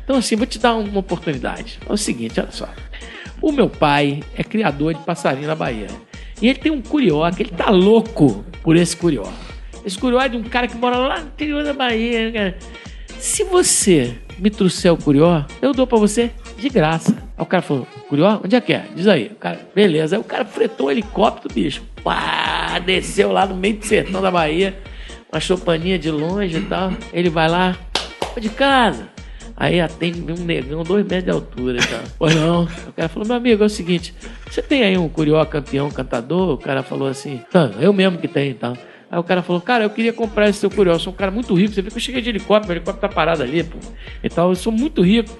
Então, assim, vou te dar uma oportunidade. É o seguinte, olha só. O meu pai é criador de passarinho na Bahia. E ele tem um curió, que ele tá louco por esse curió. Esse curió é de um cara que mora lá no interior da Bahia. Cara. Se você me trouxer o curió, eu dou pra você de graça. Aí o cara falou, curió? Onde é que é? Diz aí. O cara, beleza. Aí o cara fretou o helicóptero, bicho. Pá, desceu lá no meio do sertão da Bahia. Uma chopaninha de longe e tal. Ele vai lá, "Ô, de casa. Aí atende um negão, dois metros de altura e tal. Pois não. O cara falou, meu amigo, é o seguinte, você tem aí um curió campeão cantador? O cara falou assim, "Tá, eu mesmo que tenho e tal. Aí o cara falou, cara, eu queria comprar esse seu curió. Eu sou um cara muito rico. Você vê que eu cheguei de helicóptero, o helicóptero tá parado ali, pô. E tal, eu sou muito rico.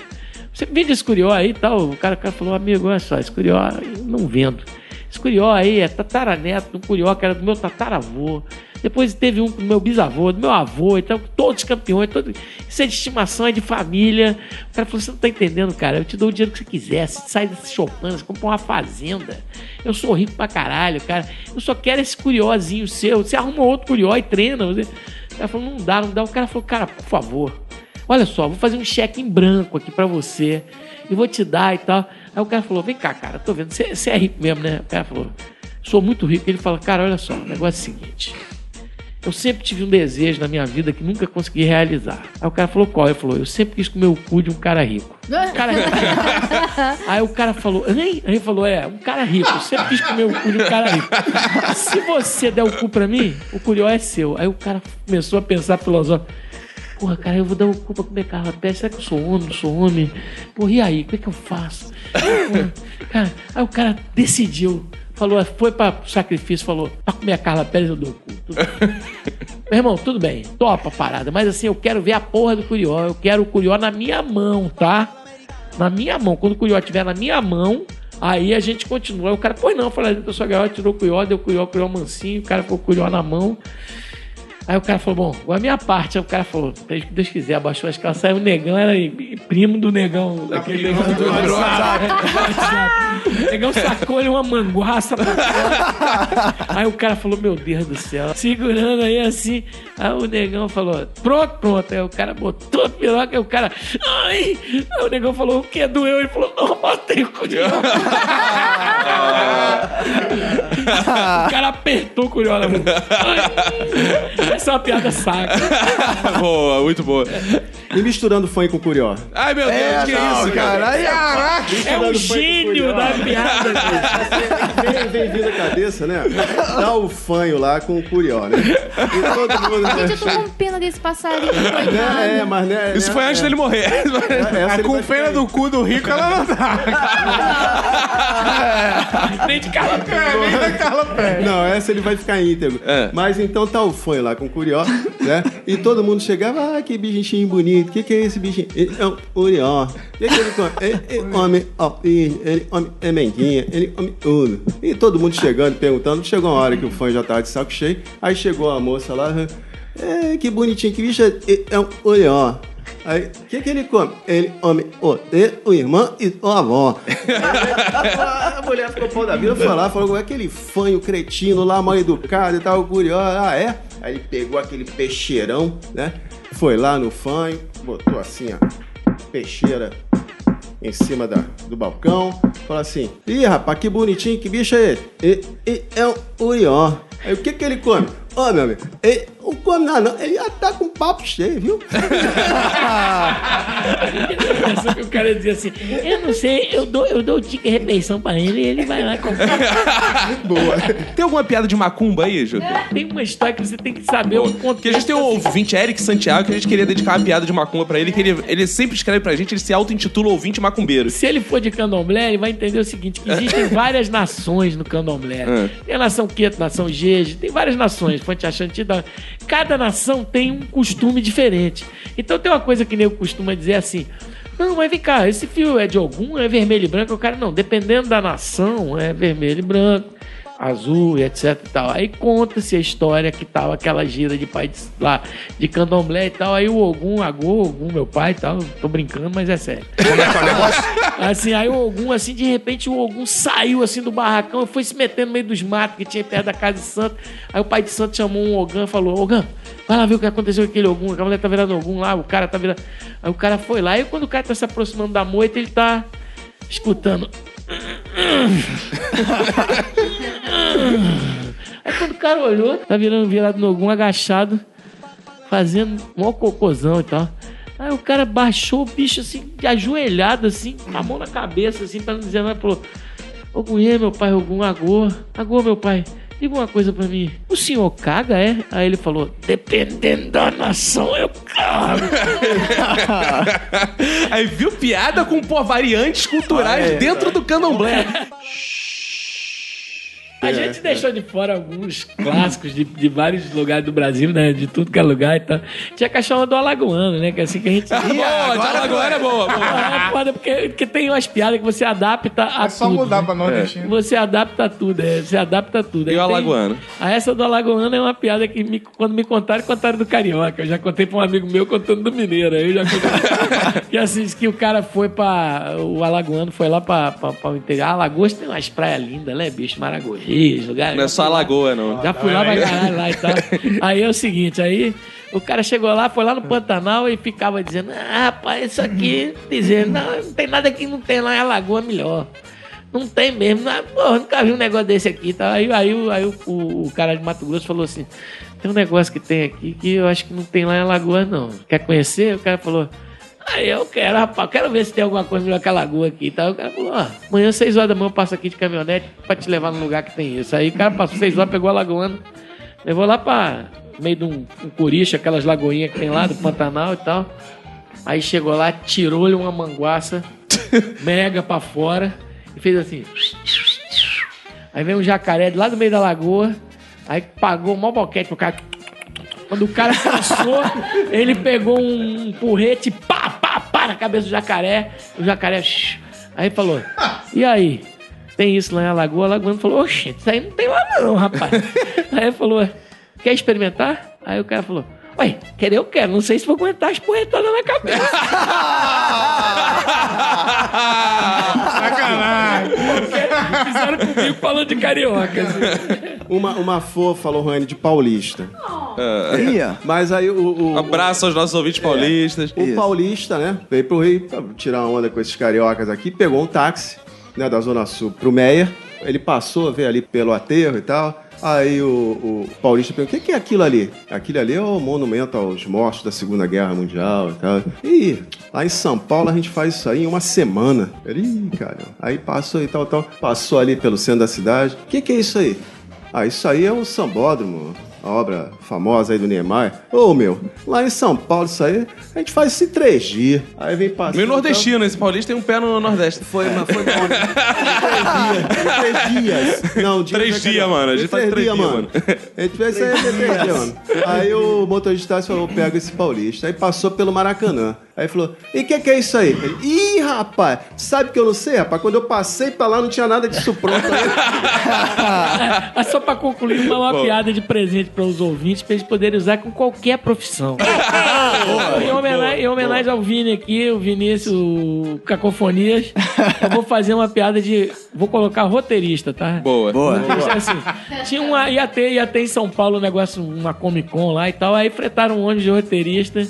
Você vende esse curió aí e tal? O cara, o cara falou, amigo, olha só, esse curió eu não vendo. Esse curió aí é tataraneto um curió que era do meu tataravô. Depois teve um do meu bisavô, do meu avô, então todos campeões, todos... isso é de estimação, é de família. O cara falou: você não tá entendendo, cara, eu te dou o dinheiro que você quiser, você sai desse Chopin, você compra uma fazenda. Eu sou rico pra caralho, cara. Eu só quero esse curiózinho seu. Você arruma outro curió e treina. Você... O cara falou: não dá, não dá. O cara falou: cara, por favor, olha só, vou fazer um cheque em branco aqui pra você e vou te dar e tal. Aí o cara falou: vem cá, cara, tô vendo, você, você é rico mesmo, né? O cara falou: sou muito rico. Ele fala: cara, olha só, o negócio é o seguinte. Eu sempre tive um desejo na minha vida que nunca consegui realizar. Aí o cara falou qual? Ele falou, eu sempre quis comer o cu de um cara rico. Um cara rico. Aí o cara falou, hein? Aí ele falou, é, um cara rico. Eu sempre quis comer o cu de um cara rico. Se você der o cu pra mim, o curió é seu. Aí o cara começou a pensar filosófico. Porra, cara, eu vou dar o cu pra comer Carla Pérez. Será que eu sou homem? Não sou homem? Porra, e aí? Como é que eu faço? Porra, cara, aí o cara decidiu. Falou, foi pra sacrifício, falou, pra comer a Carla Pérez eu dou o cu. Meu irmão, tudo bem, topa a parada. Mas assim, eu quero ver a porra do curió. Eu quero o curió na minha mão, tá? Na minha mão. Quando o curió estiver na minha mão, aí a gente continua. Aí o cara, pois não, falei, a sua gaiola tirou o curió, deu o curió, curió mansinho, o cara ficou com o curió na mão. Aí o cara falou, bom, a minha parte. Aí o cara falou, seja o que Deus quiser, abaixou as calças. Aí o negão era primo do negão, daquele negão do WhatsApp. O negão sacou-lhe uma manguaça. Aí o cara falou, meu Deus do céu. Segurando aí assim. Aí o negão falou, pronto, pronto. Aí o cara botou a piroca, aí o cara, ai. Aí o negão falou, o que doeu? Ele falou, não, matei o curió. o cara apertou o. Ai. Essa é uma piada saca. boa, muito boa. E misturando funk com curió. Ai, meu Deus, É, que não, isso, cara. Aí, É um gênio da piada. Vem, vem vindo a cabeça, né? Dá o fanho lá com o curió, né? E todo mundo... Gente, eu tô com pena desse passarinho. Né? É, mas né, Isso né, foi antes é, dele morrer. essa ele Com pena do cu do rico, ela não tá. Nem de Carla É, nem da Carla Pérez. Não, essa ele vai ficar íntegro. É. Mas então tá o fanho lá com curió, né? E todo mundo chegava, ah, que bichinho bonito, que, que é esse bichinho? Ele é um curió. Que, que ele come? Ele, ele come alpine, ele come emenguinha, ele come tudo. E todo mundo chegando, perguntando. Chegou uma hora que o fã já tava de saco cheio. Aí chegou a moça lá, é, que bonitinho, que bicho é, é um curió. Aí, o que, que ele come? Ele come o, o irmão e a avó. a mulher ficou pau da vida, foi lá, falou com aquele fanho cretino lá, mal educado e tal, curioso. Ah, é? Aí ele pegou aquele peixeirão, né? Foi lá no fanho, botou assim, ó, peixeira em cima da, do balcão, falou assim: Ih, rapaz, que bonitinho, que bicho é esse? E, e, é um urió. Aí o que que ele come? Ô, meu amigo, ele nada, não. Ele já tá com o papo cheio, viu? Só que o cara dizia assim: Eu não sei, eu dou, eu dou o ticket refeição pra ele e ele vai lá comprar. Boa. Tem alguma piada de macumba aí, Jô? Tem uma história que você tem que saber o contexto. Porque a gente tem um ouvinte, Eric Santiago, que a gente queria dedicar uma piada de macumba pra ele, que ele, ele sempre escreve pra gente, ele se auto-intitula ouvinte macumbeiro. Se ele for de candomblé, ele vai entender o seguinte: que existem várias nações no candomblé. É. Tem a nação Queto, nação Jeje, tem várias nações, Fonte da- Cada nação tem um costume diferente. Então tem uma coisa que nego costuma dizer assim. Não, mas vem cá, esse fio é de algum, é vermelho e branco? O cara, não, dependendo da nação, é vermelho e branco, azul e etc e tal. Aí conta-se a história que tava aquela gira de pai de, lá, de candomblé e tal. Aí o Ogum, Agô, Ogum, meu pai e tal, tô brincando, mas é sério. Como é que é o negócio? Assim, aí o Ogum, assim, de repente o Ogum saiu assim do barracão e foi se metendo no meio dos matos que tinha perto da casa de santo. Aí o pai de santo chamou um Ogum e falou: Ogum, vai lá ver o que aconteceu com aquele Ogum. A mulher tá virando Ogum lá, o cara tá virando. Aí o cara foi lá, e quando o cara tá se aproximando da moita, ele tá escutando. Aí quando o cara olhou, tá virando virado no Ogum, agachado, fazendo um cocôzão e tal. Aí o cara baixou o bicho assim, ajoelhado, assim, com a mão na cabeça, assim, pra não dizer nada, falou: Ogum, meu pai, Ogum, agô, agô, meu pai. Diga uma coisa pra mim, o senhor caga, é? Aí ele falou, dependendo da nação, eu cago. Aí viu piada com pô, variantes culturais Ah, é, dentro do candomblé. A gente deixou de fora alguns clássicos de, de vários lugares do Brasil, né? De tudo que é lugar e tal. Tinha cachorro do Alagoano, né? Que é assim que a gente. boa, de Alagoana é boa. boa. É foda, porque, porque tem umas piadas que você adapta a É só tudo. mudar né? pra nordestino. Você adapta tudo, é, você adapta tudo. E Aí o tem- Alagoano? A essa do Alagoano é uma piada que me- quando me contaram, contaram do Carioca. Eu já contei pra um amigo meu contando do Mineiro. Aí eu já contei. que assim, que o cara foi pra. O Alagoano foi lá pra, pra, pra o interior. Ah, Alagoas tem umas praias lindas, né, bicho? Maragogi, lugar. Não é só Alagoa, não. Já fui lá pra caralho lá e tal. Aí é o seguinte, aí o cara chegou lá, foi lá no Pantanal e ficava dizendo, ah, rapaz, isso aqui, dizendo, não, não tem nada que não tem lá em Alagoa melhor. Não tem mesmo, não, porra, nunca vi um negócio desse aqui e tal. Aí, aí, o- aí o, o, o cara de Mato Grosso falou assim, tem um negócio que tem aqui que eu acho que não tem lá em Alagoa, não. Quer conhecer? O cara falou, Aí eu quero, rapaz, quero ver se tem alguma coisa melhor que a lagoa aqui e tal. O cara falou, ó, amanhã, 6 horas da manhã, eu passo aqui de caminhonete pra te levar num lugar que tem isso. Aí o cara passou 6 horas, pegou a lagoana, levou lá pra meio de um, um aquelas lagoinhas que tem lá do Pantanal e tal. Aí chegou lá, tirou-lhe uma manguaça mega pra fora e fez assim. Aí veio um jacaré de lá do meio da lagoa, aí pagou o maior boquete pro cara. Quando o cara passou, ele pegou um, um porrete, pá, pá, pá, na cabeça do jacaré. O jacaré, shh. aí falou: E aí? Tem isso lá em Alagoa? Alagoano falou: Oxe, isso aí não tem lá não, rapaz. aí falou: Quer experimentar? Aí o cara falou: Ué, querer eu quero, não sei se vou aguentar as porretadas na cabeça. Sacanagem. Fizeram comigo falando de carioca. assim. Uma, uma fofa falou, Rani, de paulista. Ia. Mas aí o. o Abraço aos nossos ouvintes paulistas. O paulista, né? Veio pro Rio pra tirar onda com esses cariocas aqui, pegou um táxi, né, da Zona Sul pro Meia. Ele passou, veio ali pelo aterro e tal. Aí o, o paulista perguntou: o que, é aquilo ali? Aquilo ali é o monumento aos mortos da Segunda Guerra Mundial e tal. Ih, lá em São Paulo a gente faz isso aí em uma semana. Ele, ih, cara. Aí passou e tal, tal. Passou ali pelo centro da cidade. O que, que é isso aí? Ah, isso aí é um sambódromo, a obra famosa aí do Niemeyer. Ô, meu, lá em São Paulo isso aí, a gente faz isso em três dias. Aí vem passando... Meio nordestino, esse paulista tem um pé no Nordeste. Foi, mas foi bom. né? Em três dias. Não, dia Três dias, mano. A gente faz três dias, mano. A gente fez isso aí três dias, mano. Aí o motorista falou, pega esse paulista. Aí passou pelo Maracanã. Aí falou, e o que, que é isso aí? Ele, Ih, rapaz, sabe que eu não sei, rapaz? Quando eu passei pra lá não tinha nada disso pronto aí. Mas só pra concluir, uma, uma piada de presente para os ouvintes, pra eles poderem usar com qualquer profissão. em, homenagem, em homenagem ao Vini aqui, o Vinícius o Cacofonias, eu vou fazer uma piada de. Vou colocar roteirista, tá? Boa. Boa. Roteirista, assim, tinha uma, ia, ter, ia ter em São Paulo um negócio, uma Comic Con lá e tal, aí fretaram um ônibus de roteirista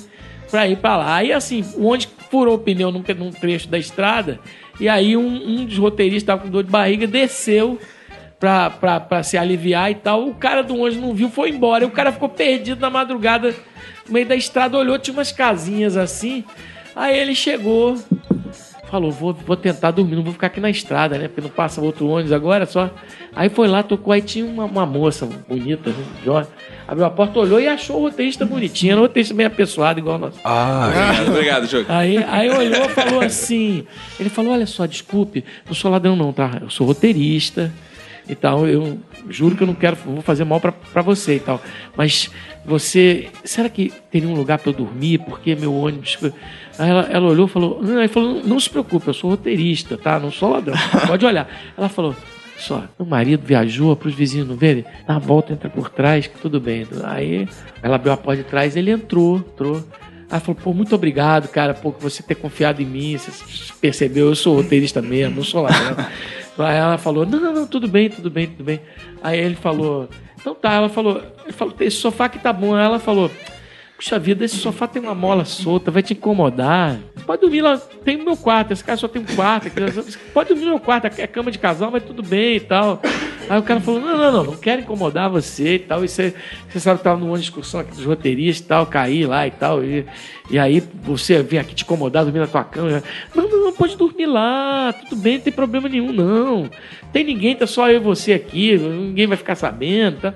pra ir pra lá. Aí assim, o ônibus furou o pneu num, num trecho da estrada, e aí um, um dos roteiristas tava com dor de barriga, desceu pra, pra, pra se aliviar e tal. O cara do ônibus não viu, foi embora. E o cara ficou perdido na madrugada, no meio da estrada, olhou, tinha umas casinhas assim. Aí ele chegou, falou: vou, vou tentar dormir, não vou ficar aqui na estrada, né? Porque não passa outro ônibus agora, só. Aí foi lá, tocou, aí tinha uma, uma moça bonita, né, jovem. Abriu a porta, olhou e achou o roteirista bonitinho. Era um roteirista bem apessoado, igual nós. Obrigado, obrigado, Diogo. Aí, aí olhou e falou assim. Ele falou: Olha só, desculpe, não sou ladrão, não, tá? Eu sou roteirista e tal. Eu juro que eu não quero, vou fazer mal pra, pra você e tal. Mas você, será que teria um lugar pra eu dormir? Porque meu ônibus. Aí ela, ela olhou e falou: Não, aí falou, não se preocupe, eu sou roteirista, tá? Não sou ladrão. Pode olhar. Ela falou. Só, meu marido viajou para os vizinhos não verem, dá uma volta, entra por trás, que tudo bem. Aí ela abriu a porta de trás, ele entrou, entrou. Ela falou, pô, muito obrigado, cara, por você ter confiado em mim. Você percebeu, eu sou roteirista mesmo, não sou ladrão. Aí ela falou, não, não, não, tudo bem, tudo bem, tudo bem. Aí ele falou, então tá, ela falou, ele falou, esse sofá aqui tá bom. Aí ela falou, puxa vida, esse sofá tem uma mola solta, vai te incomodar. Pode dormir lá, tem o meu quarto, esse cara só tem um quarto. Pode dormir no meu quarto, é cama de casal, mas tudo bem e tal. Aí o cara falou, não, não, não, não quero incomodar você e tal. E você, você sabe que tava numa discussão aqui dos roteiristas e tal, caí lá e tal. E, e aí você vem aqui te incomodar, dormir na tua cama. Não, não, não, pode dormir lá, tudo bem, não tem problema nenhum, não. Tem ninguém, tá só eu e você aqui, ninguém vai ficar sabendo, tá?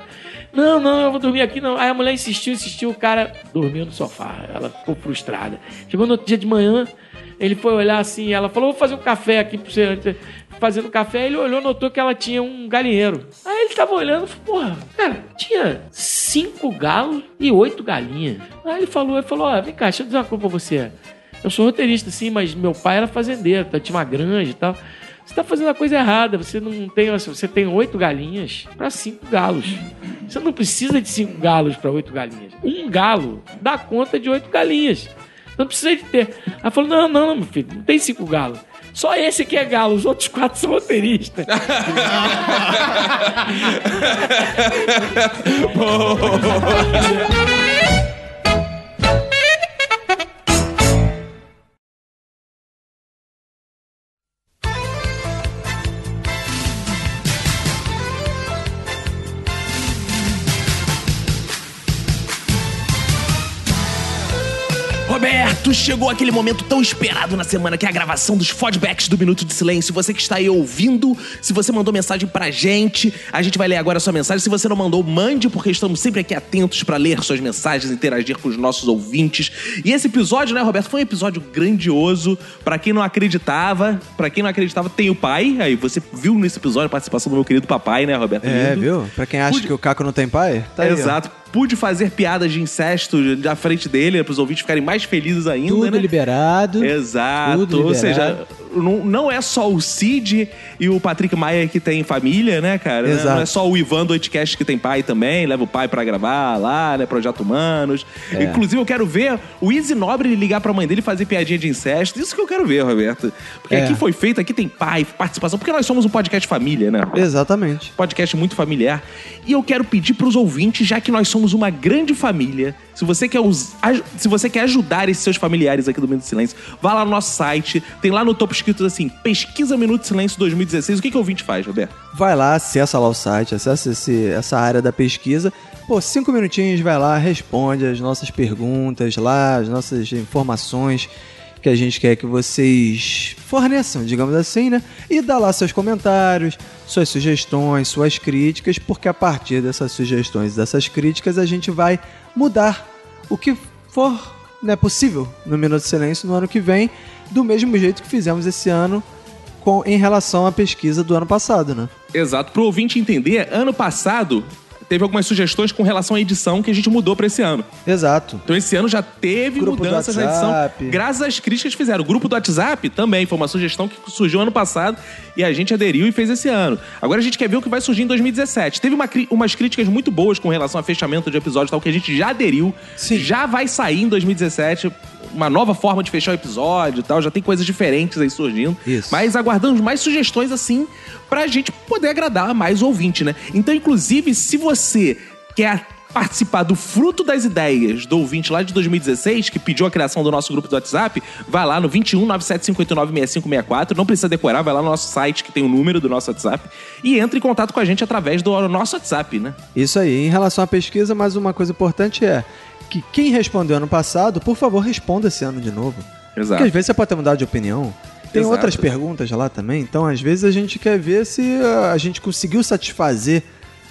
Não, não, eu vou dormir aqui, não. Aí a mulher insistiu, insistiu, o cara dormiu no sofá. Ela ficou frustrada. Chegou no outro dia de manhã, ele foi olhar assim, ela falou, vou fazer um café aqui pra você. fazendo café, ele olhou, notou que ela tinha um galinheiro. Aí ele tava olhando falou, porra, cara, tinha cinco galos e oito galinhas. Aí ele falou, ele falou, ó, vem cá, deixa eu dizer uma coisa pra você. Eu sou roteirista, sim, mas meu pai era fazendeiro, tá, tinha uma granja e tal. Você tá fazendo a coisa errada. Você não tem. Você tem oito galinhas para cinco galos. Você não precisa de cinco galos para oito galinhas. Um galo dá conta de oito galinhas. Não precisa de ter. Ela falou: não, não, não, meu filho, não tem cinco galos. Só esse aqui é galo, os outros quatro são roteiristas. Roberto, chegou aquele momento tão esperado na semana que é a gravação dos fodbacks do Minuto de Silêncio. Você que está aí ouvindo, se você mandou mensagem pra gente, a gente vai ler agora a sua mensagem. Se você não mandou, mande, porque estamos sempre aqui atentos pra ler suas mensagens, interagir com os nossos ouvintes. E esse episódio, né, Roberto, foi um episódio grandioso. Pra quem não acreditava, pra quem não acreditava, tem o pai. Aí você viu nesse episódio a participação do meu querido papai, né, Roberto? É, Lindo. viu? Pra quem acha Pude- que o Caco não tem pai, tá aí. Pude fazer piadas de incesto na frente dele, para os ouvintes ficarem mais felizes ainda, Tudo né? liberado. Exato. Tudo Ou liberado. seja, não, não é só o Cid e o Patrick Maia que tem família, né, cara? Exato. Não é só o Ivan do Oitcast que tem pai também, leva o pai pra gravar lá, né? Projeto Humanos. É. Inclusive, eu quero ver o Easy Nobre ligar pra mãe dele e fazer piadinha de incesto. Isso que eu quero ver, Roberto. Porque É. aqui foi feito, aqui tem pai, participação, porque nós somos um podcast família, né? Exatamente. podcast muito familiar. E eu quero pedir pros ouvintes, já que nós somos uma grande família, se você quer, se você quer ajudar esses seus familiares aqui do Minuto de Silêncio, vá lá no nosso site, tem lá no topo escrito assim, Pesquisa Minuto de Silêncio 2016. O que, que o ouvinte faz, Roberto? Vai lá, acessa lá o site, acessa esse- essa área da pesquisa. Pô, cinco minutinhos, vai lá, responde as nossas perguntas lá, as nossas informações que a gente quer que vocês forneçam, digamos assim, né? E dá lá seus comentários, suas sugestões, suas críticas, porque a partir dessas sugestões, dessas críticas, a gente vai mudar o que for né, possível no Minuto de Silêncio no ano que vem, do mesmo jeito que fizemos esse ano com, em relação à pesquisa do ano passado, né? Exato. Pro ouvinte entender, ano passado teve algumas sugestões com relação à edição que a gente mudou pra esse ano. Exato. Então esse ano já teve Grupo mudanças na edição. Graças às críticas que fizeram. O grupo do WhatsApp também foi uma sugestão que surgiu ano passado e a gente aderiu e fez esse ano. Agora a gente quer ver o que vai surgir em 2017. Teve uma umas críticas muito boas com relação a fechamento de episódios e tal, que a gente já aderiu. Já vai sair em 2017 uma nova forma de fechar o episódio e tal. Já tem coisas diferentes aí surgindo. Isso. Mas aguardamos mais sugestões assim pra gente poder agradar mais o ouvinte, né? Então, inclusive, se você quer participar do fruto das ideias do ouvinte lá de 2016, que pediu a criação do nosso grupo do WhatsApp, vai lá no 21 9759 6564. Não precisa decorar, vai lá no nosso site que tem o número do nosso WhatsApp e entre em contato com a gente através do nosso WhatsApp, né? Isso aí. Em relação à pesquisa, mais uma coisa importante é que quem respondeu ano passado, por favor, responda esse ano de novo. Exato. Porque às vezes você pode ter mudado de opinião. Tem Exato. outras perguntas lá também, então às vezes a gente quer ver se ah, a gente conseguiu satisfazer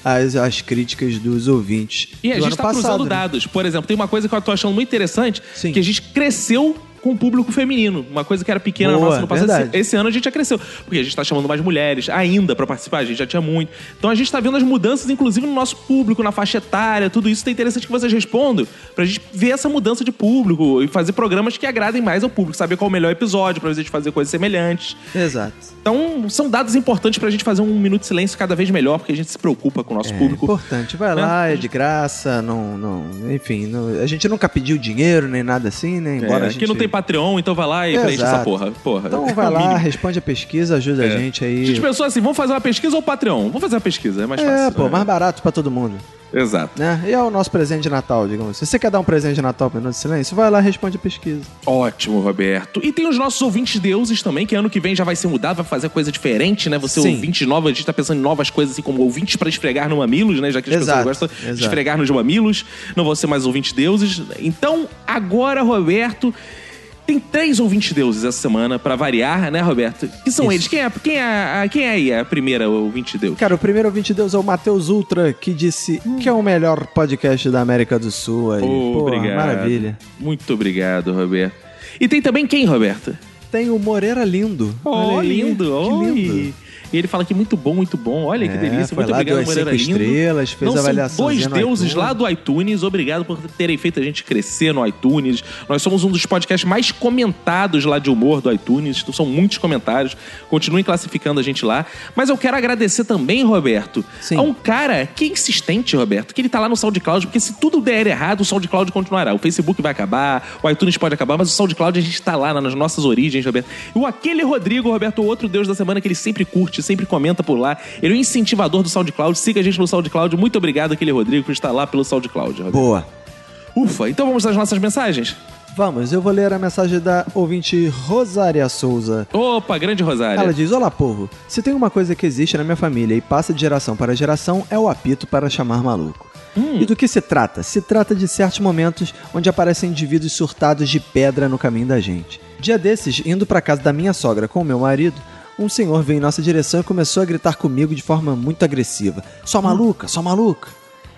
as, as críticas dos ouvintes. E a do gente ano tá passado, cruzando né? dados. Por exemplo, tem uma coisa que eu tô achando muito interessante, que a gente cresceu com o público feminino. Uma coisa que era pequena Boa, nossa no passado. verdade. Esse, ano a gente já cresceu. Porque a gente tá chamando mais mulheres ainda pra participar, a gente já tinha muito. Então a gente tá vendo as mudanças, inclusive, no nosso público, na faixa etária, tudo isso. É interessante que vocês respondam pra gente ver essa mudança de público e fazer programas que agradem mais ao público, saber qual é o melhor episódio, pra gente fazer coisas semelhantes. Exato. Então, são dados importantes pra gente fazer um minuto de silêncio cada vez melhor, porque a gente se preocupa com o nosso É público. importante. Vai lá, é de graça, não, não, enfim, não- a gente nunca pediu dinheiro nem nada assim, né? Embora É, a gente Aqui não tem Patreon, então vai lá e preenche Exato. essa porra. porra. Então É vai lá, mínimo. responde a pesquisa, ajuda a É. gente aí. A gente pensou assim, vamos fazer uma pesquisa ou Patreon? Vamos fazer uma pesquisa, é mais É, fácil. pô, mais barato pra todo mundo. Exato. Né? E é o nosso presente de Natal, digamos. Se você quer dar um presente de Natal pro Minuto de Silêncio, vai lá e responde a pesquisa. Ótimo, Roberto. E tem os nossos ouvintes deuses também, que ano que vem já vai ser mudado, vai fazer coisa diferente, né? Você Sim. ouvinte nova, a gente tá pensando em novas coisas, assim como ouvintes pra esfregar no mamilos, né? Já que as Exato, pessoas gostam de exato. esfregar nos mamilos. Não vão ser mais ouvintes deuses. Então, agora, Roberto. Tem três ouvintes deuses essa semana, pra variar, né, Roberto? Que são Isso. eles? Quem é, quem, é, a- quem é aí a primeira ouvinte deus? Cara, o primeiro ouvinte de Deus é o Matheus Ultra, que disse que é o melhor podcast da América do Sul aí. Oh, Pô, obrigado. Maravilha. Muito obrigado, Roberto. E tem também quem, Roberto? tem o Moreira Lindo. Aí, lindo, que lindo. E ele fala que muito bom, muito bom. Olha que É, delícia. Muito obrigado, Moreira Lindo. estrelas, fez Não, a são avaliaçãozinha dois deuses lá do iTunes. Obrigado por terem feito a gente crescer no iTunes. Nós somos um dos podcasts mais comentados lá de humor do iTunes. Então, são muitos comentários. Continuem classificando a gente lá. Mas eu quero agradecer também, Roberto, a um cara que é insistente, Roberto, que ele tá lá no SoundCloud, porque se tudo der errado, o SoundCloud continuará. O Facebook vai acabar, o iTunes pode acabar, mas o SoundCloud a gente tá lá nas nossas origens, Roberto. E o aquele Rodrigo, Roberto, o outro deus da semana que ele sempre curte, sempre comenta por lá. Ele é o incentivador do SoundCloud. Siga a gente no SoundCloud. Muito obrigado, aquele Rodrigo, por estar lá pelo SoundCloud. Roberto. Boa. Ufa, então vamos às nossas mensagens? Vamos, eu vou ler a mensagem da ouvinte Rosária Souza. Opa, grande Rosária. Ela diz: Olá, povo. Se tem uma coisa que existe na minha família e passa de geração para geração, é o apito para chamar maluco. E do que se trata? Se trata de certos momentos onde aparecem indivíduos surtados de pedra no caminho da gente. Dia desses, indo para casa da minha sogra com o meu marido, um senhor veio em nossa direção e começou a gritar comigo de forma muito agressiva: Só maluca, só maluca.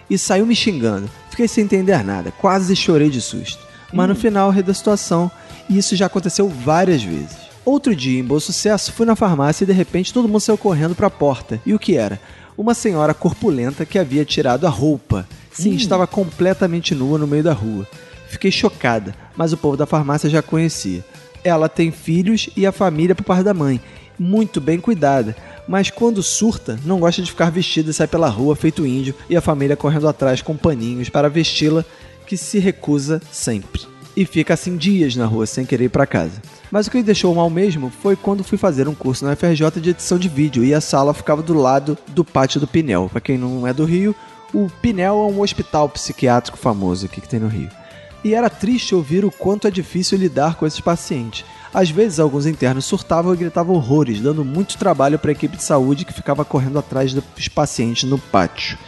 E saiu me xingando. Fiquei sem entender nada, quase chorei de susto. Mas no final, ri da situação, e isso já aconteceu várias vezes. Outro dia, em Bom Sucesso, fui na farmácia e de repente todo mundo saiu correndo para a porta. E o que era? Uma senhora corpulenta que havia tirado a roupa. Sim, estava completamente nua no meio da rua. Fiquei chocada, mas o povo da farmácia já conhecia. Ela tem filhos e a família por parte da mãe, muito bem cuidada. Mas quando surta, não gosta de ficar vestida e sai pela rua feito índio e a família correndo atrás com paninhos para vesti-la, que se recusa sempre. E fica assim dias na rua sem querer ir para casa. Mas o que me deixou mal mesmo foi quando fui fazer um curso na FRJ de edição de vídeo e a sala ficava do lado do pátio do Pinel. Para quem não é do Rio, o Pinel é um hospital psiquiátrico famoso aqui que tem no Rio. E era triste ouvir o quanto é difícil lidar com esses pacientes. Às vezes, alguns internos surtavam e gritavam horrores, dando muito trabalho para a equipe de saúde que ficava correndo atrás dos pacientes no pátio.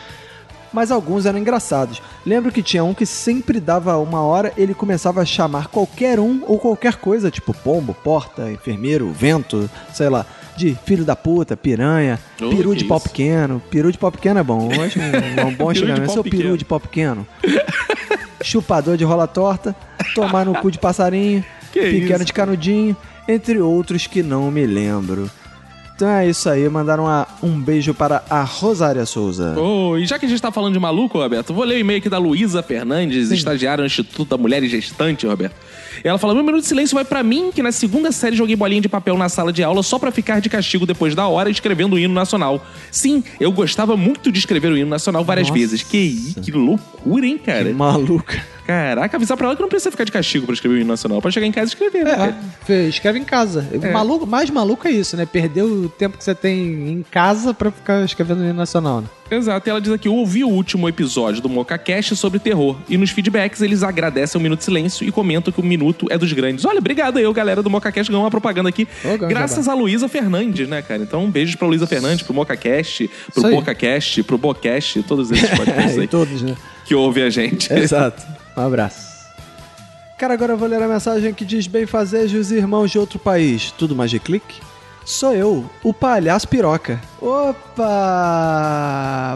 Mas alguns eram engraçados. Lembro que tinha um que sempre dava uma hora, ele começava a chamar qualquer um ou qualquer coisa, tipo pombo, porta, enfermeiro, vento, sei lá, de filho da puta, piranha, Oh, peru de pau isso. pequeno. Peru de pau pequeno é bom. Eu acho um, um bom xingamento. Seu peru de pau pequeno. Chupador de rola torta, tomar no cu de passarinho, Que pequeno isso? de canudinho, entre outros que não me lembro. Então é isso aí, mandaram uma- um beijo para a Rosária Souza. Oh, e já que a gente tá falando de maluco, Roberto, vou ler o e-mail aqui da Luísa Fernandes, estagiária no Instituto da Mulher e Gestante, Roberto. Ela fala: Meu minuto de silêncio vai pra mim, que na segunda série joguei bolinha de papel na sala de aula só pra ficar de castigo depois da hora escrevendo o hino nacional. Sim, eu gostava muito de escrever o hino nacional várias Nossa. vezes. Que, que loucura, hein, cara? Que maluca. Caraca, avisar pra ela que não precisa ficar de castigo pra escrever o hino nacional. Pode chegar em casa e escrever, né? É? Fê, escreve em casa. É. Maluco, mais maluco é isso, né? Perder o tempo que você tem em casa pra ficar escrevendo no hino nacional, né? Exato, e ela diz aqui: eu ouvi o último episódio do MocaCast sobre terror. E nos feedbacks eles agradecem o Minuto de Silêncio e comentam que o minuto é dos grandes. Olha, obrigado aí, o galera do MocaCast ganhou uma propaganda aqui. Ganhou graças a Luísa Fernandes, né, cara? Então, beijos pra Luísa Fernandes, pro MocaCast, pro. BocaCast, pro Bocast, todos esses podcasts É, aí Todos, né? que ouvem a gente. Exato. Um abraço. Cara, agora eu vou ler a mensagem que diz bem fazejos irmãos de outro país. Tudo mais de clique? Sou eu, o palhaço piroca. Opa!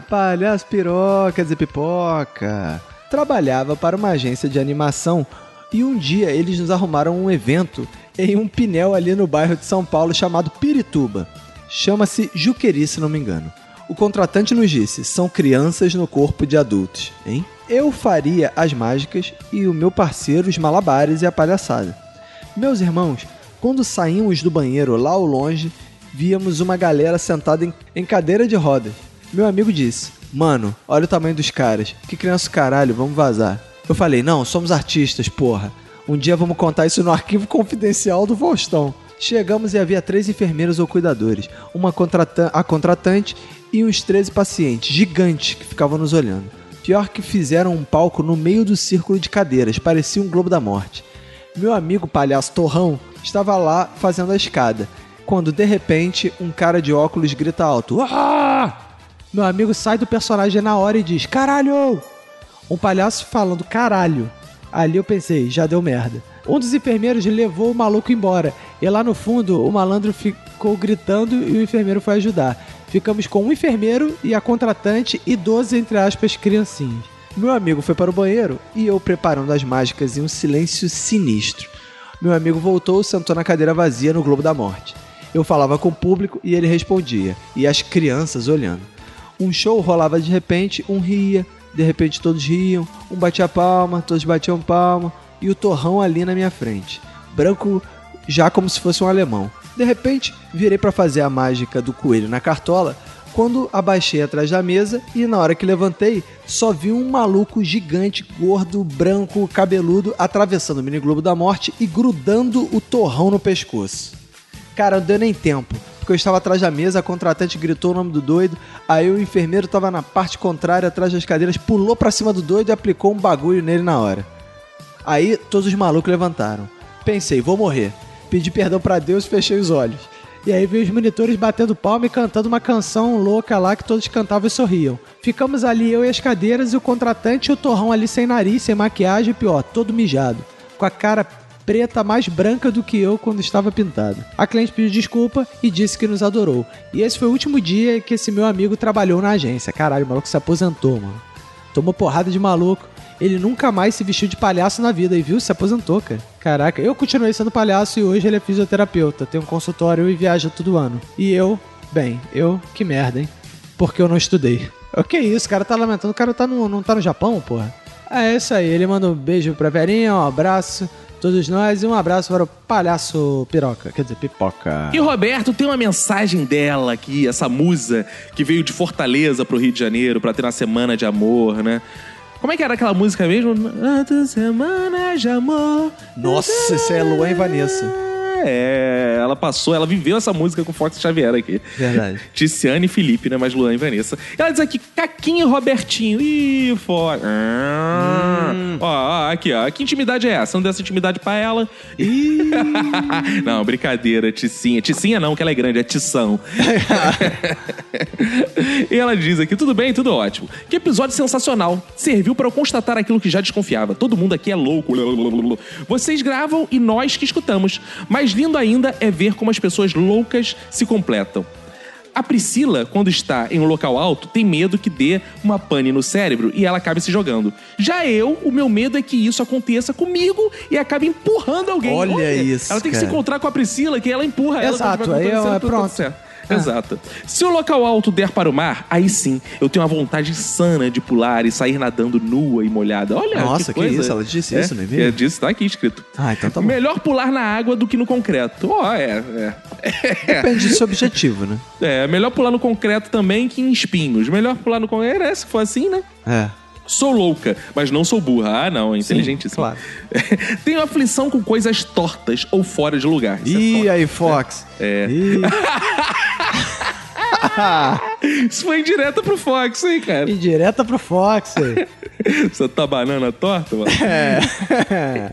Palhaço piroca de pipoca. Trabalhava para uma agência de animação e um dia eles nos arrumaram um evento em um pinel ali no bairro de São Paulo chamado Pirituba. Chama-se Juqueri, se não me engano. O contratante nos disse: são crianças no corpo de adultos, hein? Eu faria as mágicas e o meu parceiro os malabares e a palhaçada. Meus irmãos, quando saímos do banheiro lá ao longe, víamos uma galera sentada em, em cadeira de rodas. Meu amigo disse: Mano, olha o tamanho dos caras. Que criança caralho, vamos vazar. Eu falei: Não, somos artistas, porra. Um dia vamos contar isso no arquivo confidencial do Faustão. Chegamos e havia três enfermeiros ou cuidadores, uma contratan a contratante e uns 13 pacientes gigantes que ficavam nos olhando. Pior que fizeram um palco no meio do círculo de cadeiras, parecia um Globo da Morte. Meu amigo palhaço Torrão estava lá fazendo a escada, quando de repente um cara de óculos grita alto: Ah! Meu amigo sai do personagem na hora e diz: Caralho! Um palhaço falando caralho. Ali eu pensei, já deu merda. Um dos enfermeiros levou o maluco embora. E lá no fundo, o malandro ficou gritando e o enfermeiro foi ajudar. Ficamos com um enfermeiro e a contratante e 12, entre aspas, criancinhas. Meu amigo foi para o banheiro e eu preparando as mágicas em um silêncio sinistro. Meu amigo voltou, sentou na cadeira vazia no Globo da Morte. Eu falava com o público e ele respondia, e as crianças olhando. Um show rolava de repente, um ria, de repente todos riam, um batia palma, todos batiam palma, e o torrão ali na minha frente. Branco já como se fosse um alemão. De repente, virei para fazer a mágica do coelho na cartola, quando abaixei atrás da mesa e na hora que levantei, só vi um maluco gigante, gordo, branco, cabeludo, atravessando o mini globo da morte e grudando o torrão no pescoço. Cara, não deu nem tempo, porque eu estava atrás da mesa, a contratante gritou o nome do doido, aí o enfermeiro estava na parte contrária, atrás das cadeiras, pulou pra cima do doido e aplicou um bagulho nele na hora. Aí todos os malucos levantaram. Pensei, vou morrer. Pedi perdão pra Deus e fechei os olhos. E aí veio os monitores batendo palma e cantando uma canção louca lá que todos cantavam e sorriam. Ficamos ali, eu e as cadeiras, e o contratante e o torrão ali sem nariz, sem maquiagem, e pior, todo mijado. Com a cara preta mais branca do que eu quando estava pintado. A cliente pediu desculpa e disse que nos adorou. E esse foi o último dia que esse meu amigo trabalhou na agência. Caralho, o maluco se aposentou, mano. Tomou porrada de maluco. Ele nunca mais se vestiu de palhaço na vida e viu, se aposentou, cara. Caraca, eu continuei sendo palhaço e hoje ele é fisioterapeuta, tem um consultório e viaja todo ano. E eu, bem, eu, que merda, hein? Porque eu não estudei. O que isso? O cara tá lamentando, o cara tá no, não tá no Japão, porra? É isso aí, ele manda um beijo pra Verinha, um abraço, todos nós, e um abraço para o palhaço piroca, quer dizer, pipoca. E Roberto tem uma mensagem dela aqui, essa musa que veio de Fortaleza pro Rio de Janeiro pra ter uma semana de amor, né? Como é que era aquela música mesmo? Outra semana de amor. Nossa, isso é Luan e Vanessa. É, ela passou, ela viveu essa música com o Fox Xavier aqui. Verdade. Ticiane e Felipe, né? Mas Luan e Vanessa. Ela diz aqui, Caquinho e Robertinho. Ih, fora. Ah. Ó, ó, aqui, ó. Que intimidade é essa? Não deu essa intimidade pra ela? Ih. não, brincadeira, Ticinha. Ticinha não, que ela é grande, é Tição. e ela diz aqui, tudo bem, tudo ótimo. Que episódio sensacional. Serviu pra eu constatar aquilo que já desconfiava. Todo mundo aqui é louco. Vocês gravam e nós que escutamos. Mais lindo ainda é ver como as pessoas loucas se completam. A Priscila, quando está em um local alto, tem medo que dê uma pane no cérebro e ela acabe se jogando. Já eu, o meu medo é que isso aconteça comigo e acabe empurrando alguém. Olha isso, Ela tem que se encontrar com a Priscila, que ela empurra ela. Exato, aí é- tudo pronto. certo. Exato. Se o local alto der para o mar, aí sim, eu tenho uma vontade insana de pular e sair nadando nua e molhada. Olha, Nossa, que coisa. isso, ela disse É, isso no e-mail? É, disse, tá aqui escrito. Ah, então tá bom. Melhor pular na água do que no concreto. Ó, é, é. Depende do seu objetivo, né? É, melhor pular no concreto também que em espinhos. Melhor pular no concreto, é, se for assim, né? É. Sou louca, mas não sou burra. Ah, não, é inteligentíssimo. claro. Tenho aflição com coisas tortas ou fora de lugar. Isso é Ih, aí, Fox. É. Ih. Isso foi indireta pro Fox, hein, cara? E direta pro Fox. aí. Você tá banana torta, mano? É.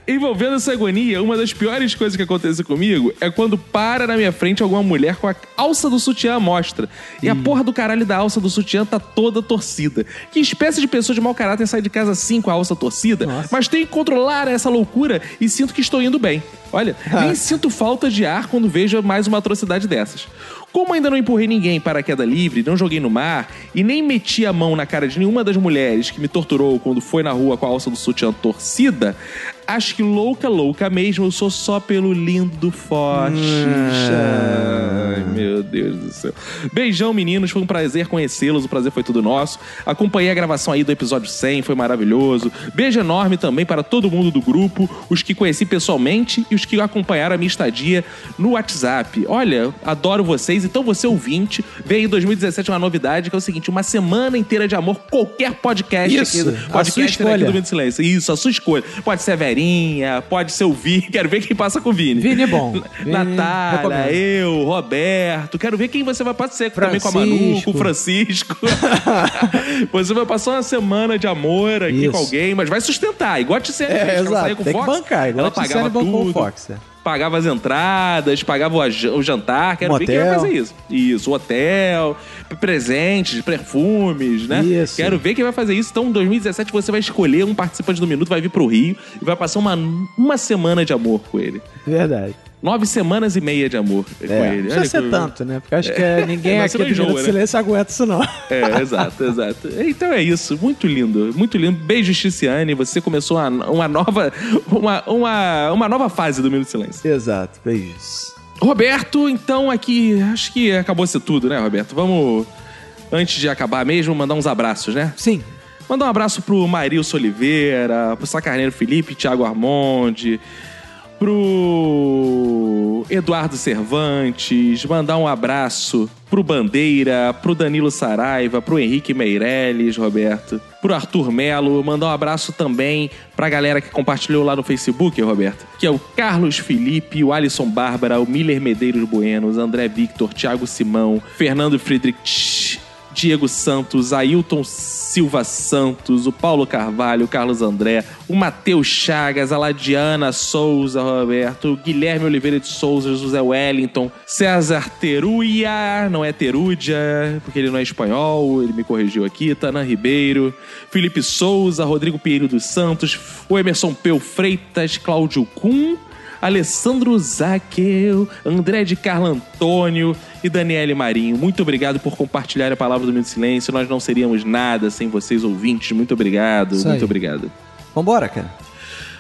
Envolvendo essa agonia, uma das piores coisas que acontece comigo é quando para na minha frente alguma mulher com a alça do sutiã à mostra. E a porra do caralho da alça do sutiã tá toda torcida. Que espécie de pessoa de mau caráter sai de casa assim com a alça torcida? Mas tenho que controlar essa loucura e sinto que estou indo bem. Olha, nem sinto falta de ar quando vejo mais uma atrocidade dessas. Como ainda não empurrei ninguém para a queda livre, não joguei no mar e nem meti a mão na cara de nenhuma das mulheres que me torturou quando foi na rua com a alça do sutiã torcida, acho que louca, louca mesmo, eu sou só pelo lindo forte. Ai, meu Deus do céu. Beijão, meninos. Foi um prazer conhecê-los. O prazer foi todo nosso. Acompanhei a gravação aí do episódio 100, foi maravilhoso. Beijo enorme também para todo mundo do grupo, os que conheci pessoalmente e os que acompanharam a minha estadia no WhatsApp. Olha, adoro vocês. Então, você ouvinte, veio em 2017 uma novidade que é o seguinte: uma semana inteira de amor, qualquer podcast Isso, aqui do a sua podcast aqui escolha. do Minuto Silêncio. Isso, a sua escolha. Pode ser a Verinha, pode ser o Vini. Quero ver quem passa com o Vini. Vini é bom. Natália, eu, Roberto. Quero ver quem você vai passar também com a Manu, com o Francisco. você vai passar uma semana de amor aqui Isso. com alguém, mas vai sustentar. Igual a Tiziane É, fez, ela exato. com o Fox, bancar, igual ela pagava tudo. Pagava as entradas, pagava o jantar. Quero ver quem vai fazer isso. Isso, hotel, presentes, perfumes, né? Isso. Quero ver quem vai fazer isso. Então, em 2017, você vai escolher um participante do Minuto, vai vir pro Rio e vai passar uma, uma semana de amor com ele. Verdade. Nove semanas e meia de amor com ele. Não Olha precisa ser tanto, né? Porque acho que é, ninguém Mas você aqui do Minuto enjoa, de né? Silêncio aguenta isso, não. É, exato, exato. Então é isso. Muito lindo, muito lindo. Beijo, Ticiane. Você começou uma, uma nova uma, uma, uma nova fase do Minuto de Silêncio. Exato, beijos. Roberto, então aqui, acho que acabou-se tudo, né, Roberto? Vamos, antes de acabar mesmo, mandar uns abraços, né? Sim. Mandar um abraço pro Marilson Oliveira, pro Sacarneiro Felipe, Thiago Armonde, pro Eduardo Cervantes, mandar um abraço pro Bandeira, pro Danilo Saraiva, pro Henrique Meirelles, Roberto, pro Arthur Melo, mandar um abraço também pra galera que compartilhou lá no Facebook, Roberto, que é o Carlos Felipe, o Alisson Bárbara, o Miller Medeiros Buenos, André Victor, Thiago Simão, Fernando Friedrich, Diego Santos, Ailton Silva Santos, o Paulo Carvalho, o Carlos André, o Matheus Chagas, a Ladiana Souza, Roberto, o Guilherme Oliveira de Souza, José Wellington, César Teruia, não é Terúdia, porque ele não é espanhol, ele me corrigiu aqui, Tanan Ribeiro, Felipe Souza, Rodrigo Pinheiro dos Santos, o Emerson Peu Freitas, Cláudio Kuhn, Alessandro Zaqueu, André de Carlo Antônio e Daniele Marinho. Muito obrigado por compartilhar a palavra do Minuto Silêncio. Nós não seríamos nada sem vocês, ouvintes. Muito obrigado, Isso muito aí. obrigado. Vambora, cara.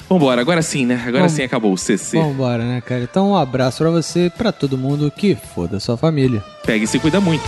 Vambora, agora sim, né? Agora Vamos. sim acabou o CC. Vambora, né, cara? Então um abraço pra você e pra todo mundo que foda sua família. Pega e se cuida muito.